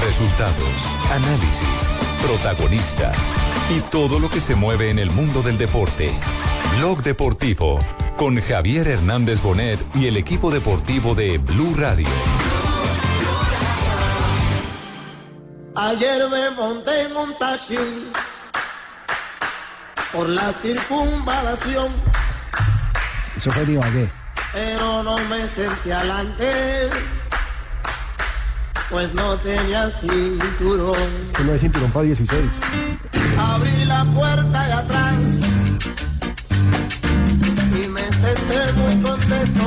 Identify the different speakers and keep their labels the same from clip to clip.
Speaker 1: Resultados, análisis, protagonistas y todo lo que se mueve en el mundo del deporte. Blog Deportivo con Javier Hernández Bonet y el equipo deportivo de Blue Radio.
Speaker 2: Ayer me monté en un taxi por la circunvalación,
Speaker 3: Eso fue
Speaker 2: pero no me senté adelante, pues no tenía cinturón.
Speaker 3: Que no es cinturón para 16.
Speaker 2: Abrí la puerta de atrás y me senté muy contento.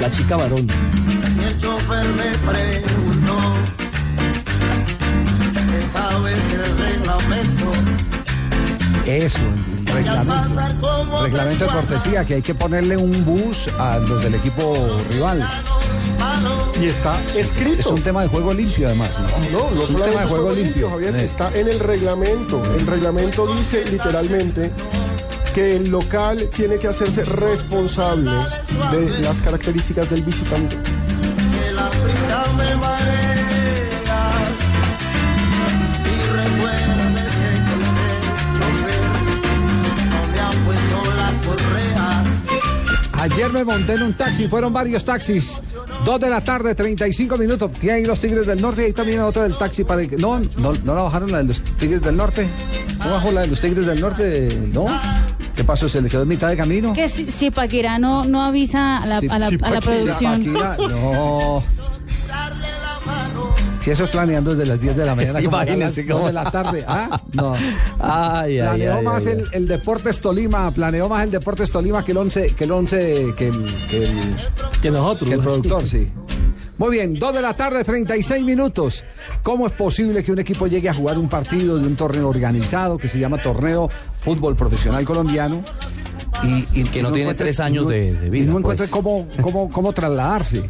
Speaker 3: La chica varón.
Speaker 2: Y el chofer me preguntó, ¿qué sabes el reglamento?
Speaker 3: Eso, el reglamento. Reglamento de cortesía, que hay que ponerle un bus a los del equipo rival.
Speaker 4: Y está escrito.
Speaker 3: Es un tema de juego limpio, además. ¿no?
Speaker 4: No, no
Speaker 3: es un tema de juego limpio.
Speaker 4: Javier, está en el reglamento. El reglamento dice literalmente que el local tiene que hacerse responsable de las características del visitante.
Speaker 2: que la prisa me
Speaker 3: Ayer me monté en un taxi, fueron varios taxis. Dos de la tarde, 35 minutos. Tiene ahí los Tigres del Norte y ahí también otro del taxi para el... No, no, no la bajaron la de los Tigres del Norte. ¿No bajó la de los Tigres del Norte? No. ¿Qué pasó? ¿Se le quedó en mitad de camino?
Speaker 5: Que si, si Paquirá no, no avisa a la,
Speaker 3: Sí,
Speaker 5: a la, a producción.
Speaker 3: No. Si eso es planeando desde las 10 de la mañana, como a las
Speaker 6: Imagínese
Speaker 3: 2
Speaker 6: cómo-
Speaker 3: de la tarde. ¿Ah? No.
Speaker 6: Ay, ay,
Speaker 3: Planeó
Speaker 6: ay,
Speaker 3: más
Speaker 6: ay,
Speaker 3: el, el Deportes Tolima, planeó más el Deportes Tolima que el 11, que el 11, que el, que el,
Speaker 6: Que nosotros.
Speaker 3: que el productor, sí. Muy bien, 2 de la tarde, 36 minutos. ¿Cómo es posible que un equipo llegue a jugar un partido de un torneo organizado que se llama Torneo Fútbol Profesional Colombiano? Y, y
Speaker 6: Que no tiene tres años de- de vida,
Speaker 3: Y no
Speaker 6: pues.
Speaker 3: encuentre cómo, cómo, cómo trasladarse.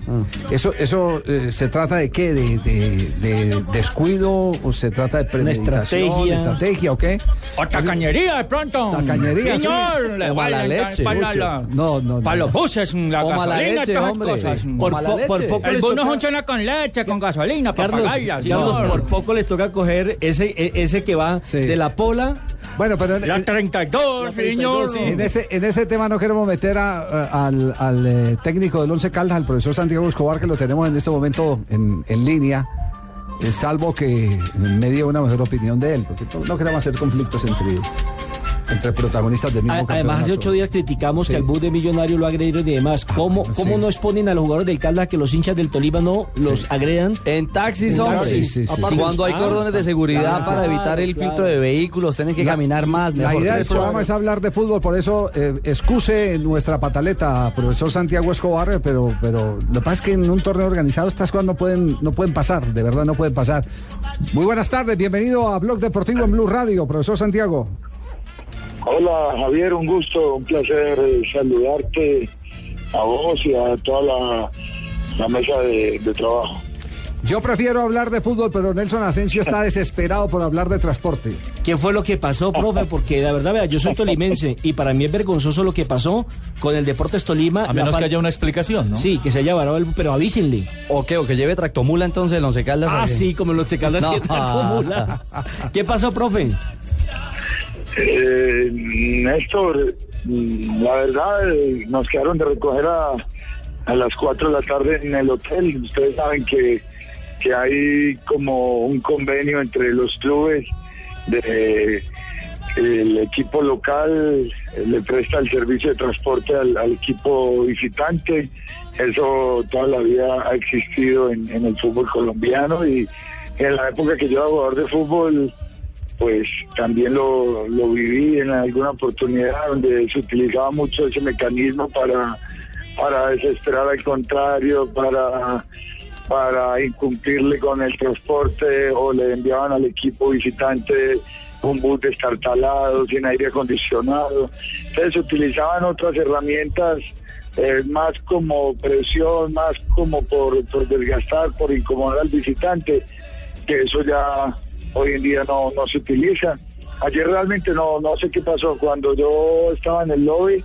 Speaker 3: Eso, eso eh, se trata de qué? De, de- de descuido o se trata de premeditación,
Speaker 6: estrategia.
Speaker 3: estrategia o qué?
Speaker 7: O tacañería de pronto.
Speaker 3: Tacañería, sí.
Speaker 7: Señor, le
Speaker 6: O mala leche,
Speaker 7: Para, la-
Speaker 3: No, no, no.
Speaker 7: para los buses, la
Speaker 6: O
Speaker 7: gasolina,
Speaker 6: leche,
Speaker 7: todas
Speaker 6: hombre.
Speaker 7: cosas.
Speaker 6: Sí.
Speaker 7: Por, po- por poco
Speaker 6: no
Speaker 7: no funciona con leche, con gasolina, para
Speaker 6: Carlos,
Speaker 7: pagarla,
Speaker 6: Carlos, por poco les toca coger ese, e- ese que va
Speaker 3: Sí.
Speaker 6: de la pola.
Speaker 3: Bueno, pero
Speaker 7: La
Speaker 3: en-
Speaker 7: 32, señor.
Speaker 6: sí.
Speaker 3: en ese, en ese tema no queremos meter al, eh, técnico del Once Caldas, al profesor Santiago Escobar, que lo tenemos en este momento en, en línea, eh, salvo que me dio una mejor opinión de él, porque no, queremos hacer conflictos entre, entre protagonistas del mismo
Speaker 6: A- Además, hace ocho días criticamos
Speaker 3: Sí.
Speaker 6: que al bus de Millonario lo agredieron y demás. ¿Cómo,
Speaker 3: bueno,
Speaker 6: cómo
Speaker 3: sí.
Speaker 6: no exponen a los jugadores del Caldas que los hinchas del Tolima no los agredan?
Speaker 8: En taxis, hombre.
Speaker 3: sí, sí,
Speaker 4: sí.
Speaker 8: Cuando hay
Speaker 6: Ah,
Speaker 8: cordones de seguridad
Speaker 6: claro,
Speaker 8: para evitar el
Speaker 6: claro.
Speaker 8: filtro de vehículos, tienen que
Speaker 3: La-
Speaker 8: caminar más.
Speaker 3: La
Speaker 8: mejor.
Speaker 3: idea del programa es hablar de fútbol, por eso eh, excuse nuestra pataleta, profesor Santiago Escobar, eh, pero, pero lo que pasa es que en un torneo organizado estas cosas no pueden, no pueden pasar, de verdad no pueden pasar. Muy buenas tardes, bienvenido a Blog Deportivo en Blue Radio, profesor Santiago.
Speaker 9: Hola Javier, un gusto, un placer saludarte a vos y a toda la, la mesa de, de trabajo.
Speaker 3: Yo prefiero hablar de fútbol, pero Nelson Asensio está desesperado por hablar de transporte.
Speaker 6: ¿Qué fue lo que pasó, profe? Porque la verdad, vea, yo soy tolimense y para mí es vergonzoso lo que pasó con el Deportes Tolima.
Speaker 7: A menos que haya una explicación, ¿no?
Speaker 6: Sí, que se haya varado el pero avísenle.
Speaker 8: ¿O qué? ¿O que lleve tractomula entonces el Once Caldas?
Speaker 6: Ah, sí, como los secaldas
Speaker 8: No.
Speaker 6: que tractomula. ¿Qué pasó, profe?
Speaker 9: Eh, Néstor, la verdad eh, nos quedaron de recoger a, a las 4 de la tarde en el hotel. Ustedes saben que, que hay como un convenio entre los clubes de el equipo local eh, le presta el servicio de transporte al, equipo visitante. Eso toda la vida ha existido en el fútbol colombiano y en la época que yo era jugador de fútbol, pues también lo, lo viví en alguna oportunidad donde se utilizaba mucho ese mecanismo para, para desesperar al contrario, para para incumplirle con el transporte o le enviaban al equipo visitante un bus destartalado, sin aire acondicionado. Entonces utilizaban otras herramientas eh, más como presión, más como por, por desgastar, por incomodar al visitante, que eso ya hoy en día no, no se utiliza. Ayer realmente no, no sé qué pasó, cuando yo estaba en el lobby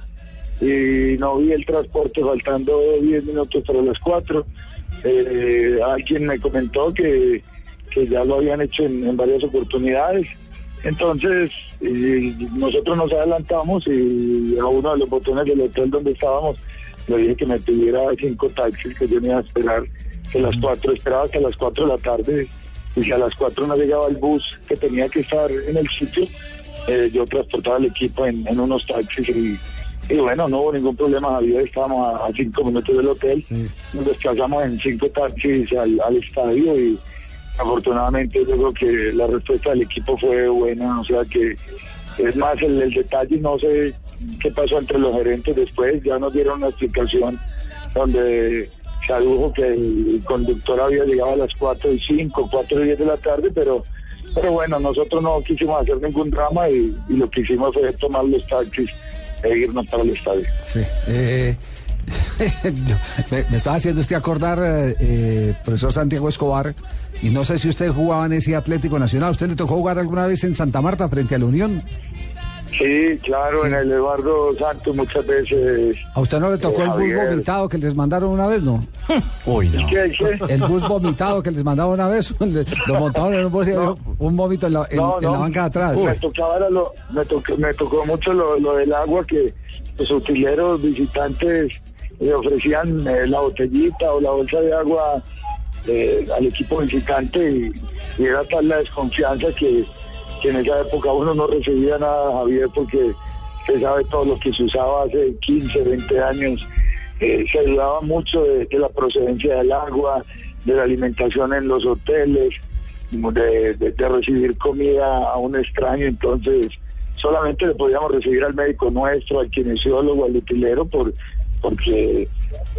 Speaker 9: y no vi el transporte faltando 10 minutos para las 4, eh, alguien me comentó que, que ya lo habían hecho en, en varias oportunidades. Entonces, y nosotros nos adelantamos y a uno de los botones del hotel donde estábamos le dije que me pidiera cinco taxis que yo me iba a esperar que a las cuatro, esperaba que a las cuatro de la tarde y si a las cuatro no llegaba el bus que tenía que estar en el sitio, eh, yo transportaba el equipo en, en unos taxis y, y bueno, no hubo ningún problema, Javier, estábamos a, a cinco minutos del hotel, nos desplazamos en cinco taxis al, al estadio y afortunadamente yo creo que la respuesta del equipo fue buena, o sea que es más el, el detalle, no sé qué pasó entre los gerentes después, ya nos dieron una explicación donde se adujo que el conductor había llegado a las 4 y 5, 4 y 10 de la tarde, pero pero bueno, nosotros no quisimos hacer ningún drama y, y lo que hicimos fue tomar los taxis e irnos para el estadio.
Speaker 3: Sí. Eh, me, me estaba haciendo usted acordar, eh, profesor Santiago Escobar, y no sé si usted jugaba en ese Atlético Nacional. ¿Usted le tocó jugar alguna vez en Santa Marta frente a la Unión?
Speaker 9: Sí, claro, en el Eduardo Santos muchas veces.
Speaker 3: ¿A usted no le tocó
Speaker 9: Eh,
Speaker 3: el bus
Speaker 9: Javier.
Speaker 3: vomitado que les mandaron una vez, no?
Speaker 8: Uy, no.
Speaker 9: ¿Qué dice?
Speaker 3: El bus vomitado que les mandaban una vez, lo montaron en un bus y había un vómito en la, en-
Speaker 9: No,
Speaker 3: en
Speaker 9: no.
Speaker 3: la banca de atrás.
Speaker 9: Me tocaba lo, me, tocó, me tocó mucho lo, lo del agua que los utileros visitantes le ofrecían eh, la botellita o la bolsa de agua eh, al equipo visitante y, y era tal la desconfianza que, que en esa época uno no recibía nada, Javier, porque usted sabe todo lo que se usaba hace 15, 20 años. Eh, se dudaba mucho de, la procedencia del agua, de la alimentación en los hoteles, de recibir comida a un extraño, entonces solamente le podíamos recibir al médico nuestro, al kinesiólogo, al utilero, por, porque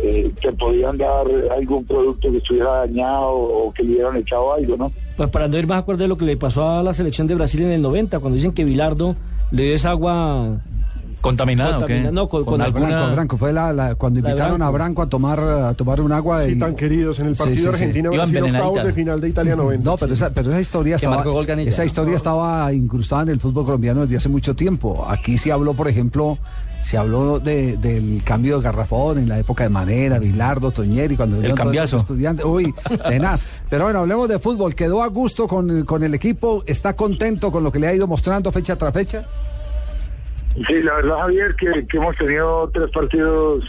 Speaker 9: eh, te podían dar algún producto que estuviera dañado o que le hubieran echado algo, ¿no?
Speaker 6: Pues para no ir más acorde de lo que le pasó a la selección de Brasil en el 90, cuando dicen que Bilardo le dio esa agua
Speaker 7: ¿Contaminada o qué?
Speaker 6: No, con- con
Speaker 3: Al
Speaker 6: alguna-
Speaker 3: Branco, Branco, fue la, la- cuando
Speaker 6: La
Speaker 3: invitaron a Branco a tomar a tomar un agua
Speaker 4: Sí,
Speaker 3: y-
Speaker 4: tan queridos en el partido
Speaker 3: sí, sí.
Speaker 4: Argentina-Brasil,
Speaker 7: Iban
Speaker 4: octavos de final de Italia 90.
Speaker 3: No, pero esa, pero esa historia estaba, esa historia estaba incrustada en el fútbol colombiano desde hace mucho tiempo. Aquí se habló, por ejemplo, se habló de- del cambio de garrafón en la época de Manera, Bilardo, Toñeri, cuando todos
Speaker 7: cambiazo.
Speaker 3: esos estudiantes. Uy, tenaz. Pero bueno, hablemos de fútbol. ¿Quedó a gusto con, el- con el equipo? ¿Está contento con lo que le ha ido mostrando fecha tras fecha?
Speaker 9: Sí, la verdad, Javier, que, que hemos tenido tres partidos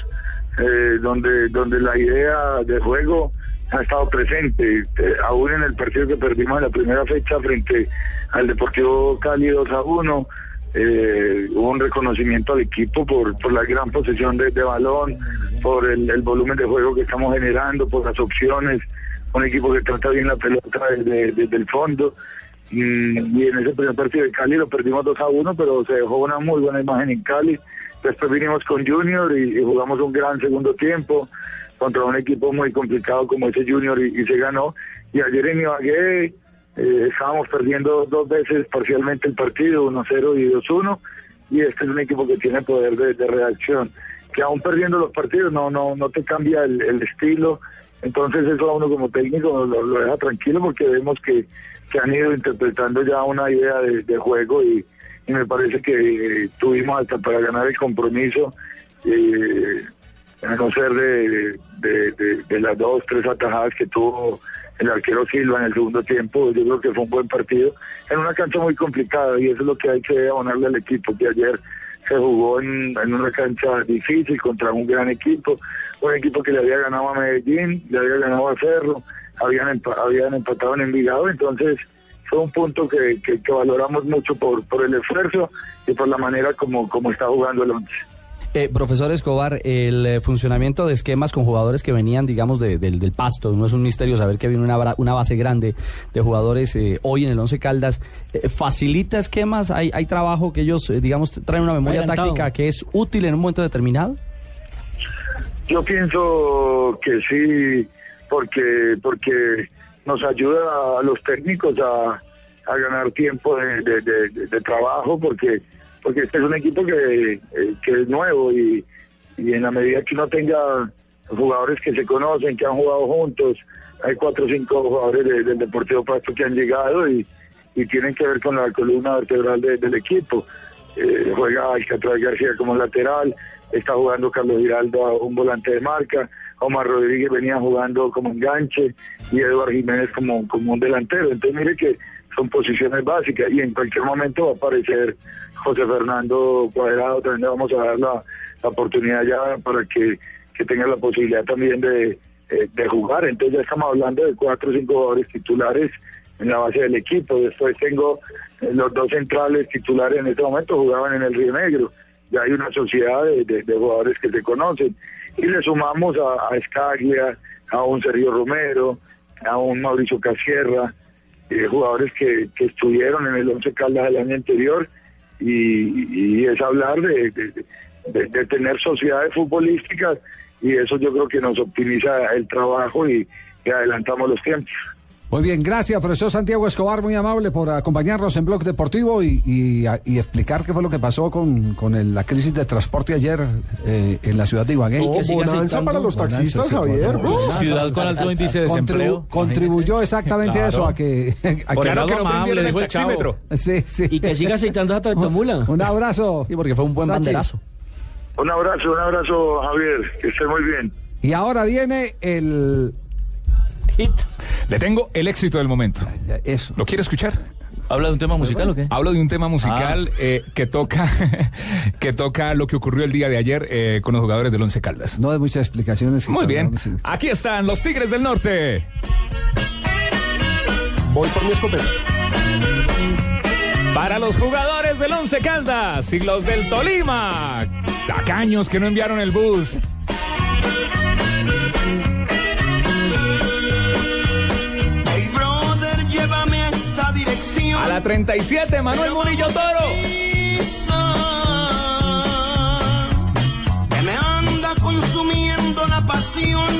Speaker 9: eh, donde, donde la idea de juego ha estado presente. Eh, aún en el partido que perdimos en la primera fecha frente al Deportivo Cali 2 a 1, eh, un reconocimiento al equipo por, por la gran posesión de, balón, por el, volumen de juego que estamos generando, por las opciones. Un equipo que trata bien la pelota desde, desde el fondo. Mm, y en ese primer partido de Cali lo perdimos 2 a 1, pero se dejó una muy buena imagen en Cali. Después vinimos con Junior y, jugamos un gran segundo tiempo contra un equipo muy complicado como ese Junior y, y se ganó. Y ayer en Ibagué eh, estábamos perdiendo dos veces parcialmente el partido, 1-0 y 2-1, y este es un equipo que tiene poder de, reacción. Que aún perdiendo los partidos no no no te cambia el, estilo, entonces eso a uno como técnico lo, lo deja tranquilo porque vemos que, que han ido interpretando ya una idea de, juego y, me parece que eh, tuvimos hasta para ganar el compromiso, eh, a no ser de, de- de las dos, tres atajadas que tuvo el arquero Silva en el segundo tiempo, yo creo que fue un buen partido en una cancha muy complicada y eso es lo que hay que abonarle al equipo, que ayer se jugó en, una cancha difícil contra un gran equipo, un equipo que le había ganado a Medellín, le había ganado a Cerro, habían, empa- habían empatado en Envigado, entonces fue un punto que, que, que valoramos mucho por, por el esfuerzo y por la manera como, como está jugando el once.
Speaker 8: Eh, profesor Escobar, el eh, funcionamiento de esquemas con jugadores que venían, digamos, de- del, del pasto, no es un misterio saber que viene una, una base grande de jugadores eh, hoy en el Once Caldas, eh, ¿facilita esquemas? ¿Hay, ¿Hay trabajo que ellos, eh, digamos, traen una memoria
Speaker 6: Adelantado.
Speaker 8: táctica que es útil en un momento determinado?
Speaker 9: Yo pienso que sí porque porque nos ayuda a los técnicos a, a ganar tiempo de, de- de- de- de trabajo, porque porque este es un equipo que, eh, que es nuevo y, y en la medida que uno tenga jugadores que se conocen, que han jugado juntos, hay cuatro o cinco jugadores de- del Deportivo Pasto que han llegado y, y tienen que ver con la columna vertebral de- del equipo. Eh, juega Alcatraz García como lateral, está jugando Carlos Giraldo a un volante de marca, Omar Rodríguez venía jugando como enganche y Eduardo Jiménez como, como un delantero. Entonces mire que son posiciones básicas y en cualquier momento va a aparecer José Fernando Cuadrado, también le vamos a dar la, la oportunidad ya para que, que tenga la posibilidad también de, eh, de jugar. Entonces ya estamos hablando de cuatro o cinco jugadores titulares en la base del equipo. Después tengo eh, los dos centrales titulares en este momento jugaban en el Río Negro. Ya hay una sociedad de, de- jugadores que se conocen. Y le sumamos a, a Escaglia, a un Sergio Romero, a un Mauricio Casierra, eh, jugadores que, que estuvieron en el Once Caldas el año anterior. Y, es hablar de, de- tener sociedades futbolísticas y eso yo creo que nos optimiza el trabajo y adelantamos los tiempos.
Speaker 3: Muy bien, gracias, profesor Santiago Escobar, muy amable por acompañarnos en Blog Deportivo y, y- y explicar qué fue lo que pasó con, con el- la crisis de transporte ayer eh, en la ciudad de Ibagué.
Speaker 4: No, bonanza citando- para los taxistas, Javier.
Speaker 7: Ciudad con alto índice de
Speaker 3: Contribu-
Speaker 7: desempleo.
Speaker 3: Contribuyó exactamente a eso,
Speaker 7: Claro.
Speaker 3: a que... a
Speaker 7: Por
Speaker 3: que-
Speaker 7: algo que no prendieron el taxímetro.
Speaker 3: Sí, sí.
Speaker 6: Y que siga aceitando esa tractomula.
Speaker 3: Un abrazo.
Speaker 8: Sí, porque fue un buen
Speaker 3: Sachi.
Speaker 8: banderazo.
Speaker 9: Un abrazo, un abrazo Javier, que esté muy bien.
Speaker 3: Y ahora viene el...
Speaker 10: Le tengo el éxito del momento.
Speaker 3: Eso.
Speaker 10: ¿Lo quiere escuchar?
Speaker 7: ¿Habla de un tema musical o qué?
Speaker 10: Hablo de un tema musical eh, que toca que toca lo que ocurrió el día de ayer eh, con los jugadores del Once Caldas.
Speaker 3: No de muchas explicaciones.
Speaker 10: Muy bien. Aquí están los Tigres del Norte.
Speaker 4: Voy por mi escopeta.
Speaker 10: Para los jugadores del Once Caldas y los del Tolima. Tacaños que no enviaron el bus. La 37, Manuel Murillo Toro.
Speaker 2: Que me anda consumiendo la pasión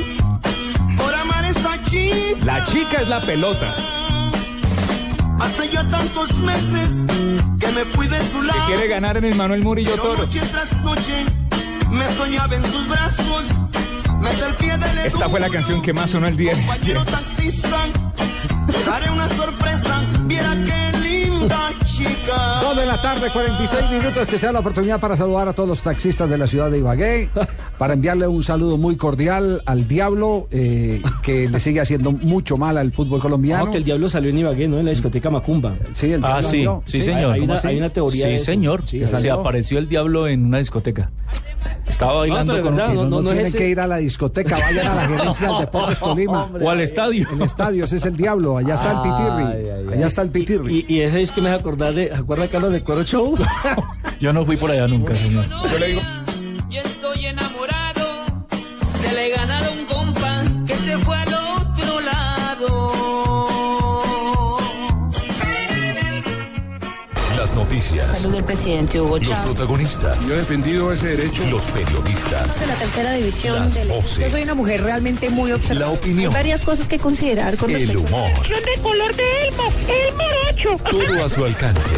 Speaker 2: por amar a esa chica.
Speaker 10: La chica es la pelota.
Speaker 2: Hace ya tantos meses que me fui de su
Speaker 10: Que
Speaker 2: lado.
Speaker 10: quiere ganar en el Manuel Murillo Toro.
Speaker 2: noche tras noche me soñaba en sus brazos.
Speaker 10: Esta fue la canción que más sonó el día
Speaker 2: chica.
Speaker 3: Dos de la tarde, 46 minutos, que sea la oportunidad para saludar a todos los taxistas de la ciudad de Ibagué, para enviarle un saludo muy cordial al Diablo, eh, que le sigue haciendo mucho mal al fútbol colombiano.
Speaker 6: No, que el diablo salió en Ibagué, ¿no? En la discoteca Macumba.
Speaker 3: Sí, el
Speaker 7: Ah,
Speaker 3: Diablo
Speaker 7: sí,
Speaker 3: salió.
Speaker 7: sí, señor.
Speaker 6: Hay
Speaker 7: ¿Cómo
Speaker 6: una, hay una teoría
Speaker 7: Sí,
Speaker 6: de
Speaker 7: señor.
Speaker 6: Sí,
Speaker 7: Se
Speaker 3: salió.
Speaker 7: apareció el diablo en una discoteca. Estaba bailando
Speaker 6: pero
Speaker 7: con
Speaker 6: verdad.
Speaker 3: No,
Speaker 6: no,
Speaker 3: no
Speaker 6: no
Speaker 3: tienen
Speaker 6: ese.
Speaker 3: que ir a la discoteca, vayan a la gerencia del Deportes Tolima.
Speaker 7: O al estadio.
Speaker 3: El estadio, ese es el Diablo, allá está el Pitirri. Allá está el Pitirri.
Speaker 6: Y, y ese es que me hace acordar de. ¿Se acuerda Carlos de Coro Show?
Speaker 7: Yo no fui por allá nunca, señor.
Speaker 10: Yo le digo,
Speaker 11: Y estoy enamorado. Se le he ganado un compa que se fue
Speaker 1: noticias.
Speaker 12: Salud del presidente Hugo
Speaker 1: Los
Speaker 12: Chávez.
Speaker 1: protagonistas. Yo he defendido ese derecho. Los periodistas.
Speaker 12: de la tercera división
Speaker 1: Las
Speaker 12: del
Speaker 1: voces.
Speaker 12: Yo soy una mujer realmente muy observadora.
Speaker 1: La opinión.
Speaker 12: Hay varias cosas que considerar con
Speaker 1: El
Speaker 12: respecto
Speaker 1: humor.
Speaker 12: de color de Elmo, el morocho.
Speaker 1: Todo a su alcance.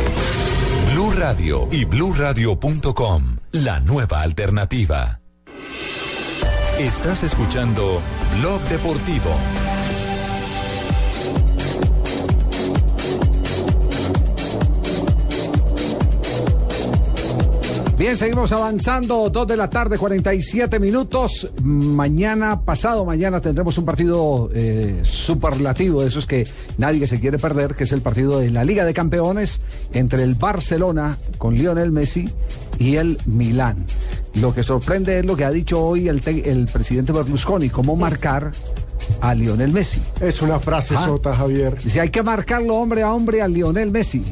Speaker 1: Blue Radio y BlueRadio.com. La nueva alternativa. Estás escuchando Blog Deportivo.
Speaker 3: Bien, seguimos avanzando. Dos de la tarde, 47 minutos. Mañana, pasado mañana, tendremos un partido eh, superlativo, de esos que nadie se quiere perder, que es el partido de la Liga de Campeones entre el Barcelona con Lionel Messi y el Milán. Lo que sorprende es lo que ha dicho hoy el, te- el presidente Berlusconi, cómo marcar a Lionel Messi.
Speaker 4: Es una frase
Speaker 3: Ah.
Speaker 4: sota, Javier.
Speaker 3: Dice, hay que marcarlo hombre a hombre a Lionel Messi.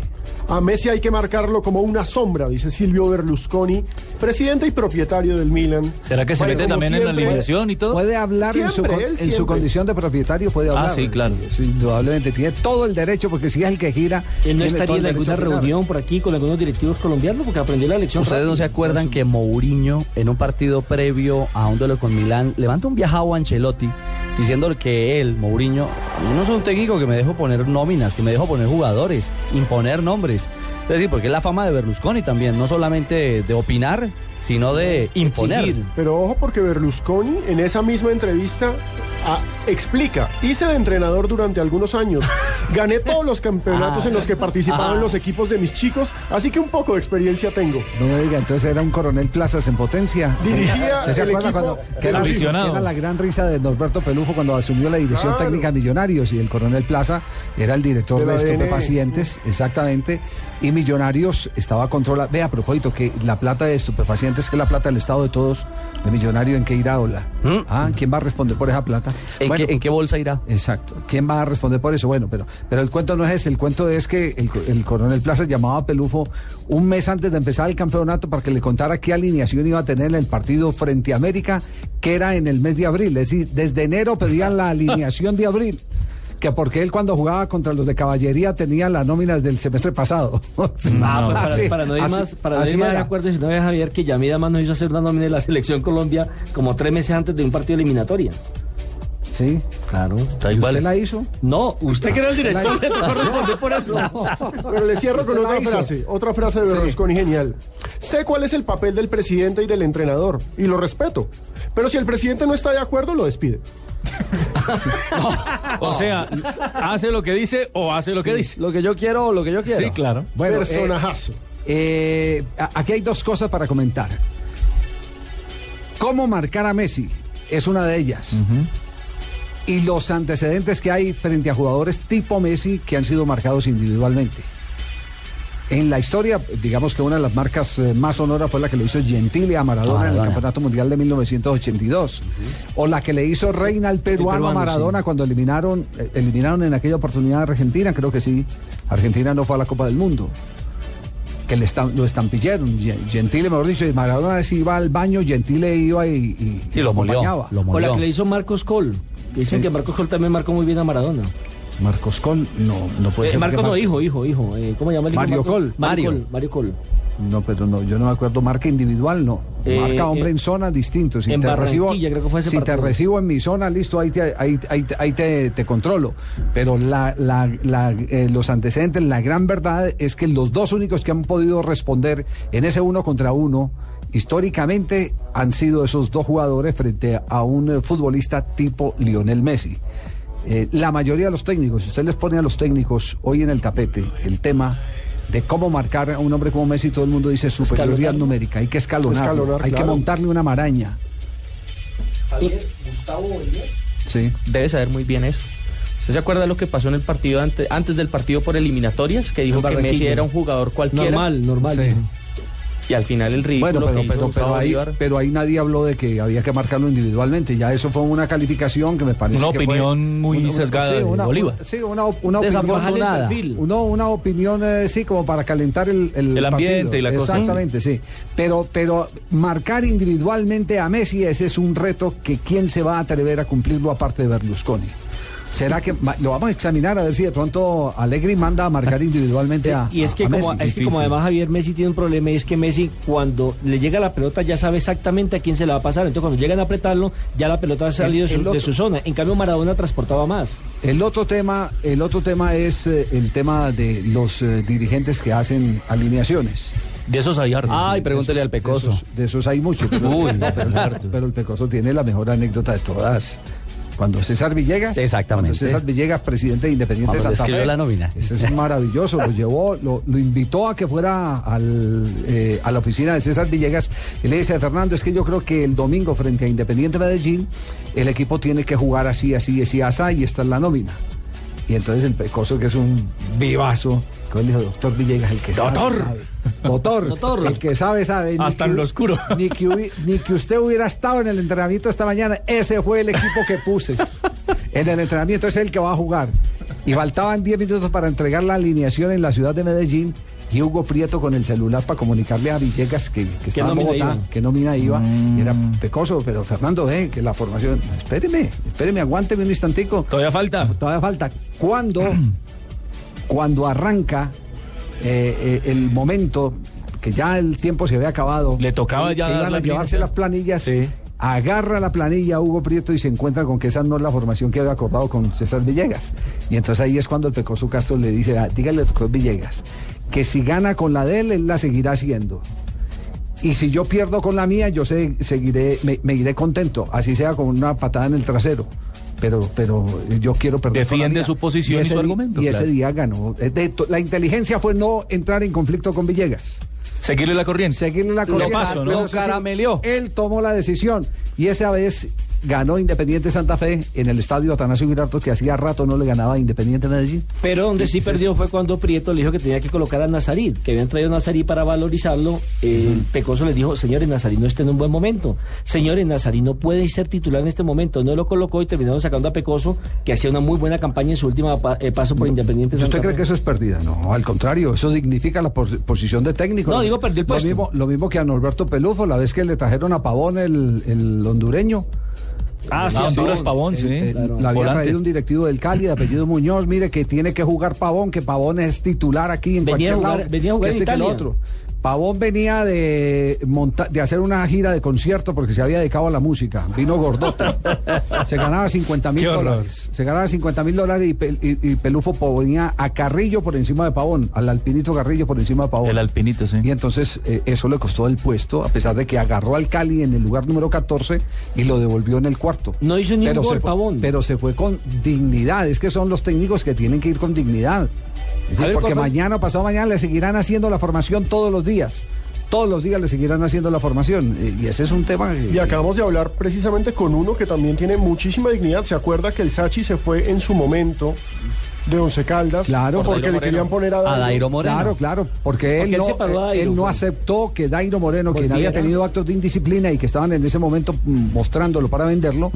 Speaker 4: A Messi hay que marcarlo como una sombra, dice Silvio Berlusconi, presidente y propietario del Milan.
Speaker 7: ¿Será que se
Speaker 4: Bueno,
Speaker 7: mete también en la alineación y todo?
Speaker 3: Puede hablar en, su, en condición de propietario, puede
Speaker 7: Ah,
Speaker 3: hablar.
Speaker 7: sí, claro.
Speaker 3: Sí, indudablemente. Tiene todo el derecho, porque si es el que gira.
Speaker 6: Él no estaría en alguna reunión por aquí con algunos directivos colombianos porque aprendió la lección.
Speaker 8: ¿Ustedes no se acuerdan que Mourinho, en un partido previo a un duelo con Milán, levanta un viajado a Ancelotti diciendo que él, Mourinho, no soy un técnico que me dejo poner nóminas, que me dejo poner jugadores, imponer nombres. Es decir, porque es la fama de Berlusconi también, no solamente de opinar, sino de imponer.
Speaker 4: Pero ojo porque Berlusconi en esa misma entrevista ah, explica, hice de entrenador durante algunos años, gané todos los campeonatos
Speaker 3: Ah.
Speaker 4: en los que participaban
Speaker 3: Ah.
Speaker 4: los equipos de mis chicos, así que un poco de experiencia tengo.
Speaker 3: No me diga, entonces era un coronel Plazas en potencia.
Speaker 4: Dirigía
Speaker 3: ¿Usted se
Speaker 4: el
Speaker 3: acuerda
Speaker 4: equipo
Speaker 3: cuando que era, era la gran risa de Norberto Pelufo cuando asumió la dirección
Speaker 4: Claro.
Speaker 3: técnica de Millonarios y el coronel Plaza era el director
Speaker 4: De
Speaker 3: de, estupefacientes, exactamente, y Millonarios estaba controlado. Vea, a propósito, que la plata de estupefacientes, que es la plata del Estado de todos, de Millonario, ¿en qué irá Ola? Ah, ¿quién va a responder por esa plata?
Speaker 8: ¿En,
Speaker 3: Bueno,
Speaker 8: qué, en qué bolsa irá?
Speaker 3: Exacto. ¿Quién va a responder por eso? Bueno, pero, pero el cuento no es ese. El cuento es que el coronel Plaza llamaba a Pelufo un mes antes de empezar el campeonato para que le contara qué alineación iba a tener en el partido frente a América, que era en el mes de abril. Es decir, desde enero pedían la alineación de abril. Que porque él cuando jugaba contra los de caballería tenía las nóminas del semestre pasado.
Speaker 6: Ah, pues para,
Speaker 3: Así-
Speaker 6: para no ir
Speaker 3: así-
Speaker 6: más, para no
Speaker 3: así
Speaker 6: ir más de acuerdo, si no ve Javier que Yamida más nos hizo hacer una nómina de la selección Colombia como tres meses antes de un partido eliminatoria.
Speaker 3: Sí.
Speaker 6: Claro.
Speaker 3: ¿Usted la hizo?
Speaker 6: No, usted que era el director, le tocó por eso.
Speaker 4: Pero le cierro con otra frase, otra frase de
Speaker 3: Sí.
Speaker 4: Berlusconi genial. Sé cuál es el papel del presidente y del entrenador, y lo respeto. Pero si el presidente no está de acuerdo, lo despide.
Speaker 7: O sea, hace lo que dice o hace lo que dice.
Speaker 8: Lo que yo quiero o lo que yo quiero.
Speaker 7: Sí, claro.
Speaker 3: Bueno,
Speaker 4: Personajazo.
Speaker 3: eh, eh, a- aquí hay dos cosas para comentar. ¿Cómo marcar a Messi? Es una de ellas. Y los antecedentes que hay frente a jugadores tipo Messi que han sido marcados individualmente. En la historia, digamos que una de las marcas eh, más sonoras fue la que le hizo Gentile a Maradona, en el. Campeonato Mundial de 1982. O la que le hizo Reina al peruano,
Speaker 6: peruano,
Speaker 3: a Maradona
Speaker 6: sí.
Speaker 3: cuando eliminaron, eh, eliminaron en aquella oportunidad a Argentina, creo que sí. Argentina no fue a la Copa del Mundo. Que le estam- lo estampilleron. Gen- Gentile, mejor dicho, y Maradona si iba al baño, Gentile iba y, y-
Speaker 8: Sí,
Speaker 3: y
Speaker 8: lo molió,
Speaker 3: acompañaba.
Speaker 8: lo
Speaker 6: O la que le hizo Marcos Col. Que dicen
Speaker 3: Sí.
Speaker 6: que Marcos Col también marcó muy bien a Maradona.
Speaker 3: Marcos Col, no, no puede
Speaker 6: Eh,
Speaker 3: ser.
Speaker 6: Marco no, hijo, hijo, hijo. Eh, ¿Cómo se llama el hijo?
Speaker 3: Mario
Speaker 6: Marco?
Speaker 3: Col.
Speaker 6: Mario.
Speaker 8: Mario.
Speaker 6: Col, Mario Col.
Speaker 3: No, pero no, yo no me acuerdo. Marca individual, no.
Speaker 6: Eh,
Speaker 3: Marca hombre
Speaker 6: eh,
Speaker 3: en zona distinto. Si
Speaker 6: en
Speaker 3: te recibo,
Speaker 6: Barranquilla, creo que fue ese
Speaker 3: si te recibo en mi zona, listo, ahí te, ahí, ahí, ahí te, te controlo. Pero la, la, la, eh, los antecedentes, la gran verdad es que los dos únicos que han podido responder en ese uno contra uno, históricamente, han sido esos dos jugadores frente a un futbolista tipo Lionel Messi. Eh, la mayoría de los técnicos, si usted les pone a los técnicos hoy en el tapete el tema de cómo marcar a un hombre como Messi, todo el mundo dice superioridad
Speaker 6: Escalonar.
Speaker 3: numérica, hay que escalonar,
Speaker 4: Escalonar,
Speaker 3: hay que montarle una maraña. Sí.
Speaker 13: debe saber muy bien eso. ¿Usted se acuerda de lo que pasó en el partido ante- antes del partido por eliminatorias? Que dijo que Messi era un jugador cualquiera.
Speaker 6: Normal, normal.
Speaker 3: Sí.
Speaker 13: Y al final el ridículo
Speaker 3: Bueno, pero,
Speaker 13: que hizo
Speaker 3: pero, pero, ahí,
Speaker 13: Bolívar.
Speaker 3: pero ahí nadie habló de que había que marcarlo individualmente. Ya eso fue una calificación que me parece
Speaker 7: Una
Speaker 3: que fue-
Speaker 7: opinión muy sesgada de Bolívar.
Speaker 3: sí, una, una opinión.
Speaker 8: Desafortunada.
Speaker 3: Uno, una opinión, eh, sí, como para calentar el, el,
Speaker 7: El ambiente
Speaker 3: partido.
Speaker 7: y la cosa.
Speaker 3: Exactamente, sí. Pero, pero marcar individualmente a Messi, ese es un reto que quién se va a atrever a cumplirlo aparte de Berlusconi. ¿Será que lo vamos a examinar a ver si de pronto Allegri manda a marcar individualmente a
Speaker 6: Y es que,
Speaker 3: a
Speaker 6: como,
Speaker 3: Messi?
Speaker 6: es que como además Javier Messi tiene un problema y es que Messi cuando le llega la pelota ya sabe exactamente a quién se la va a pasar. Entonces cuando llegan a apretarlo ya la pelota ha salido de,
Speaker 3: el
Speaker 6: su, de
Speaker 3: otro-
Speaker 6: su zona. En cambio Maradona transportaba más.
Speaker 3: El otro tema, el otro tema es eh, el tema de los eh, dirigentes que hacen alineaciones.
Speaker 7: De esos hay hartos.
Speaker 8: Ay,
Speaker 7: sí.
Speaker 8: pregúntele al
Speaker 3: De
Speaker 8: Pecoso.
Speaker 3: esos, de esos hay muchos. Pero,
Speaker 8: Uy,
Speaker 3: no, pero,
Speaker 8: harto.
Speaker 3: pero el Pecoso tiene la mejor anécdota de todas. Cuando César Villegas,
Speaker 8: Exactamente.
Speaker 3: cuando César Villegas, presidente de Independiente
Speaker 8: Cuando
Speaker 3: de Santa Fe,
Speaker 8: la nómina.
Speaker 3: Eso es maravilloso. Lo llevó, lo, lo invitó a que fuera al, eh, a la oficina de César Villegas y le dice, Fernando, es que yo creo que el domingo frente a Independiente Medellín, el equipo tiene que jugar así, así, así, así, y esta es la nómina. Y entonces el Pecoso, que es un vivazo, que le dijo, doctor Villegas, el que
Speaker 7: Doctor.
Speaker 3: sabe, sabe. Doctor,
Speaker 6: Doctor.
Speaker 3: el que sabe, sabe.
Speaker 7: Hasta
Speaker 3: que
Speaker 7: en lo oscuro.
Speaker 3: Ni que, hubi- ni que usted hubiera estado en el entrenamiento esta mañana, ese fue el equipo que puse. En el entrenamiento es el que va a jugar. Y faltaban 10 minutos para entregar la alineación en la ciudad de Medellín. Y Hugo Prieto con el celular para comunicarle a Villegas que, que estaba en Bogotá,
Speaker 6: iba?
Speaker 3: que nómina iba. Y era pecoso, pero Fernando, ve que la formación. Espéreme, espéreme, aguánteme un instantico.
Speaker 7: Todavía falta.
Speaker 3: Todavía falta. Cuando, cuando arranca eh, eh, el momento que ya el tiempo se había acabado,
Speaker 7: Le tocaba
Speaker 3: que
Speaker 7: ya
Speaker 3: iban
Speaker 7: dar
Speaker 3: a
Speaker 7: las
Speaker 3: llevarse las planillas.
Speaker 7: Sí.
Speaker 3: agarra la planilla Hugo Prieto y se encuentra con que esa no es la formación que había acordado con César Villegas. Y entonces ahí es cuando el Pecoso Castro le dice, "Ah, dígale a Villegas que si gana con la de él, él la seguirá haciendo. Y si yo pierdo con la mía, yo se- seguiré, me, me iré contento, así sea con una patada en el trasero. Pero, pero yo quiero perder. con la
Speaker 7: Defiende
Speaker 3: mía.
Speaker 7: su posición y
Speaker 3: ese
Speaker 7: su argumento,
Speaker 3: Y ese día ganó. Eh, de to- la inteligencia fue no entrar en conflicto con Villegas.
Speaker 10: Seguirle la corriente.
Speaker 3: Seguirle la
Speaker 10: Lo
Speaker 3: corriente.
Speaker 10: paso, ¿no?
Speaker 3: Pero
Speaker 10: Lo.
Speaker 3: Él tomó la decisión y esa vez ganó Independiente Santa Fe en el estadio Atanasio Girardot, que hacía rato no le ganaba a Independiente Medellín.
Speaker 6: Pero donde sí perdió fue cuando Prieto le dijo que tenía que colocar a Nazarit, que habían traído a Nazarit para valorizarlo. El Pecoso le dijo, señores, Nazarit no está en un buen momento. Señores, Nazarit no puede ser titular en este momento. No lo colocó y terminaron sacando a Pecoso, que hacía una muy buena campaña en su última pa- eh, paso por Independiente
Speaker 3: ¿Y
Speaker 6: Santa
Speaker 3: ¿Usted cree que eso es pérdida? No, al contrario, eso dignifica la pos- posición de técnico.
Speaker 6: No, digo, perdió el
Speaker 3: lo
Speaker 6: puesto.
Speaker 3: mismo, lo mismo que a Norberto Pelufo, la vez que le trajeron a Pavón el, el hondureño.
Speaker 6: Ah, sí.
Speaker 7: Honduras Pavón, sí.
Speaker 3: el-. La había traído un directivo del Cali de apellido Muñoz, mire que tiene que jugar Pavón, que Pavón es titular aquí en
Speaker 6: Venía a
Speaker 3: cualquier
Speaker 6: jugar-
Speaker 3: lado.
Speaker 6: venía a jugar
Speaker 3: que
Speaker 6: en
Speaker 3: este, que el otro. Pavón venía de, monta- de hacer una gira de concierto porque se había dedicado a la música. Vino gordote. se ganaba 50 mil dólares. Se ganaba 50 mil dólares y, Pel- y- y Pelufo ponía a Carrillo por encima de Pavón, al alpinito Carrillo por encima de Pavón.
Speaker 7: El alpinito, sí.
Speaker 3: Y entonces eh, eso le costó el puesto, a pesar de que agarró al Cali en el lugar número 14 y lo devolvió en el cuarto.
Speaker 6: No hizo ni un
Speaker 3: pero
Speaker 6: gol,
Speaker 3: se fue,
Speaker 6: Pavón.
Speaker 3: Pero se fue con dignidad. Es que son los técnicos que tienen que ir con dignidad. Porque mañana, pasado mañana, le seguirán haciendo la formación todos los días. Todos los días le seguirán haciendo la formación. Eh, Y ese es un tema.
Speaker 4: Y acabamos de hablar precisamente con uno que también tiene muchísima dignidad. ¿Se acuerda que el Sachi se fue en su momento de Once Caldas?
Speaker 3: Claro,
Speaker 4: porque le querían poner a Dairo.
Speaker 3: Claro, claro, porque, él,
Speaker 6: Porque él
Speaker 3: no,
Speaker 6: Dairo,
Speaker 3: él no aceptó que Dairo Moreno, quien había tenido actos de indisciplina y que estaban en ese momento mm, mostrándolo para venderlo,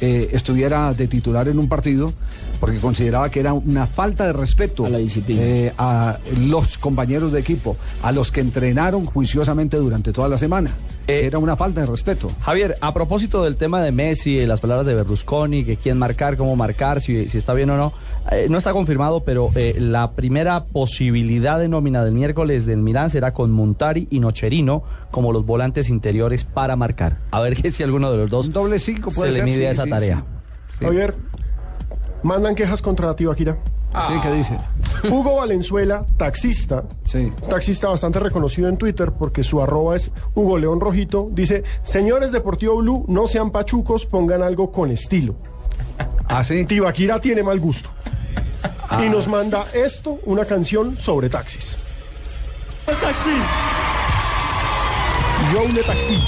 Speaker 3: eh, estuviera de titular en un partido, porque consideraba que era una falta de respeto
Speaker 6: A la disciplina.
Speaker 3: eh, a los compañeros de equipo, a los que entrenaron juiciosamente durante toda la semana.
Speaker 8: Eh,
Speaker 3: era una falta de respeto.
Speaker 8: Javier, a propósito del tema de Messi, las palabras de Berlusconi, que quién marcar, cómo marcar, si, si está bien o no, eh, no está confirmado, pero eh, la primera posibilidad de nómina del miércoles del Milán será con Montari y Nocherino como los volantes interiores para marcar. A ver que si alguno de los dos
Speaker 3: Un doble cinco puede
Speaker 8: se le mide
Speaker 3: sí,
Speaker 8: a esa
Speaker 3: sí,
Speaker 8: tarea.
Speaker 3: sí.
Speaker 4: Javier, mandan quejas contra Tibaquira.
Speaker 3: Sí, ¿qué dice?
Speaker 4: Hugo Valenzuela, taxista,
Speaker 3: Sí.
Speaker 4: taxista bastante reconocido en Twitter porque su arroba es Hugo León Rojito, dice, señores Deportivo Blue, no sean pachucos, pongan algo con estilo.
Speaker 3: ¿Ah, sí?
Speaker 4: Tibaquira tiene mal gusto. Y nos manda esto, una canción sobre taxis. El taxi. Yo le taxi.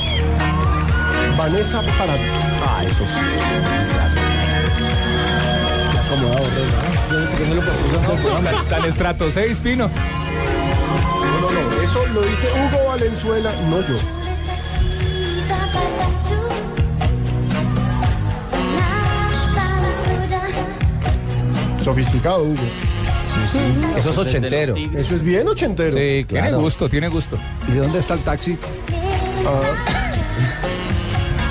Speaker 4: Vanessa Paradis.
Speaker 8: Ah, eso
Speaker 6: Acomodado, Rey, ¿no? Yo no sé por qué no lo propuso.
Speaker 10: Tan, tan estrato 6, Pino.
Speaker 4: No, no, no, eso lo dice Hugo Valenzuela, no yo. Sofisticado, Hugo.
Speaker 8: Eso es ochentero.
Speaker 4: Eso es bien ochentero.
Speaker 8: Sí,
Speaker 10: Tiene gusto, tiene gusto.
Speaker 3: ¿Y dónde está el taxi?
Speaker 4: Ah.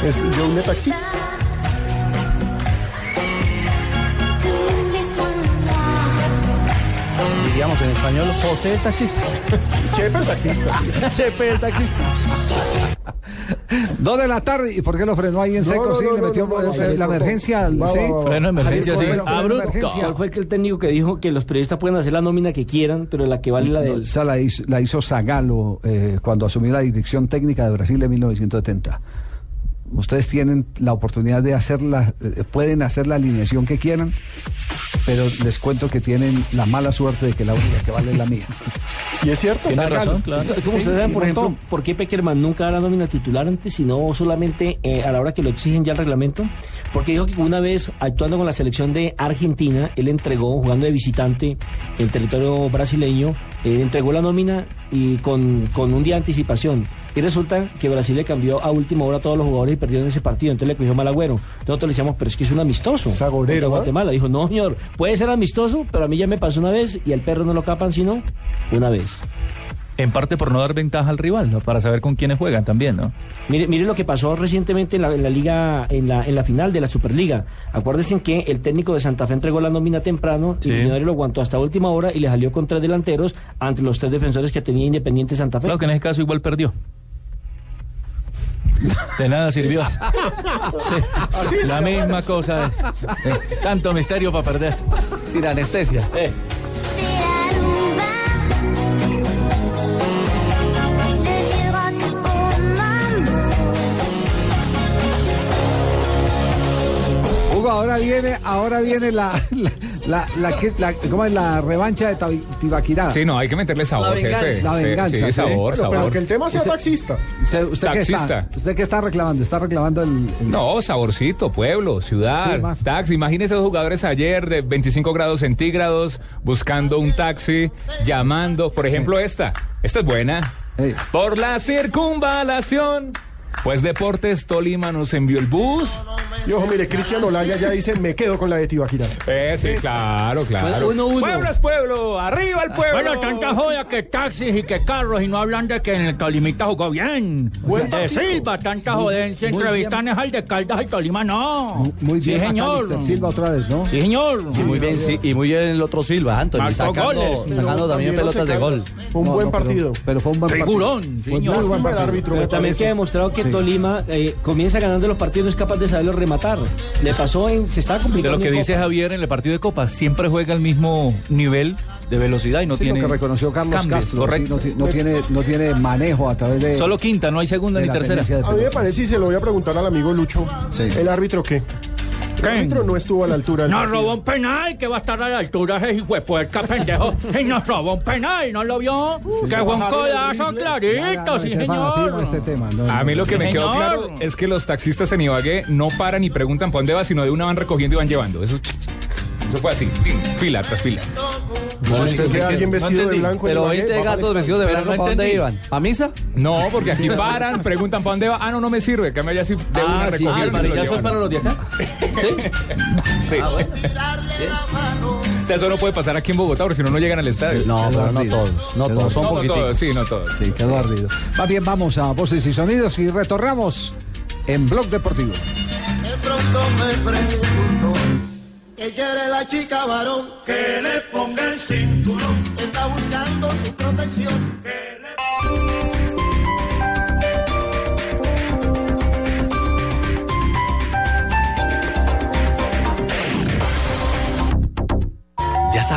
Speaker 4: es yo le taxi.
Speaker 8: Diríamos en español, José el taxista.
Speaker 4: Chepe el taxista.
Speaker 8: Chepe el taxista.
Speaker 3: Dos de la tarde. ¿Y por qué lo frenó ahí en
Speaker 4: No,
Speaker 3: seco?
Speaker 4: no,
Speaker 3: sí,
Speaker 4: no,
Speaker 3: le metió
Speaker 4: no, no,
Speaker 3: eh,
Speaker 4: sí,
Speaker 3: la emergencia. sí.
Speaker 4: va, va, va.
Speaker 7: Freno de emergencia, sí. Abrupto.
Speaker 3: emergencia.
Speaker 6: ¿Cuál fue aquel técnico que dijo que los periodistas pueden hacer la nómina que quieran, pero la que vale la de él?
Speaker 3: esa la hizo, la hizo Zagalo eh, cuando asumió la dirección técnica de Brasil en 1970. Ustedes tienen la oportunidad de hacerla, eh, pueden hacer la alineación que quieran, pero les cuento que tienen la mala suerte de que la única que vale es la mía.
Speaker 4: Y es cierto.
Speaker 7: Tiene razón, claro.
Speaker 6: ¿Cómo
Speaker 3: Sí,
Speaker 6: ustedes saben, por ejemplo,
Speaker 3: montón.
Speaker 6: por qué Peckerman nunca da la nómina titular antes, sino solamente eh, a la hora que lo exigen ya el reglamento? Porque dijo que una vez, actuando con la selección de Argentina, él entregó, jugando de visitante en territorio brasileño, él entregó la nómina y con, con un día de anticipación. Y resulta que Brasil le cambió a última hora a todos los jugadores y perdieron ese partido. Entonces le cogió mal agüero. Nosotros le decíamos, pero es que es un amistoso.
Speaker 4: Sagorero, ¿ah?
Speaker 6: Guatemala. Dijo, no, señor, puede ser amistoso, pero a mí ya me pasó una vez y al perro no lo capan sino una vez.
Speaker 7: En parte por no dar ventaja al rival, ¿no? Para saber con quiénes juegan también, ¿no?
Speaker 6: Mire, mire lo que pasó recientemente en la, en la liga, en la, en la final de la Superliga. Acuérdense que el técnico de Santa Fe entregó la nómina temprano
Speaker 7: Sí.
Speaker 6: y Millonario lo aguantó hasta última hora y le salió con tres delanteros ante los tres defensores que tenía Independiente Santa Fe.
Speaker 7: Claro que en ese caso igual perdió.
Speaker 14: De nada sirvió. Sí, la misma cosa es. Tanto misterio para perder.
Speaker 8: Sin anestesia.
Speaker 14: Eh.
Speaker 3: Ahora viene, ahora viene la, la, la, la, que- la- ¿cómo es? la revancha de Tibaquirá.
Speaker 10: Sí, no, hay que meterle sabor, jefe.
Speaker 3: La
Speaker 10: Sí,
Speaker 3: venganza.
Speaker 10: sí,
Speaker 3: ¿sí?
Speaker 10: sabor,
Speaker 4: Bueno, pero
Speaker 10: sabor.
Speaker 4: que el tema sea
Speaker 3: Usted-
Speaker 4: taxista.
Speaker 3: ¿Usted, usted qué está?
Speaker 10: Taxista.
Speaker 3: ¿Usted qué está reclamando? ¿Está reclamando el...? el-
Speaker 10: No, saborcito, pueblo, ciudad, taxi. Imagínese los jugadores ayer de 25 grados centígrados buscando un taxi, llamando. Por ejemplo, esta. Esta es buena. Por la circunvalación. Pues Deportes Tolima nos envió el bus.
Speaker 4: Y ojo, mire, Cristian Olaya ya dice, me quedo con la de Tibaquirá.
Speaker 10: Eh, sí, claro, claro.
Speaker 6: Uno, uno.
Speaker 10: Pueblo es pueblo, arriba el pueblo.
Speaker 15: Bueno, tanta joya que taxis y que carros y no hablan de que en el Tolimita jugó bien.
Speaker 4: Buen
Speaker 15: de. Silva, tanta jodencia. Entrevistan es al de Caldas, el Tolima no.
Speaker 3: Muy bien,
Speaker 15: Sí, señor.
Speaker 3: Silva otra vez, ¿no?
Speaker 15: Sí, señor.
Speaker 8: Y muy bien, sí, y muy bien el otro Silva, Anthony,
Speaker 15: Marcó
Speaker 8: sacando,
Speaker 15: goles.
Speaker 8: sacando también pelotas de gol.
Speaker 4: Fue un
Speaker 3: No,
Speaker 4: buen partido.
Speaker 3: Pero, fue un buen
Speaker 15: Figurón,
Speaker 3: partido. Un
Speaker 15: señor.
Speaker 3: muy buen
Speaker 4: árbitro,
Speaker 6: Pero también que ha demostrado que
Speaker 3: Sí.
Speaker 6: Tolima eh, comienza ganando los partidos, no es capaz de saberlo rematar. Le pasó en. Se está
Speaker 14: De
Speaker 6: complicando.
Speaker 14: lo que dice
Speaker 6: Copa.
Speaker 14: Javier en el partido de Copa, siempre juega al mismo nivel de velocidad y no
Speaker 3: Sí,
Speaker 14: tiene.
Speaker 3: lo que reconoció Carlos
Speaker 14: cambios,
Speaker 3: Castro. sí,
Speaker 14: correcto.
Speaker 3: no, ti- no tiene, no tiene manejo a través de...
Speaker 14: Solo quinta, no hay segunda
Speaker 3: de
Speaker 14: ni tercera.
Speaker 3: de
Speaker 4: A mí me parece, y se lo voy a preguntar al amigo Lucho,
Speaker 3: Sí.
Speaker 4: ¿el árbitro qué? El
Speaker 15: ¿Qué?
Speaker 4: árbitro no estuvo a la altura del
Speaker 15: Nos
Speaker 4: partido.
Speaker 15: robó un penal que va a estar a la altura ese hijo de puerca pendejo. Y nos robó un penal, ¿no lo vio? que fue un codazo clarito, sí, señor.
Speaker 3: este tema, no,
Speaker 10: A mí lo que me quedó claro es que los taxistas en Ibagué no paran y preguntan para dónde va, sino de una van recogiendo y van llevando. Eso, eso fue así, fila tras fila.
Speaker 4: No,
Speaker 14: Sí,
Speaker 4: usted
Speaker 14: sí,
Speaker 4: ve a
Speaker 14: sí,
Speaker 4: alguien
Speaker 14: no
Speaker 4: vestido de blanco
Speaker 8: Pero
Speaker 4: Ibagué,
Speaker 8: 20
Speaker 4: baja al
Speaker 8: gatos vestidos de blanco,
Speaker 14: no
Speaker 8: ¿para dónde iban? ¿A misa?
Speaker 10: No, porque aquí paran, preguntan para dónde va. Ah, no, no me sirve. Que me haya así de una
Speaker 6: Ah, sí,
Speaker 10: recogiendo.
Speaker 6: sí,
Speaker 10: y
Speaker 6: el es para los de acá.
Speaker 10: Sí. O sea, eso no puede pasar aquí en Bogotá porque si no, no llegan al estadio.
Speaker 8: No, pero no todos. No todos, son
Speaker 10: no, no
Speaker 8: poquiticos.
Speaker 10: todos, sí, no todos.
Speaker 3: Sí, quedó ardido. Más bien, vamos a voces y sonidos y retornamos en Blog Deportivo.
Speaker 2: De pronto me pregunto, era la chica varón que le ponga el cinturón, está buscando su protección.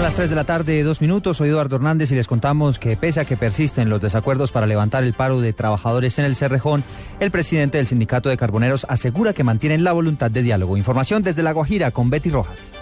Speaker 16: Son las 3 de la tarde, dos minutos. Soy Eduardo Hernández y les contamos que pese a que persisten los desacuerdos para levantar el paro de trabajadores en el Cerrejón, el presidente del Sindicato de Carboneros asegura que mantienen la voluntad de diálogo. Información desde La Guajira con Betty Rojas.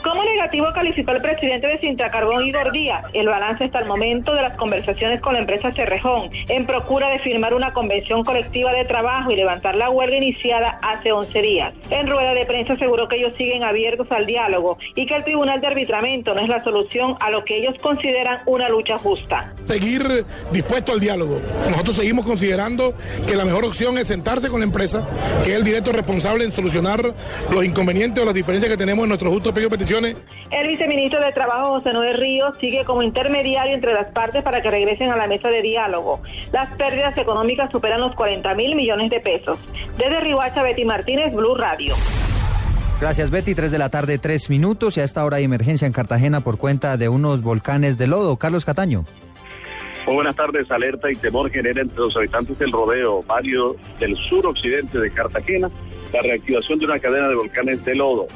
Speaker 17: Negativo calificó el presidente de Sintracarbón, Igor Díaz, el balance hasta el momento de las conversaciones con la empresa Cerrejón, en procura de firmar una convención colectiva de trabajo y levantar la huelga iniciada hace 11 días. En rueda de prensa aseguró que ellos siguen abiertos al diálogo y que el Tribunal de Arbitramiento no es la solución a lo que ellos consideran una lucha justa.
Speaker 18: seguir dispuesto al diálogo. Nosotros seguimos considerando que la mejor opción es sentarse con la empresa, que es el directo responsable en solucionar los inconvenientes o las diferencias que tenemos en nuestros justos pedidos de peticiones.
Speaker 17: El viceministro de Trabajo, José Noé Ríos, sigue como intermediario entre las partes para que regresen a la mesa de diálogo. Las pérdidas económicas superan los 40 mil millones de pesos. Desde Rihuacha, Betty Martínez, Blue Radio.
Speaker 16: Gracias Betty, 3 de la tarde, 3 minutos y a esta hora hay emergencia en Cartagena por cuenta de unos volcanes de lodo. Carlos Cataño.
Speaker 19: Muy buenas tardes. Alerta y temor genera entre los habitantes del rodeo Vario del suroccidente de Cartagena la reactivación de una cadena de volcanes de lodo.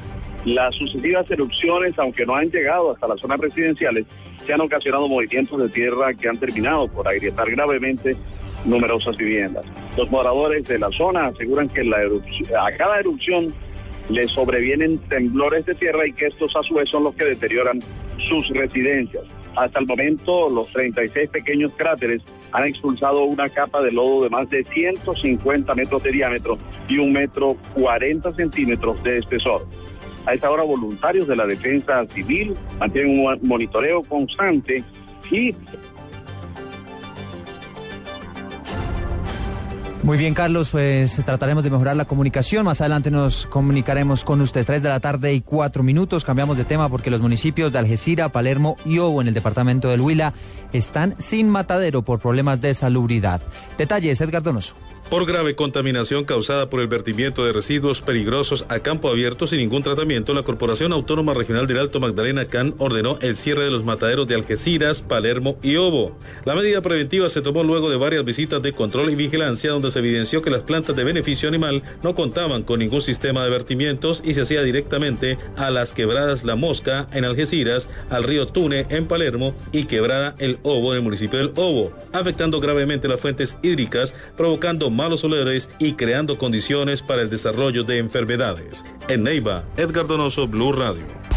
Speaker 19: Las sucesivas erupciones, aunque no han llegado hasta las zonas residenciales, se han ocasionado movimientos de tierra que han terminado por agrietar gravemente numerosas viviendas. Los moradores de la zona aseguran que a cada erupción le sobrevienen temblores de tierra y que estos a su vez son los que deterioran sus residencias. Hasta el momento, los 36 pequeños cráteres han expulsado una capa de lodo de más de 150 metros de diámetro y un metro 40 centímetros de espesor. A esta hora, voluntarios de la defensa civil mantienen un monitoreo constante y
Speaker 16: Muy bien, Carlos, pues trataremos de mejorar la comunicación. Más adelante nos comunicaremos con usted. Tres de la tarde y cuatro minutos. Cambiamos de tema porque los municipios de Algeciras, Palermo y Obo en el departamento del Huila están sin matadero por problemas de salubridad. Detalles, Edgar Donoso.
Speaker 20: Por grave contaminación causada por el vertimiento de residuos peligrosos a campo abierto sin ningún tratamiento, la Corporación Autónoma Regional del Alto Magdalena CAN ordenó el cierre de los mataderos de Algeciras, Palermo y Obo. La medida preventiva se tomó luego de varias visitas de control y vigilancia donde se evidenció que las plantas de beneficio animal no contaban con ningún sistema de vertimientos y se hacía directamente a las quebradas La Mosca en Algeciras, al río Tune en Palermo y quebrada El Obo en el municipio del Obo, afectando gravemente las fuentes hídricas, provocando malos olores y creando condiciones para el desarrollo de enfermedades. En Neiva, Edgar Donoso, Blue Radio.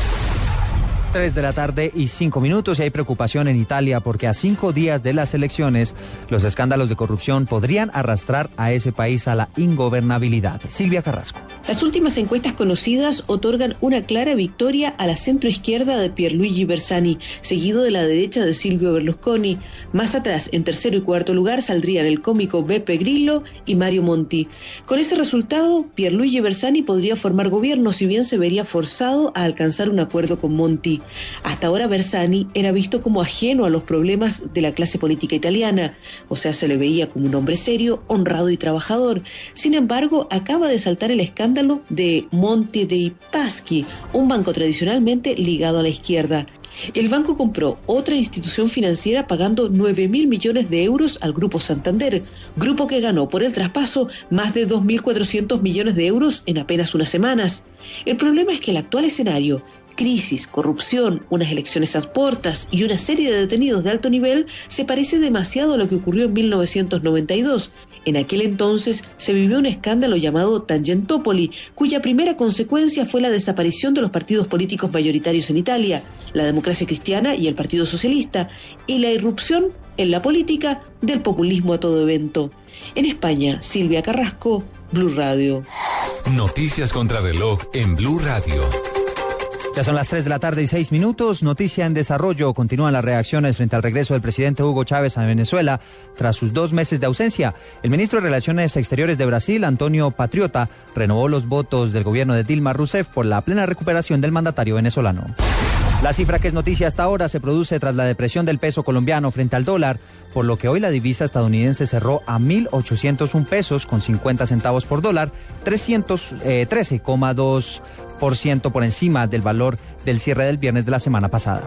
Speaker 16: 3 de la tarde y 5 minutos y hay preocupación en Italia porque a cinco días de las elecciones los escándalos de corrupción podrían arrastrar a ese país a la ingobernabilidad. Silvia Carrasco.
Speaker 17: Las últimas encuestas conocidas otorgan una clara victoria a la centroizquierda de Pierluigi Bersani, seguido de la derecha de Silvio Berlusconi. Más atrás, en tercero y cuarto lugar, saldrían el cómico Beppe Grillo y Mario Monti. Con ese resultado, Pierluigi Bersani podría formar gobierno, si bien se vería forzado a alcanzar un acuerdo con Monti. Hasta ahora Bersani era visto como ajeno a los problemas de la clase política italiana, o sea, se le veía como un hombre serio, honrado y trabajador. Sin embargo, acaba de saltar el escándalo de Monte dei Paschi, un banco tradicionalmente ligado a la izquierda. El banco compró otra institución financiera pagando 9 mil millones de euros al Grupo Santander, grupo que ganó por el traspaso más de 2.400 millones de euros en apenas unas semanas. El problema es que el actual escenario, crisis, corrupción, unas elecciones a puertas y una serie de detenidos de alto nivel se parece demasiado a lo que ocurrió en 1992. En aquel entonces se vivió un escándalo llamado Tangentopoli, cuya primera consecuencia fue la desaparición de los partidos políticos mayoritarios en Italia, la democracia cristiana y el Partido Socialista, y la irrupción en la política del populismo a todo evento. En España, Silvia Carrasco, Blue Radio.
Speaker 1: Noticias contra reloj en Blue Radio.
Speaker 16: Ya son las 3 de la tarde y 6 minutos. Noticia en desarrollo. Continúan las reacciones frente al regreso del presidente Hugo Chávez a Venezuela tras sus dos meses de ausencia. El ministro de Relaciones Exteriores de Brasil, Antonio Patriota, renovó los votos del gobierno de Dilma Rousseff por la plena recuperación del mandatario venezolano. La cifra que es noticia hasta ahora se produce tras la depresión del peso colombiano frente al dólar, por lo que hoy la divisa estadounidense cerró a 1.801 pesos con 50 centavos por dólar, 313,2% por encima del valor del cierre del viernes de la semana pasada.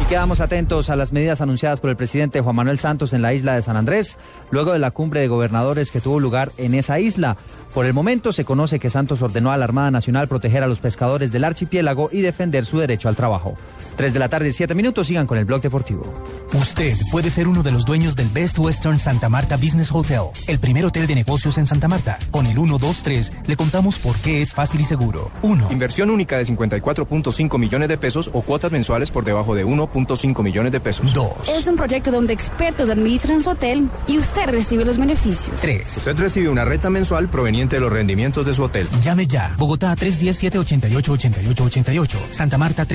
Speaker 16: Y quedamos atentos a las medidas anunciadas por el presidente Juan Manuel Santos en la isla de San Andrés, luego de la cumbre de gobernadores que tuvo lugar en esa isla. Por el momento se conoce que Santos ordenó a la Armada Nacional proteger a los pescadores del archipiélago y defender su derecho al trabajo. 3 de la tarde y 7 minutos, sigan con el blog deportivo.
Speaker 21: Usted puede ser uno de los dueños del Best Western Santa Marta Business Hotel, el primer hotel de negocios en Santa Marta. Con el 123 le contamos por qué es fácil y seguro. 1.
Speaker 22: Inversión única de 54.5 millones de pesos o cuotas mensuales por debajo de 1.5 millones de pesos.
Speaker 21: 2.
Speaker 5: Es un proyecto donde expertos administran su hotel y usted recibe los beneficios.
Speaker 21: 3.
Speaker 22: Usted recibe una renta mensual proveniente de los rendimientos de su hotel.
Speaker 21: Llame ya. Bogotá 317-888888. Santa Marta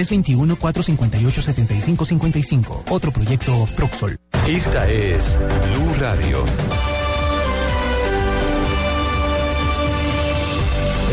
Speaker 21: 321-458-7555. Otro proyecto Proxol.
Speaker 1: Esta es Blue Radio.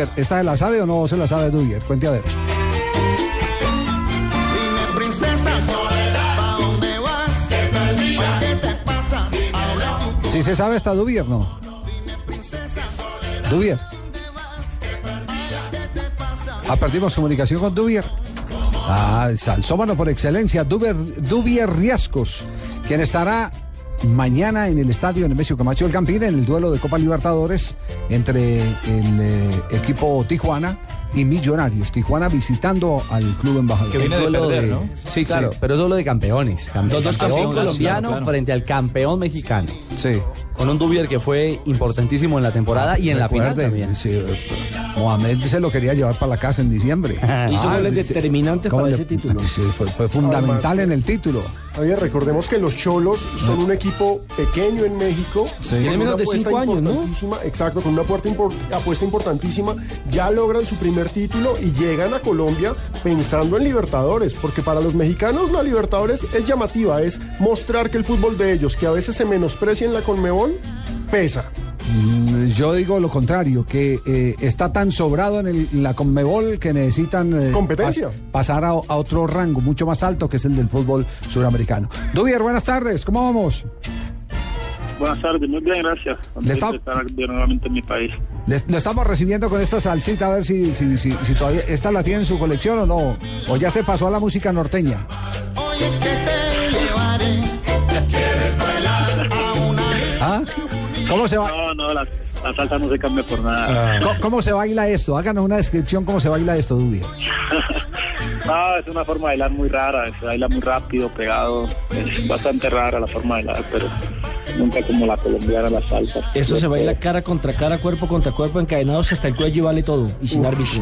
Speaker 3: Dubier, ¿esta se la sabe o no se la sabe Dubier? Cuente a ver.
Speaker 2: Dime, princesa Soledad, ¿pa' dónde vas? ¿Qué te pasa? Habla tú.
Speaker 3: Si se sabe esta Dubier, no. Dubier. Ah, perdimos comunicación con Dubier. Ah, salsómano por excelencia, Dubier, Dubier Riascos, quien estará mañana en el estadio Nemesio Camacho del Campín en el duelo de Copa Libertadores entre el eh, equipo Tijuana y Millonarios. Tijuana visitando al club embajador.
Speaker 8: Que viene de
Speaker 3: Duelo
Speaker 8: perder, ¿no? Sí, claro, pero es duelo de campeones. Campe-
Speaker 3: Los dos
Speaker 8: campeón
Speaker 3: campeones,
Speaker 8: colombiano
Speaker 3: claro, claro.
Speaker 8: frente al campeón mexicano.
Speaker 3: Sí.
Speaker 8: Con un Dubier que fue importantísimo en la temporada y en la final también.
Speaker 3: sí, Mohamed se lo quería llevar para la casa en diciembre.
Speaker 6: Hizo goles
Speaker 3: sí,
Speaker 6: determinantes
Speaker 3: ¿cómo
Speaker 6: para
Speaker 3: le-
Speaker 6: ese título.
Speaker 3: Sí, fue, fue fundamental
Speaker 4: Además,
Speaker 3: en el título.
Speaker 4: Oye, recordemos que los Cholos son un equipo pequeño en México.
Speaker 3: Sí. Tiene
Speaker 4: una
Speaker 3: menos de
Speaker 4: apuesta
Speaker 3: cinco años, ¿no?
Speaker 4: Exacto, con una apuesta, impor- apuesta importantísima. Ya logran su primer título y llegan a Colombia pensando en Libertadores, porque para los mexicanos la Libertadores es llamativa, es mostrar que el fútbol de ellos, que a veces se menosprecia en la Conmebol, pesa.
Speaker 3: Mm, Yo digo lo contrario, que eh, está tan sobrado en, el- en la Conmebol que necesitan eh,
Speaker 4: Competencia.
Speaker 3: pas- pasar a, a otro rango mucho más alto que es el del fútbol suramericano. Dubier, buenas tardes, ¿cómo vamos?
Speaker 23: Buenas tardes, muy bien, gracias.
Speaker 3: Le está-
Speaker 23: estar nuevamente en mi país.
Speaker 3: Le- lo estamos recibiendo con esta salsita, a ver si, si, si, si todavía esta la tiene en su colección o no, o ya se pasó a la música norteña.
Speaker 2: ¿Quieres
Speaker 3: ¿Cómo se va?
Speaker 23: No, no, la, la salsa no se cambia por nada.
Speaker 3: ¿Cómo, cómo se baila esto? Háganos una descripción cómo se baila esto, Dubier.
Speaker 23: No, es una forma de bailar muy rara, se baila muy rápido, pegado. Es bastante rara la forma de bailar, pero nunca como la colombiana, la salsa.
Speaker 6: Eso se baila cara contra cara, cuerpo contra cuerpo, encadenados hasta el cuello y vale todo. Y sin árbitro.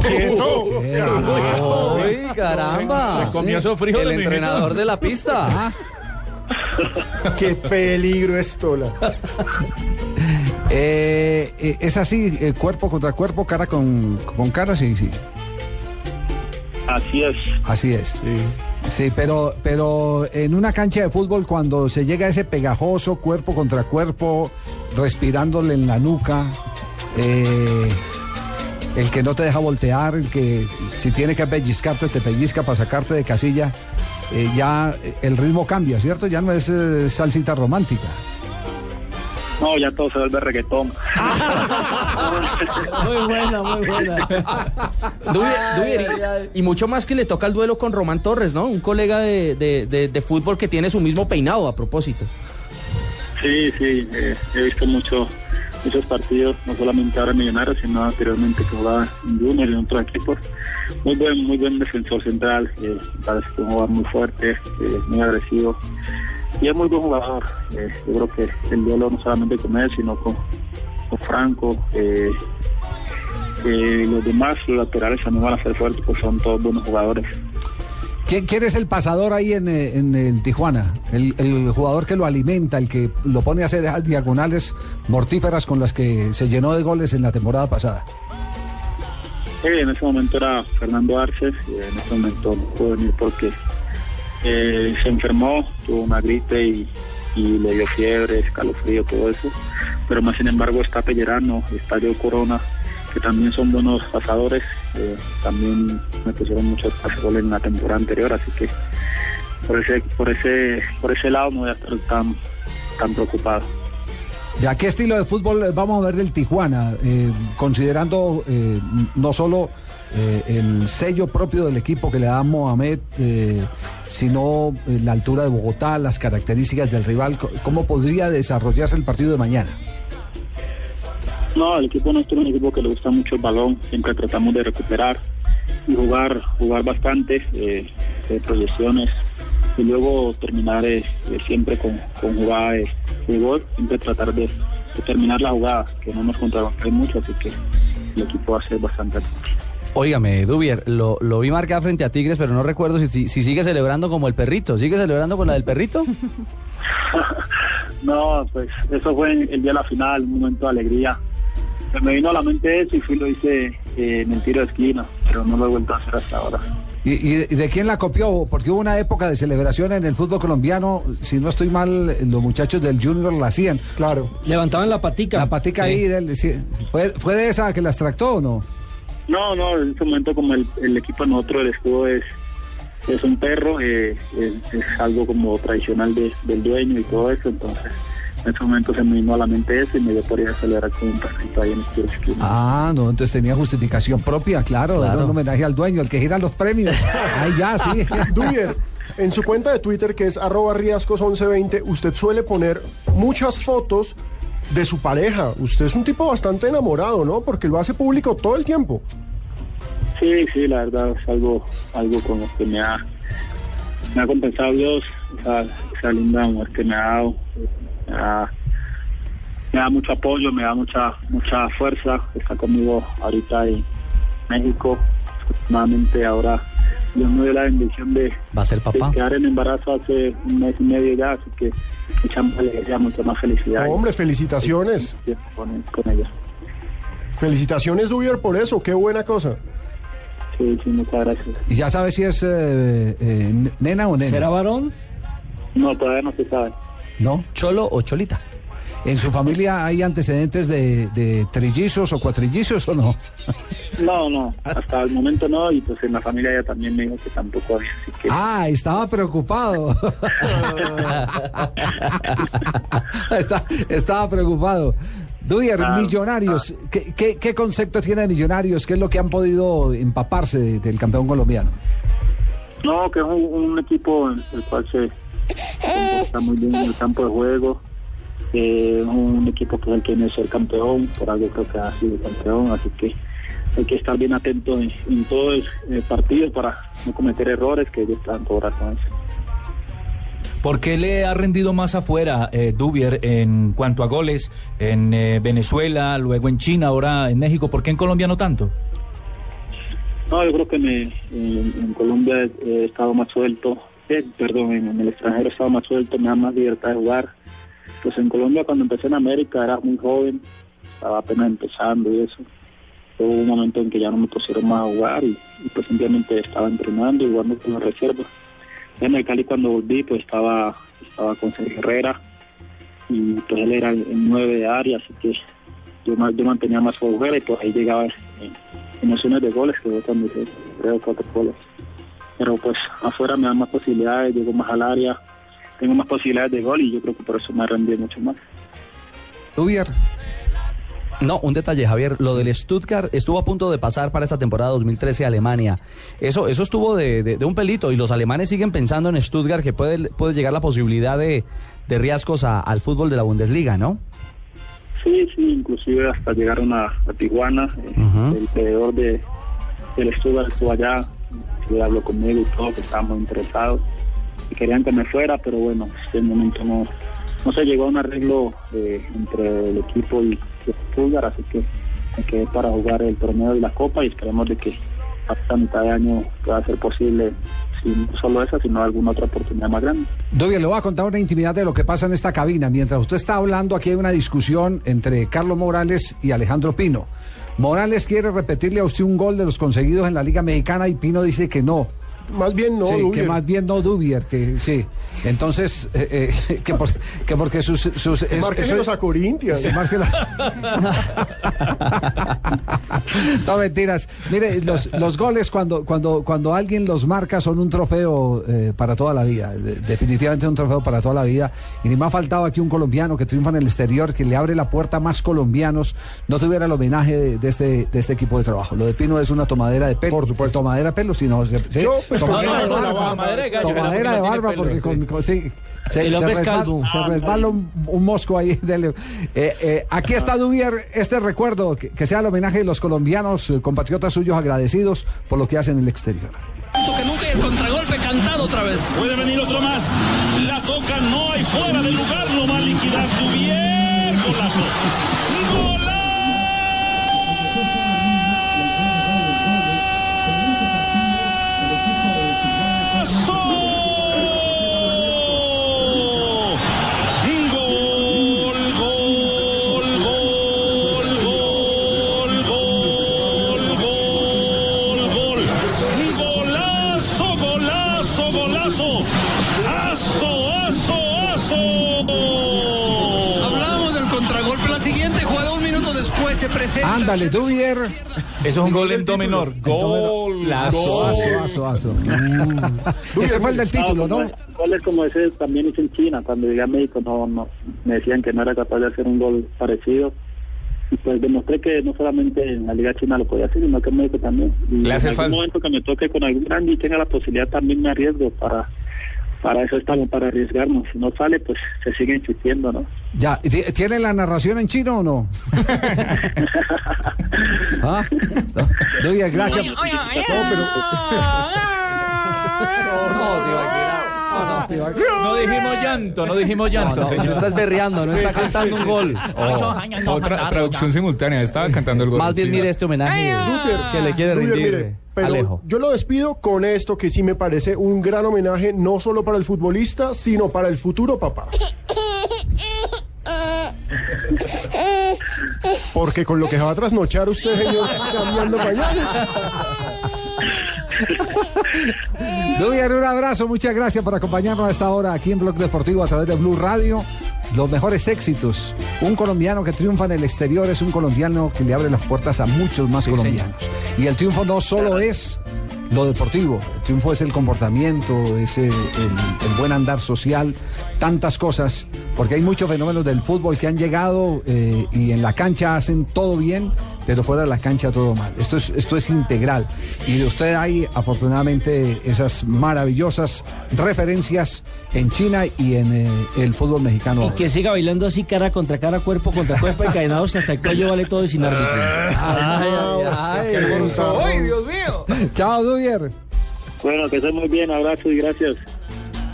Speaker 8: Uy, caramba.
Speaker 6: Se- se comió
Speaker 8: El entrenador de la pista.
Speaker 4: Qué peligro esto. La...
Speaker 3: Eh, eh, es así, eh, cuerpo contra cuerpo, cara con, con cara, sí, sí.
Speaker 23: Así es.
Speaker 3: Así es. Sí. pero, pero en una cancha de fútbol, cuando se llega a ese pegajoso cuerpo contra cuerpo, respirándole en la nuca, eh, el que no te deja voltear, el que si tiene que pellizcarte, te pellizca para sacarte de casilla, eh, ya el ritmo cambia, ¿cierto? Ya no es eh, salsita romántica.
Speaker 23: No, ya todo se vuelve reggaetón.
Speaker 6: Muy buena, muy buena.
Speaker 13: Y, y mucho más que le toca el duelo con Román Torres, ¿no? Un colega de, de- de- de fútbol que tiene su mismo peinado a propósito.
Speaker 23: Sí, sí, eh, he visto mucho, muchos partidos, no solamente ahora en Millonarios, sino anteriormente que jugaba en Junior y en otros equipos. Muy buen, muy buen defensor central, eh, parece que es un jugador muy fuerte, eh, muy agresivo y es muy buen jugador. Eh, yo creo que el duelo no solamente con él, sino con, con Franco, eh, los demás, los laterales también van a ser fuertes, pues son todos buenos jugadores.
Speaker 3: ¿Quién, quién es el pasador ahí en, eh, en el Tijuana? El, el jugador que lo alimenta, el que lo pone a hacer diagonales mortíferas con las que se llenó de goles en la temporada pasada.
Speaker 23: Sí, en ese momento era Fernando Arce, y en ese momento no pudo venir porque eh, se enfermó, tuvo una gripe y, y le dio fiebre, escalofrío, todo eso. Pero más sin embargo está Pellerano, está Joe Corona, que también son buenos pasadores, eh, también me pusieron muchos pasagoles en la temporada anterior, así que por ese, por ese, por ese lado no voy a estar tan, tan preocupado.
Speaker 3: ¿Ya qué estilo de fútbol vamos a ver del Tijuana? Eh, considerando eh, no solo eh, el sello propio del equipo que le da Mohamed, eh, sino eh, la altura de Bogotá, las características del rival, ¿cómo podría desarrollarse el partido de mañana?
Speaker 23: No, el equipo nuestro es un equipo que le gusta mucho el balón, siempre tratamos de recuperar y jugar, jugar bastante, eh, proyecciones, y luego terminar eh, siempre con, con jugada de, gol, siempre tratar de, terminar la jugada, que no nos contrarrompen mucho, así que el equipo va a ser bastante
Speaker 8: Óigame, Dubier, lo, lo vi marcar frente a Tigres, pero no recuerdo si, si, si sigue celebrando como el perrito. ¿Sigue celebrando con la del perrito?
Speaker 23: No, pues eso fue el día de la final, un momento de alegría. Se me vino a la mente eso y fui lo hice eh, en el tiro de esquina, pero no lo he vuelto a hacer hasta ahora.
Speaker 3: ¿Y, y- y de quién la copió? Porque hubo una época de celebración en el fútbol colombiano, si no estoy mal, los muchachos del Junior la hacían.
Speaker 4: Claro.
Speaker 6: Levantaban la patica.
Speaker 3: La patica
Speaker 6: Sí.
Speaker 3: ahí, del-. ¿Fue, ¿fue de esa que la extractó o no?
Speaker 23: No, no, en ese momento como el, el equipo de nosotros, el escudo es, es un perro, eh, es, es algo como tradicional de- del dueño y todo eso, entonces en ese momento se me vino a la mente eso y me dio por ir a celebrar con un perrito ahí en el esquina.
Speaker 3: Ah, no, entonces tenía justificación propia, claro, era un homenaje al dueño, el que gira los premios. Ahí ya, sí.
Speaker 4: Dubier, en su cuenta de Twitter, que es arroba riascos1120, usted suele poner muchas fotos de su pareja. Usted es un tipo bastante enamorado, ¿no? Porque lo hace público todo el tiempo.
Speaker 23: Sí, sí, la verdad es algo, algo con lo que me ha, me ha compensado Dios, esa, esa linda mujer que me ha dado, me da, me da mucho apoyo, me da mucha, mucha fuerza, está conmigo ahorita en México, afortunadamente ahora Dios me dio la bendición de,
Speaker 8: ¿Va a ser
Speaker 23: de
Speaker 8: papá?
Speaker 23: quedar en embarazo hace un mes y medio ya, así que mucha más alegría, mucha más felicidad.
Speaker 4: Hombre, felicitaciones.
Speaker 23: Con, con ella.
Speaker 4: Felicitaciones, Dubier, por eso. Qué buena cosa.
Speaker 23: Sí, sí, muchas gracias.
Speaker 3: ¿Y ya sabe si es eh, eh, nena o nena?
Speaker 6: ¿Será varón?
Speaker 23: No, todavía no se sabe.
Speaker 3: ¿No?
Speaker 8: ¿Cholo o cholita?
Speaker 3: ¿En su familia hay antecedentes de, de trillizos o cuatrillizos o no?
Speaker 23: No, no, hasta el momento no, y pues en la familia ella también me dijo que tampoco había, así que...
Speaker 3: Ah, estaba preocupado. Está- estaba preocupado. Duyer, millonarios, ¿qué, qué, qué concepto tiene de millonarios? ¿Qué es lo que han podido empaparse de- del campeón colombiano?
Speaker 23: No, que es un, un equipo en el cual se comporta muy bien en el campo de juego, eh, un equipo que el que ser campeón, por algo creo que ha sido campeón, así que hay que estar bien atento en, en todo el eh, partido para no cometer errores, que ellos están el en eso.
Speaker 7: ¿Por qué le ha rendido más afuera eh, Dubier en cuanto a goles en eh, Venezuela, luego en China, ahora en México? ¿Por qué en Colombia no tanto?
Speaker 23: No, yo creo que me, en, en Colombia he, he estado más suelto, eh, perdón, en, en el extranjero he estado más suelto, me da más libertad de jugar. Pues en Colombia cuando empecé en América era muy joven, estaba apenas empezando y eso. Hubo un momento en que ya no me pusieron más a jugar y, pues simplemente estaba entrenando y jugando con la reserva. En el Cali cuando volví pues estaba, estaba con Sergio Herrera y pues él era el, el nueve de área, así que yo, yo mantenía más jugar y pues ahí llegaba en, nociones de goles que yo también hice creo cuatro goles. Pero pues afuera me dan más posibilidades, llego más al área, tengo más posibilidades de gol y yo creo que por eso me rendido mucho más.
Speaker 3: Dubier.
Speaker 8: No, un detalle, Javier. Lo del Stuttgart estuvo a punto de pasar para esta temporada 2013 a Alemania. Eso, eso estuvo de, de- de un pelito y los alemanes siguen pensando en Stuttgart que puede, puede llegar la posibilidad de, de riesgos a- al fútbol de la Bundesliga, ¿no?
Speaker 23: Sí, sí, inclusive hasta llegaron a, a Tijuana, eh, el creador de, del Stuttgart estuvo allá, sí, habló conmigo y todo, que estábamos interesados y querían que me fuera, pero bueno, en el momento no, no se llegó a un arreglo eh, entre el equipo y el Stuttgart, así que me quedé para jugar el torneo y la copa y esperemos de que hasta mitad de año pueda ser posible, si no solo esa, sino alguna otra oportunidad más grande.
Speaker 3: Dubier, le voy a contar una intimidad de lo que pasa en esta cabina. Mientras usted está hablando, aquí hay una discusión entre Carlos Morales y Alejandro Pino. Morales quiere repetirle a usted un gol de los conseguidos en la Liga Mexicana y Pino dice que no.
Speaker 4: Más bien no,
Speaker 3: Sí, que más bien no Dubier, que sí. Entonces, eh, eh, que, por- que porque sus... sus es- eso-
Speaker 4: a.
Speaker 3: Sí, márquelo. no mentiras. Mire, los, los goles cuando, cuando, cuando alguien los marca son un trofeo eh, para toda la vida. De- definitivamente un trofeo para toda la vida. Y ni me ha faltado aquí un colombiano que triunfa en el exterior, que le abre la puerta a más colombianos, no tuviera el homenaje de, de este, de este equipo de trabajo. Lo de Pino es una tomadera de pelo. Por supuesto. Tomadera de pelo, sino... ¿sí?
Speaker 4: Yo, pues,
Speaker 3: tomadera
Speaker 4: con-
Speaker 3: de barba.
Speaker 4: Tomadera de
Speaker 3: barba, porque con,
Speaker 4: sí.
Speaker 3: se, se resbala, se
Speaker 6: Ah,
Speaker 3: resbala un, un mosco ahí. del- eh, eh, aquí está Dubier, este recuerdo, que, que sea el homenaje de los colombianos, eh, compatriotas suyos agradecidos por lo que hacen en el exterior.
Speaker 24: que nunca el contragolpe cantado otra vez.
Speaker 25: Puede venir otro más. La toca, no hay fuera de lugar, lo va a liquidar Dubier. Golazo. Golazo,
Speaker 3: Ándale, Dubier.
Speaker 7: Eso es un gol en do menor. Gol.
Speaker 3: Aso, aso, aso, aso. Mm. Ese fue el del título, ¿no?
Speaker 23: Goles como ese también hice en China. Cuando llegué a México no, no, me decían que no era capaz de hacer un gol parecido. Y pues demostré que no solamente en la Liga China lo podía hacer, sino que en México también. Y
Speaker 26: Le hace
Speaker 23: en algún
Speaker 26: falta.
Speaker 23: momento que me toque con algún grande y tenga la posibilidad también me arriesgo para para eso estamos, para arriesgarnos. Si no sale, pues se sigue insistiendo, ¿no?
Speaker 3: Ya, ¿ti- ¿tiene la narración en chino o no? ¿Ah? No. Dubier, gracias.
Speaker 7: No dijimos llanto, no dijimos llanto.
Speaker 8: No, no,
Speaker 7: señor.
Speaker 8: no estás berreando, no está cantando
Speaker 7: sí,
Speaker 8: un
Speaker 7: sí.
Speaker 8: gol.
Speaker 26: Oh, otra traducción simultánea, estaba cantando el gol.
Speaker 8: Más bien mire este homenaje que le quiere rendir
Speaker 4: mire, pero
Speaker 8: Alejo.
Speaker 4: yo lo despido con esto que sí me parece un gran homenaje no solo para el futbolista, sino para el futuro papá. Porque con lo que se va a trasnochar usted, señor, cambiando pañales.
Speaker 3: Dubier, un abrazo, muchas gracias por acompañarnos a esta hora aquí en Blog Deportivo a través de Blue Radio. Los mejores éxitos. Un colombiano que triunfa en el exterior es un colombiano que le abre las puertas a muchos más
Speaker 7: Sí,
Speaker 3: colombianos. Y el triunfo no solo es lo deportivo, el triunfo es el comportamiento, es el, el buen andar social, tantas cosas, porque hay muchos fenómenos del fútbol que han llegado eh, y en la cancha hacen todo bien, pero fuera de la cancha todo mal. Esto es, esto es integral. Y de usted hay afortunadamente esas maravillosas referencias en China y en eh, el fútbol mexicano.
Speaker 6: Y
Speaker 3: ahora.
Speaker 6: que siga bailando así cara contra cara, cuerpo contra cuerpo, encadenados hasta el cuello vale todo y sin árbitro.
Speaker 3: Ay, ay, ay.
Speaker 25: ¡Ay, Dios mío!
Speaker 3: Chao, Dubier.
Speaker 23: Bueno, que esté muy bien, abrazo y gracias.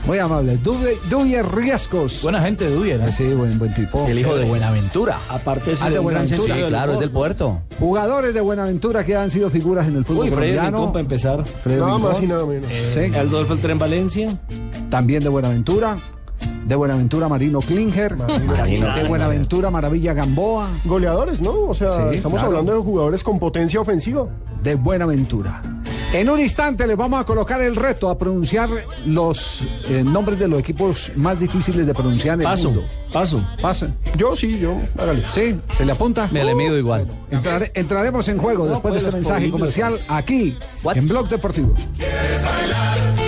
Speaker 3: Muy amable. Dubier Riescos.
Speaker 7: Buena gente, Dubier. ¿eh?
Speaker 3: Sí, buen, buen tipo.
Speaker 16: El hijo de Buenaventura.
Speaker 6: Aparte de
Speaker 3: Ah, de Buenaventura.
Speaker 16: Sí, claro, es del puerto.
Speaker 3: Jugadores de Buenaventura que han sido figuras en el fútbol
Speaker 6: Uy,
Speaker 3: colombiano.
Speaker 6: Para empezar.
Speaker 3: Freddy
Speaker 4: Nada más y nada menos.
Speaker 3: Sí.
Speaker 6: Adolfo el Tren Valencia.
Speaker 3: También de Buenaventura. De Buenaventura Marino Klinger. de Buenaventura Maravilla Gamboa.
Speaker 4: Goleadores, ¿no? O sea,
Speaker 3: Sí,
Speaker 4: estamos
Speaker 3: claro.
Speaker 4: hablando de jugadores con potencia ofensiva.
Speaker 3: De Buenaventura. En un instante les vamos a colocar el reto a pronunciar los eh, nombres de los equipos más difíciles de pronunciar en el
Speaker 6: Paso,
Speaker 3: mundo.
Speaker 6: paso.
Speaker 3: Pase.
Speaker 4: Yo sí, yo, hágale.
Speaker 3: ¿Sí? ¿Se le apunta?
Speaker 8: Me le mido igual.
Speaker 3: Entrare- entraremos en juego después de este mensaje comercial aquí en Blog Deportivo.
Speaker 5: Bueno,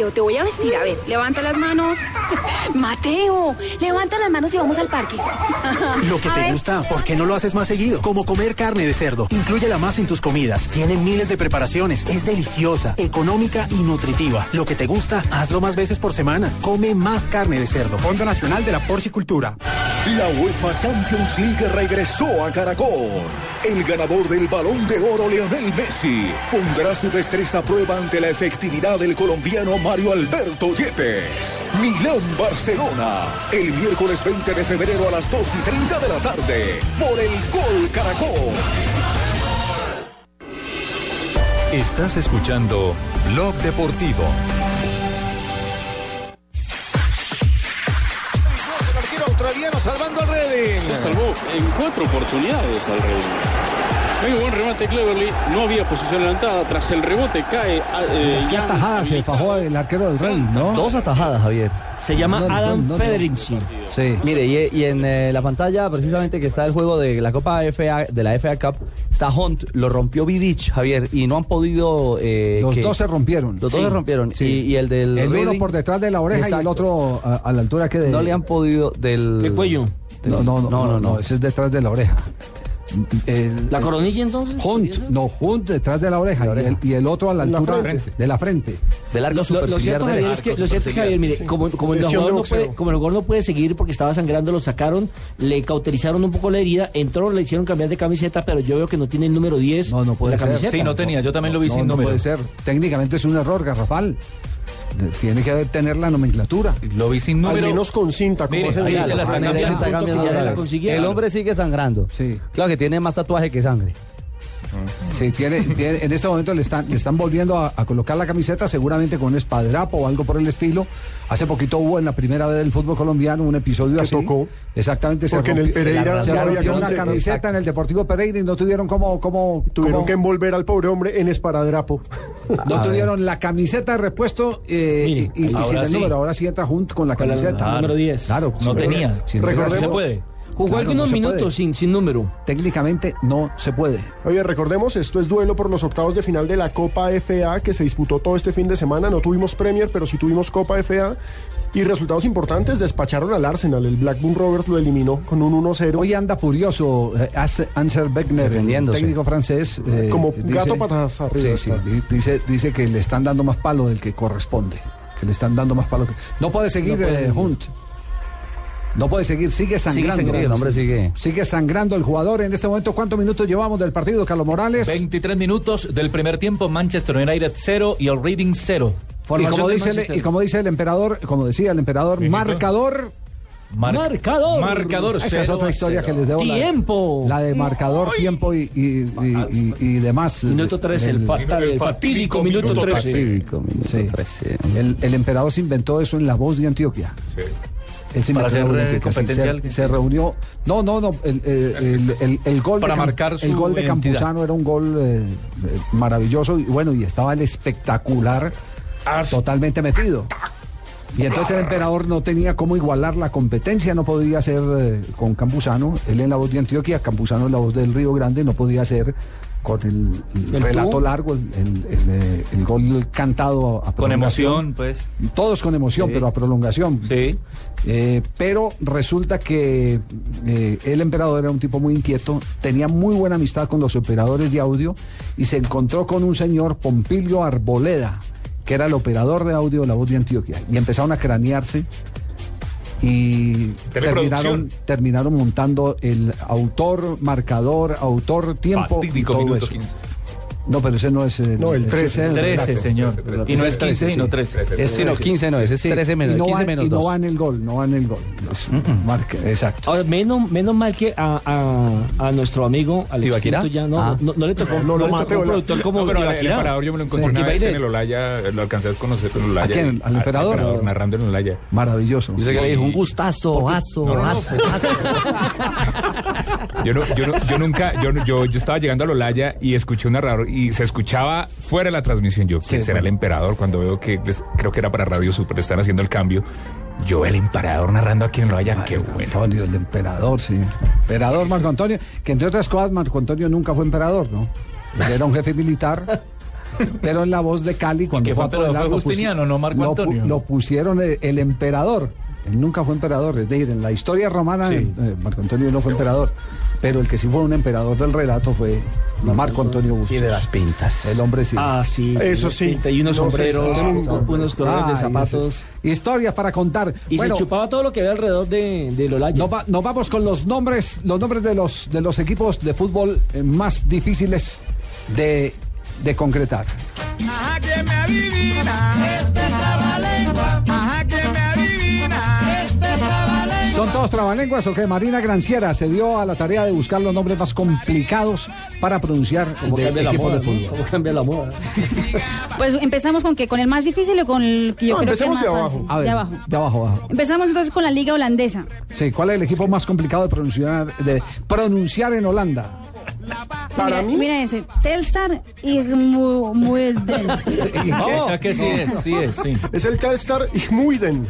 Speaker 5: Mateo, te voy a vestir. A ver, levanta las manos. Mateo, levanta las manos y vamos al parque.
Speaker 21: Lo que
Speaker 5: A
Speaker 21: te
Speaker 5: ver.
Speaker 21: gusta, ¿por qué no lo haces más seguido? Como comer carne de cerdo. Inclúyela más en tus comidas. Tiene miles de preparaciones. Es deliciosa, económica y nutritiva. Lo que te gusta, hazlo más veces por semana. Come más carne de cerdo. Fondo Nacional de la Porcicultura.
Speaker 27: La UEFA Champions League regresó a Caracol. El ganador del balón de oro, Leonel Messi, pondrá su destreza a prueba ante la efectividad del colombiano Mario Alberto Yepes. Milán-Barcelona, el miércoles 20 de febrero a las 2 y 30 de la tarde, por el Gol Caracol.
Speaker 1: Estás escuchando Blog Deportivo.
Speaker 28: El arquero australiano salvando al Reading.
Speaker 29: Se salvó en cuatro oportunidades al Reading. Muy buen remate Cleverly, no había posición adelantada, tras el rebote cae ah, eh,
Speaker 3: ¿Qué atajada se fajó el arquero del Rey, no?
Speaker 8: Dos atajadas, Javier.
Speaker 6: Se llama
Speaker 3: No,
Speaker 6: Adam
Speaker 3: no, no.
Speaker 6: Federici.
Speaker 3: Sí.
Speaker 8: Mire, y, y en eh, la pantalla precisamente que está el juego de la Copa FA, de la FA Cup, está Hunt, lo rompió Vidic, Javier, y no han podido... eh,
Speaker 3: Los
Speaker 8: que-
Speaker 3: dos se rompieron.
Speaker 8: Los dos se rompieron.
Speaker 3: Sí.
Speaker 8: Y, y el del...
Speaker 3: El uno
Speaker 8: Reading-
Speaker 3: por detrás de la oreja y el otro a, a la altura que de...
Speaker 8: No le han podido del...
Speaker 6: De cuello.
Speaker 3: No, no, no, no, no, ese es detrás de la oreja. El-
Speaker 6: ¿La coronilla entonces?
Speaker 3: Hunt, no, Hunt detrás de la oreja, Y, el, y el otro a la altura
Speaker 4: frente.
Speaker 3: de la frente.
Speaker 8: Del arco
Speaker 6: Lo, lo- cierto, Javier, es que, lo cierto es que, Javier, mire, como, como el jugador no puede, como el jugador no puede seguir porque estaba sangrando, lo sacaron, le cauterizaron un poco la herida, entró, le hicieron cambiar de camiseta, pero yo veo que no tiene el número 10
Speaker 3: No, no puede
Speaker 6: la
Speaker 3: ser.
Speaker 6: camiseta.
Speaker 7: Sí, no tenía, yo también lo vi
Speaker 3: No,
Speaker 7: sin
Speaker 3: no
Speaker 7: número.
Speaker 3: puede ser. Técnicamente es un error garrafal. Tiene que tener la nomenclatura.
Speaker 7: Lo vi sin
Speaker 4: Al
Speaker 7: número.
Speaker 4: menos con cinta, como
Speaker 7: Mire, ahí se
Speaker 4: la-
Speaker 8: está cambiando. El hombre sigue sangrando.
Speaker 3: Sí.
Speaker 8: Claro que tiene más tatuaje que sangre.
Speaker 3: Sí, tiene, tiene- en este momento le están, le están volviendo a, a colocar la camiseta, seguramente con un espadrapo o algo por el estilo. Hace poquito hubo en la primera vez del fútbol colombiano un episodio
Speaker 4: Que
Speaker 3: así.
Speaker 4: tocó.
Speaker 3: Exactamente. se
Speaker 4: Porque en el Pereira
Speaker 3: se
Speaker 4: no había
Speaker 3: rompió una
Speaker 4: camiseta.
Speaker 3: en el Deportivo Pereira y no tuvieron como, como,
Speaker 4: Tuvieron
Speaker 3: como-
Speaker 4: que envolver al pobre hombre en esparadrapo.
Speaker 3: no
Speaker 8: A
Speaker 3: tuvieron la camiseta de repuesto eh,
Speaker 6: Mire,
Speaker 3: y, y- sin el
Speaker 7: sí.
Speaker 3: número. Ahora sí entra junto con la
Speaker 6: Con la-
Speaker 3: camiseta.
Speaker 6: la número 10.
Speaker 3: Claro,
Speaker 7: No
Speaker 3: sin-
Speaker 7: tenía.
Speaker 3: sin-
Speaker 4: Recordemos-
Speaker 7: Se puede.
Speaker 6: Jugó
Speaker 3: Claro,
Speaker 6: algunos
Speaker 3: no se
Speaker 6: minutos
Speaker 3: puede.
Speaker 6: sin, sin número.
Speaker 3: Técnicamente no se puede.
Speaker 4: Oye, recordemos, esto es duelo por los octavos de final de la Copa FA que se disputó todo este fin de semana. No tuvimos Premier, pero sí tuvimos Copa FA. Y resultados importantes, despacharon al Arsenal. El Blackburn Rovers lo eliminó con un 1-0.
Speaker 3: Hoy anda furioso eh, Ansel Beckner, el técnico francés. eh,
Speaker 4: Como gato patas arriba
Speaker 3: Sí, sí, dice, dice que le están dando más palo del que corresponde. Que le están dando más palo. que- No puede seguir
Speaker 6: No puede.
Speaker 3: eh, Hunt. No puede seguir, sigue sangrando.
Speaker 8: sangrando. Sí, el hombre sigue.
Speaker 3: Sigue sangrando el jugador. En este momento, ¿cuántos minutos llevamos del partido, Carlos Morales?
Speaker 7: 23 minutos del primer tiempo, Manchester United 0 y el Reading 0.
Speaker 3: Y como, dice el, y como dice el emperador, como decía el emperador,
Speaker 7: Mijito.
Speaker 3: marcador.
Speaker 7: Mar-
Speaker 6: Marcador.
Speaker 7: Marcador
Speaker 3: Esa es
Speaker 7: cero
Speaker 3: otra
Speaker 7: a
Speaker 3: historia
Speaker 7: cero.
Speaker 3: que les debo. la-
Speaker 6: Tiempo.
Speaker 3: La, de marcador, tiempo y, y, y- y- y demás.
Speaker 6: Minuto 13, el, fatal, el fatídico minuto 13.
Speaker 8: Cinco minutos,
Speaker 3: Sí.
Speaker 8: trece.
Speaker 3: El, el emperador se inventó eso en la voz de Antioquia. Él se
Speaker 7: Para ser, eh, competencial.
Speaker 3: Se, se reunió. No, no, no. El, el- el- el gol
Speaker 7: Para
Speaker 3: de
Speaker 7: marcar su
Speaker 3: El gol de
Speaker 7: identidad.
Speaker 3: Campuzano era un gol eh, eh, maravilloso. Y bueno, y estaba el espectacular totalmente metido. Y entonces el emperador no tenía cómo igualar la competencia, no podía ser eh, con Campuzano, él en la voz de Antioquia, Campuzano en la voz del Río Grande, no podía ser con el, el
Speaker 6: ¿El
Speaker 3: relato
Speaker 6: tú?
Speaker 3: largo, el, el- el, eh, el gol cantado a
Speaker 7: Con emoción, pues.
Speaker 3: Todos con emoción,
Speaker 7: Sí.
Speaker 3: pero a prolongación.
Speaker 7: Sí.
Speaker 3: Eh, pero resulta que eh, el emperador era un tipo muy inquieto, tenía muy buena amistad con los operadores de audio y se encontró con un señor, Pompilio Arboleda, que era el operador de audio de la voz de Antioquia. Y empezaron a cranearse y terminaron, terminaron montando el autor, marcador, autor, tiempo. y todo eso.
Speaker 26: 15.
Speaker 3: No, pero ese no es el.
Speaker 4: No, el
Speaker 3: ese
Speaker 4: 13.
Speaker 3: es el
Speaker 7: 13,
Speaker 3: relato.
Speaker 7: señor. Y no es 15,
Speaker 3: sí.
Speaker 7: sino 13.
Speaker 3: Es
Speaker 8: Sí, no, 15 no es, es
Speaker 3: Sí,
Speaker 8: 13 menos,
Speaker 3: y no
Speaker 8: 15
Speaker 3: va,
Speaker 8: menos
Speaker 3: y no
Speaker 8: 2.
Speaker 3: va en el gol, no va en el gol. Marca- exacto.
Speaker 6: Ahora, menos, menos mal que a, a, a nuestro amigo al
Speaker 8: ¿Tibaquirá?
Speaker 6: extinto ya no,
Speaker 8: Ah.
Speaker 6: no, no le tocó,
Speaker 4: No,
Speaker 6: no,
Speaker 4: lo hola.
Speaker 6: productor como
Speaker 26: No, pero el, emperador yo me lo encontré
Speaker 6: Sí.
Speaker 26: una vez en el Olaya, lo alcancé a conocer en el Olaya.
Speaker 3: ¿A quién? ¿Al emperador?
Speaker 26: narrando en el Olaya.
Speaker 3: Maravilloso.
Speaker 8: Dice que le dijo un gustazo, aso, aso, aso.
Speaker 26: Yo, no, yo, no- yo nunca, yo, no- yo, yo estaba llegando al Olaya y escuché un narrador y se escuchaba fuera de la transmisión. Yo,
Speaker 3: Sí,
Speaker 26: que será
Speaker 3: bueno.
Speaker 26: el emperador? Cuando veo que les- creo que era para Radio Super, están haciendo el cambio. Yo, el emperador narrando aquí en el Olaya, qué bueno.
Speaker 3: Antonio, el emperador, sí. Emperador Marco Antonio, que entre otras cosas Marco Antonio nunca fue emperador, ¿no? Él era un jefe militar, pero en la voz de Cali, cuando fue
Speaker 7: fue
Speaker 3: a lo
Speaker 7: Fue Justiniano, no Marco
Speaker 3: lo pu-
Speaker 7: Antonio.
Speaker 3: Lo pusieron el, el emperador. Él nunca fue emperador, es decir, en la historia romana
Speaker 7: Sí.
Speaker 3: eh, Marco Antonio no fue emperador, pero el que sí fue un emperador del relato fue Marco Antonio Bustos.
Speaker 8: Y de las pintas.
Speaker 3: El hombre sí.
Speaker 6: Ah, sí.
Speaker 4: Eso sí.
Speaker 6: Y unos
Speaker 4: No sé,
Speaker 6: sombreros, unos colores de
Speaker 3: Ay,
Speaker 6: zapatos.
Speaker 3: Historias para contar.
Speaker 6: Y
Speaker 3: Bueno,
Speaker 6: se chupaba todo lo que había alrededor de, de Lolaya.
Speaker 3: Nos, va- nos vamos con los nombres, los nombres de los de los equipos de fútbol eh, más difíciles de, de concretar.
Speaker 2: Ajá, que me adivina. Este trabalengua. Ajá,
Speaker 3: ¿Son todos trabalenguas o qué? Marina Granciera se dio a la tarea de buscar los nombres más complicados para pronunciar
Speaker 6: ¿Cómo
Speaker 3: de
Speaker 6: cambia la
Speaker 3: equipos
Speaker 6: moda?
Speaker 3: de fútbol.
Speaker 6: ¿Cómo cambia la moda?
Speaker 5: Pues empezamos con qué, con el más difícil o con el que yo
Speaker 4: No,
Speaker 5: creo que es más
Speaker 4: de abajo.
Speaker 5: fácil.
Speaker 3: A ver,
Speaker 5: de abajo.
Speaker 3: de abajo, abajo.
Speaker 5: Empezamos entonces con la liga holandesa.
Speaker 3: Sí, ¿cuál es el equipo más complicado de pronunciar, de pronunciar en Holanda?
Speaker 4: Para
Speaker 5: mira,
Speaker 4: mí-
Speaker 5: mira ese, Telstar Mu- Muelden.
Speaker 7: O sea que sí es, sí es, sí.
Speaker 4: Es el Telstar Igmuiden.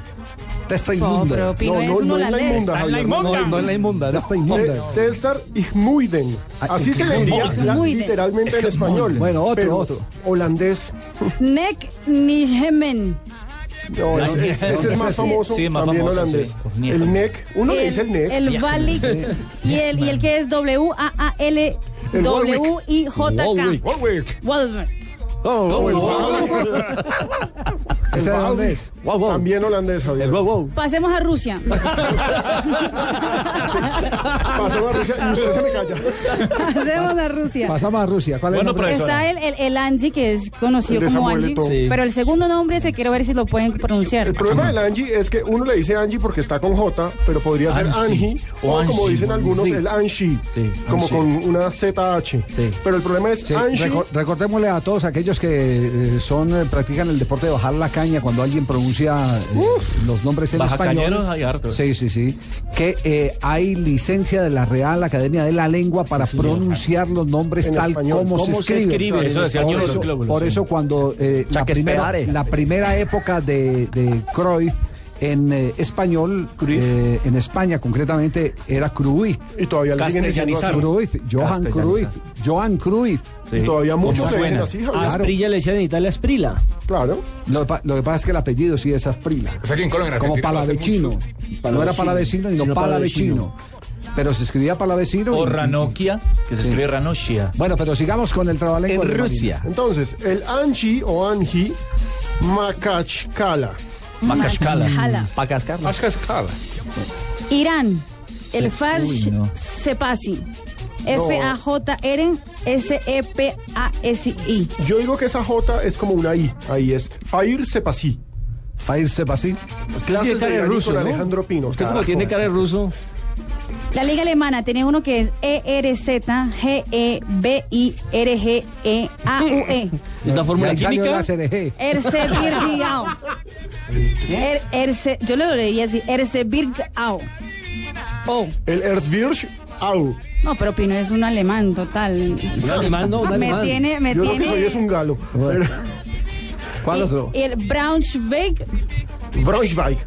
Speaker 5: No,
Speaker 3: inmunda.
Speaker 5: pero Pino
Speaker 4: No,
Speaker 5: es
Speaker 4: no,
Speaker 5: un
Speaker 4: no es la inmunda, Javier.
Speaker 8: No, no es la inmunda.
Speaker 3: Testa
Speaker 4: Te-
Speaker 3: inmunda.
Speaker 4: Telstar Igmuiden. Así se
Speaker 5: Igmuiden.
Speaker 4: literalmente en español.
Speaker 3: Bueno, otro,
Speaker 4: Pero
Speaker 3: otro.
Speaker 4: Holandés.
Speaker 5: Nek Nijmen.
Speaker 4: No,
Speaker 15: La
Speaker 4: ese, ese- es más famoso,
Speaker 15: Sí, más
Speaker 4: también
Speaker 15: famoso,
Speaker 4: holandés.
Speaker 15: sí.
Speaker 4: El NEC, uno le dice el NEC.
Speaker 30: El Balik y el, y el que es W A A L
Speaker 4: El
Speaker 30: W I
Speaker 3: ¿Ese de dónde es?
Speaker 4: También holandés, Javier.
Speaker 30: Pasemos a Rusia.
Speaker 4: Pasemos a Rusia y usted se me calla.
Speaker 30: Pasemos a Rusia.
Speaker 3: Pasamos a Rusia. ¿Cuál es el nombre?
Speaker 30: Está el, el, el Angie, que es conocido
Speaker 4: El
Speaker 30: como Angie.
Speaker 4: Sí.
Speaker 30: pero el segundo nombre se quiero ver si lo pueden pronunciar.
Speaker 4: El problema del Angie es que uno le dice Angie porque está con J, pero podría ser
Speaker 15: Angie.
Speaker 4: O, como dicen algunos,
Speaker 3: Sí.
Speaker 4: el Angie, como
Speaker 3: Angie.
Speaker 4: con una ZH. Pero el problema es
Speaker 3: Sí,
Speaker 4: Angie.
Speaker 3: reco- recordémosle a todos aquellos que eh, son eh, practican el deporte de bajar la caña cuando alguien pronuncia eh, los nombres en español.
Speaker 15: hay hartos.
Speaker 3: Sí, sí, sí. Que eh, hay licencia de la Real Academia de la Lengua para pronunciar los nombres
Speaker 4: En
Speaker 3: tal
Speaker 4: español.
Speaker 3: como se
Speaker 15: ¿Cómo se
Speaker 3: escriben.
Speaker 15: escribe? Eso decía
Speaker 3: por, eso, por
Speaker 15: sí.
Speaker 3: eso cuando eh, la, primera, la primera época de, de Cruyff en eh, español, eh, en España concretamente, era Cruyff.
Speaker 4: Y todavía le siguen diciendo.
Speaker 3: Cruyff, Johan Cruyff, Johan Cruyff.
Speaker 4: Y todavía muchos
Speaker 3: ¿Cómo
Speaker 4: le dicen así,
Speaker 6: A
Speaker 4: Javier.
Speaker 6: Asprilla le decían en Italia Asprila.
Speaker 4: Claro.
Speaker 3: Lo, que pa- lo que pasa es que el apellido sí es Asprila.
Speaker 10: O sea que en Colombia,
Speaker 3: Como palavecino. No era palavecino, sino
Speaker 6: Sino
Speaker 3: palavecino. Pero se escribía palavecino.
Speaker 15: O
Speaker 3: y-
Speaker 15: Ranocchia, que se escribe Ranocchia.
Speaker 3: Bueno, pero sigamos con el trabalengua.
Speaker 8: En Rusia.
Speaker 4: Entonces, el Angie o Angie Makachkala.
Speaker 15: Macascala.
Speaker 8: Cascar.
Speaker 10: Más cascada.
Speaker 30: Irán. El Farsh
Speaker 15: no.
Speaker 30: Sepasi. F-A-J-R S-E-P-A-S-I.
Speaker 4: Yo digo que esa J es como una I. Ahí es. Fair Sepasi.
Speaker 3: Fair Sepasi.
Speaker 4: Clases
Speaker 6: tiene cara de ruso.
Speaker 4: Alejandro Pino.
Speaker 6: Usted como tiene cara de ruso.
Speaker 30: La liga alemana tiene uno que es E E-R-Z-G-E-B-I-R-G-E-A-U-E.
Speaker 6: ¿Es una fórmula química?
Speaker 3: la.
Speaker 30: Erzebirgau. Er, Erce- yo lo leí así, Erzebirgau. Oh,
Speaker 4: El Erzbirsch Au.
Speaker 30: no, pero Pino es un alemán total.
Speaker 6: Un alemán, no, un
Speaker 30: me tiene, me
Speaker 4: Yo lo
Speaker 30: tiene.
Speaker 4: que soy es un galo.
Speaker 3: ¿Cuál
Speaker 30: y-
Speaker 3: otro?
Speaker 30: el Braunschweig.
Speaker 4: Braunschweig.